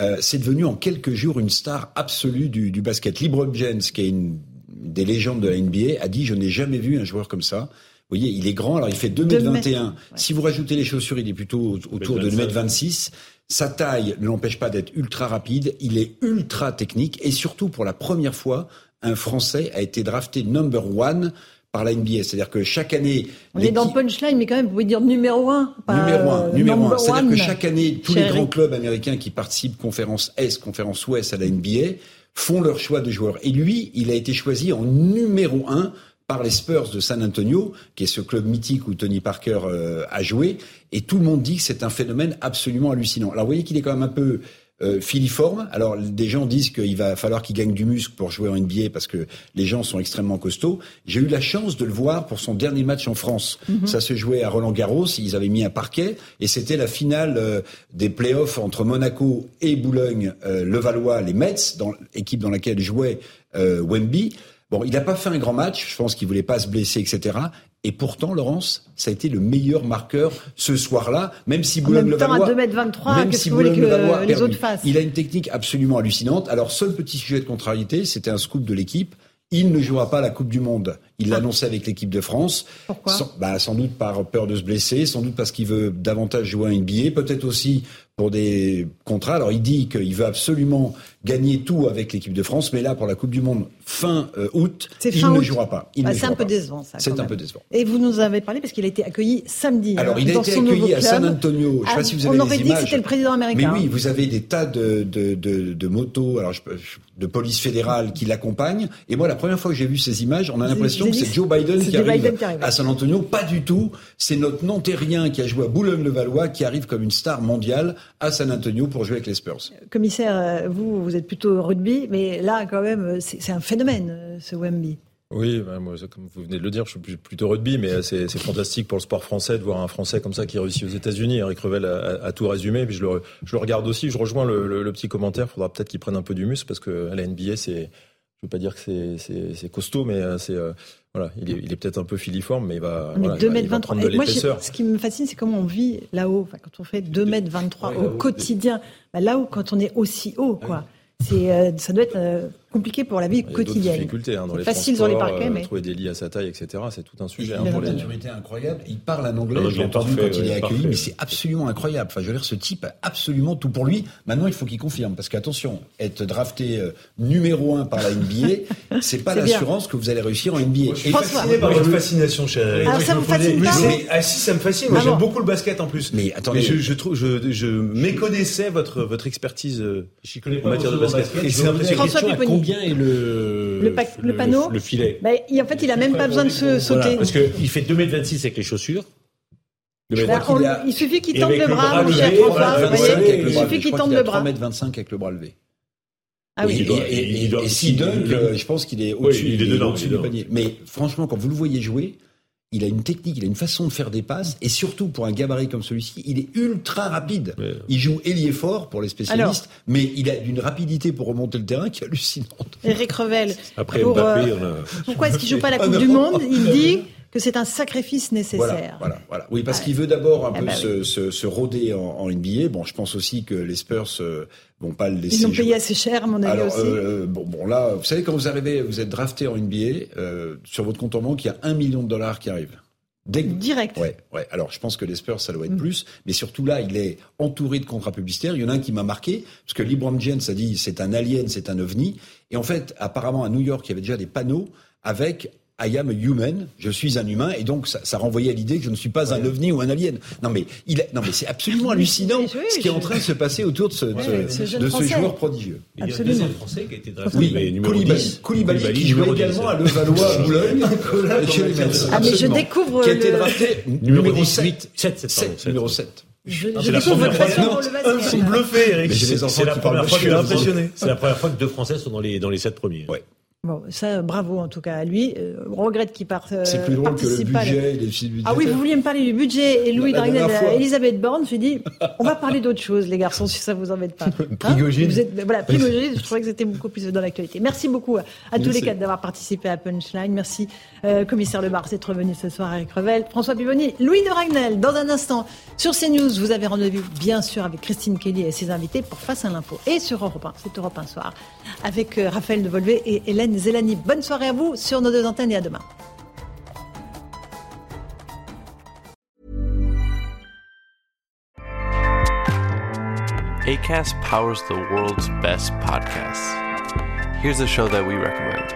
Euh, c'est devenu en quelques jours une star absolue du, du basket. LeBron James, qui est une des légendes de la NBA, a dit « Je n'ai jamais vu un joueur comme ça ». Vous voyez, il est grand, alors il fait 2m21. Si vous rajoutez les chaussures, il est plutôt autour de 2m26. Sa taille ne l'empêche pas d'être ultra rapide. Il est ultra technique. Et surtout, pour la première fois, un Français a été drafté number one par la NBA. C'est-à-dire que chaque année, On est dans punchline, mais quand même, vous pouvez dire numéro un. pas, Numéro un, euh, numéro un. number C'est-à-dire que one. chaque année, tous les grands clubs américains qui participent conférence Est, conférence Ouest à la NBA font leur choix de joueurs. Et lui, il a été choisi en numéro un par les Spurs de San Antonio, qui est ce club mythique où Tony Parker euh, a joué. Et tout le monde dit que c'est un phénomène absolument hallucinant. Alors vous voyez qu'il est quand même un peu euh, filiforme. Alors des gens disent qu'il va falloir qu'il gagne du muscle pour jouer en NBA parce que les gens sont extrêmement costauds. J'ai eu la chance de le voir pour son dernier match en France. Mhm. Ça se jouait à Roland Garros. Ils avaient mis un parquet et c'était la finale euh, des playoffs entre Monaco et Boulogne, euh, Levallois, les Mets, dans équipe dans laquelle jouait euh, Wemby. Bon, il n'a pas fait un grand match. Je pense qu'il voulait pas se blesser, etc. Et pourtant, Laurence, ça a été le meilleur marqueur ce soir-là, même si Boulogne-Levallois. à 2m23, même si Boulogne-Levallois a les perdu. autres fassent Il a une technique absolument hallucinante. Alors, seul petit sujet de contrariété, c'était un scoop de l'équipe. Il ne jouera pas la Coupe du Monde. Il l'a annoncé avec l'équipe de France. Pourquoi sans, bah, sans doute par peur de se blesser, sans doute parce qu'il veut davantage jouer à NBA, peut-être aussi pour des contrats. Alors il dit qu'il veut absolument gagner tout avec l'équipe de France, mais là pour la Coupe du Monde fin euh, août, il ne jouera pas. Bah, c'est un peu décevant ça. C'est un peu décevant. Et vous nous avez parlé parce qu'il a été accueilli samedi. Alors hein, il a été accueilli à. San Antonio. Je sais Ah, pas si vous avez on aurait les dit images. que c'était le président américain. Mais oui, vous avez des tas de, de, de, de motos, alors je, de police fédérale qui l'accompagnent. Et moi, la première fois que j'ai vu ces images, on a l'impression c'est Joe Biden qui Joe arrive, Biden qui arrive. à San Antonio. Pas du tout. C'est notre non-terrien qui a joué à Boulogne-le-Valois qui arrive comme une star mondiale à San Antonio pour jouer avec les Spurs. Commissaire, euh, vous, vous êtes plutôt rugby, mais là, quand même, euh, c'est un phénomène, euh, ce Wemby. Oui, bah, moi, comme vous venez de le dire, je suis plutôt rugby, mais c'est c'est fantastique pour le sport français de voir un Français comme ça qui réussit aux États-Unis. Eric Revel a, a- a tout résumé, puis je le, je le regarde aussi. Je rejoins le, le- le petit commentaire. Faudra peut-être qu'il prenne un peu du muscle parce que à la NBA, c'est, je veux pas dire que c'est- c'est c'est costaud, mais euh, c'est euh, voilà, il est, il est peut-être un peu filiforme, mais il va, Mais voilà, 2 il va- il mètres va 23. prendre de moi, ce qui me fascine, c'est comment on vit là-haut. Enfin, quand on fait 2 mètres 23 Ouais, au quotidien, bah, là-haut, quand on est aussi haut, quoi. C'est, euh, ça doit être euh, compliqué pour la vie Il y a d'autres quotidienne. difficultés hein, dans les facile sur les parquets, mais trouver des lits à sa taille, etc. C'est tout un Il sujet. a hein, pour une les- maturité incroyable. Il parle un anglais. Anglais l'ai entendu quand il est accueilli, parfait. mais c'est absolument incroyable. Enfin, je veux dire, ce type a absolument tout pour lui. Maintenant, il faut qu'il confirme, parce qu'attention, être drafté euh, numéro un par la NBA, c'est pas l'assurance que vous allez réussir en NBA. Je suis François. fasciné par votre fascination, cher. Alors, ça vous fascine pas Ah si, ça me fascine. Moi, Ah j'aime beaucoup le basket en plus. Mais attendez. je, je trouve, je, je méconnaissais votre votre expertise euh, Je connais en matière de basket. Et c'est. François Pupponi. Combien est le, Le pa- le panneau le, filet? Bah, il- en fait, il a même pas besoin de se sauter. Voilà, parce qu'il fait 2m26 avec les chaussures. Bah, a- il suffit qu'il tende le bras, bras mon levé, cher voilà, François. vous 25 voyez avec le il suffit qu'il tende le bras. 3m25 avec le bras levé. Ah oui. Et- s'il il- euh, je pense qu'il est au-dessus du panier. Mais franchement, quand vous le voyez jouer, il a une technique, il a une façon de faire des passes, et surtout pour un gabarit comme celui-ci, il est ultra rapide. Ouais. Il joue ailier fort pour les spécialistes, mais il a une rapidité pour remonter le terrain qui est hallucinante. Eric Revel, Après pour, Mbappé, euh, a... pourquoi est-ce qu'il joue pas la Ah Coupe du Monde? Il dit que c'est un sacrifice Voilà, nécessaire. voilà, voilà. Oui, parce qu'il veut d'abord un Eh peu ben se, se, se rôder en, en NBA. Bon, je pense aussi que les Spurs euh, vont pas le laisser Ils l'ont jouer. payé assez cher, à mon avis Alors, aussi. euh, bon, bon, là, vous savez, quand vous arrivez, vous êtes drafté en NBA, euh, sur votre compte en banque, il y a un million de dollars qui arrivent. Dès Direct. Ouais, ouais. Alors, je pense que les Spurs, ça doit être Mm. plus. Mais surtout là, il est entouré de contrats publicitaires. Il y en a un qui m'a marqué, parce que LeBron James a dit c'est un alien, c'est un ovni. Et en fait, apparemment, à New York, il y avait déjà des panneaux avec I am a human, je suis un humain, et donc ça, ça renvoyait à l'idée que je ne suis pas un ovni ou un alien. Non mais il, a- non mais c'est absolument hallucinant Oui, ce qui est en train de se passer autour de ce, de Ouais, ce- ce de ce Français. joueur prodigieux. Il y a un Absolument. deuxième Français qui a été drafté. Oui, Koulibaly, 10. Koulibaly, qui jouait numéro 10, également à ouais. Levallois à Boulogne. Ah, mais je découvre Qui a été le- drafté Numéro numéro 10, 7. 8, 7, 7, 7, numéro 7. Je, je c'est la découvre première votre fois- Ils sont bluffés, Eric. Que. C'est la première fois que deux Français sont dans les dans les sept premiers. Ouais. Bon, ça, bravo en tout cas à lui. Euh, regrette qu'il parte. euh, C'est plus drôle que le budget et les Ah oui, vous vouliez me parler du budget et Louis Dragnel. Elisabeth Borne. J'ai dit, on va parler d'autre chose, les garçons, si ça vous embête pas. Hein Prigogine. Vous êtes, voilà, Prigogine, je trouvais que c'était beaucoup plus dans l'actualité. Merci beaucoup à, à tous les quatre d'avoir participé à Punchline. Merci, euh, commissaire Le Mars, d'être venu ce soir avec Revel. François Pivoni, Louis de Ragnel. Dans un instant, sur CNews, vous avez rendez-vous, bien sûr, avec Christine Kelly et ses invités pour Face à l'info. Et sur Europe 1, c'est Europe 1 soir, avec euh, Raphaël de Volvé et Hélène Zélani. Bonne soirée à vous sur nos deux antennes et à demain. ACAST powers the world's best podcasts. Here's a show that we recommend.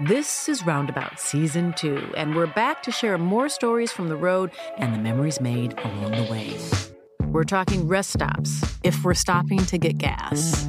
This is Roundabout Season 2, and we're back to share more stories from the road and the memories made along the way. We're talking rest stops, if we're stopping to get gas.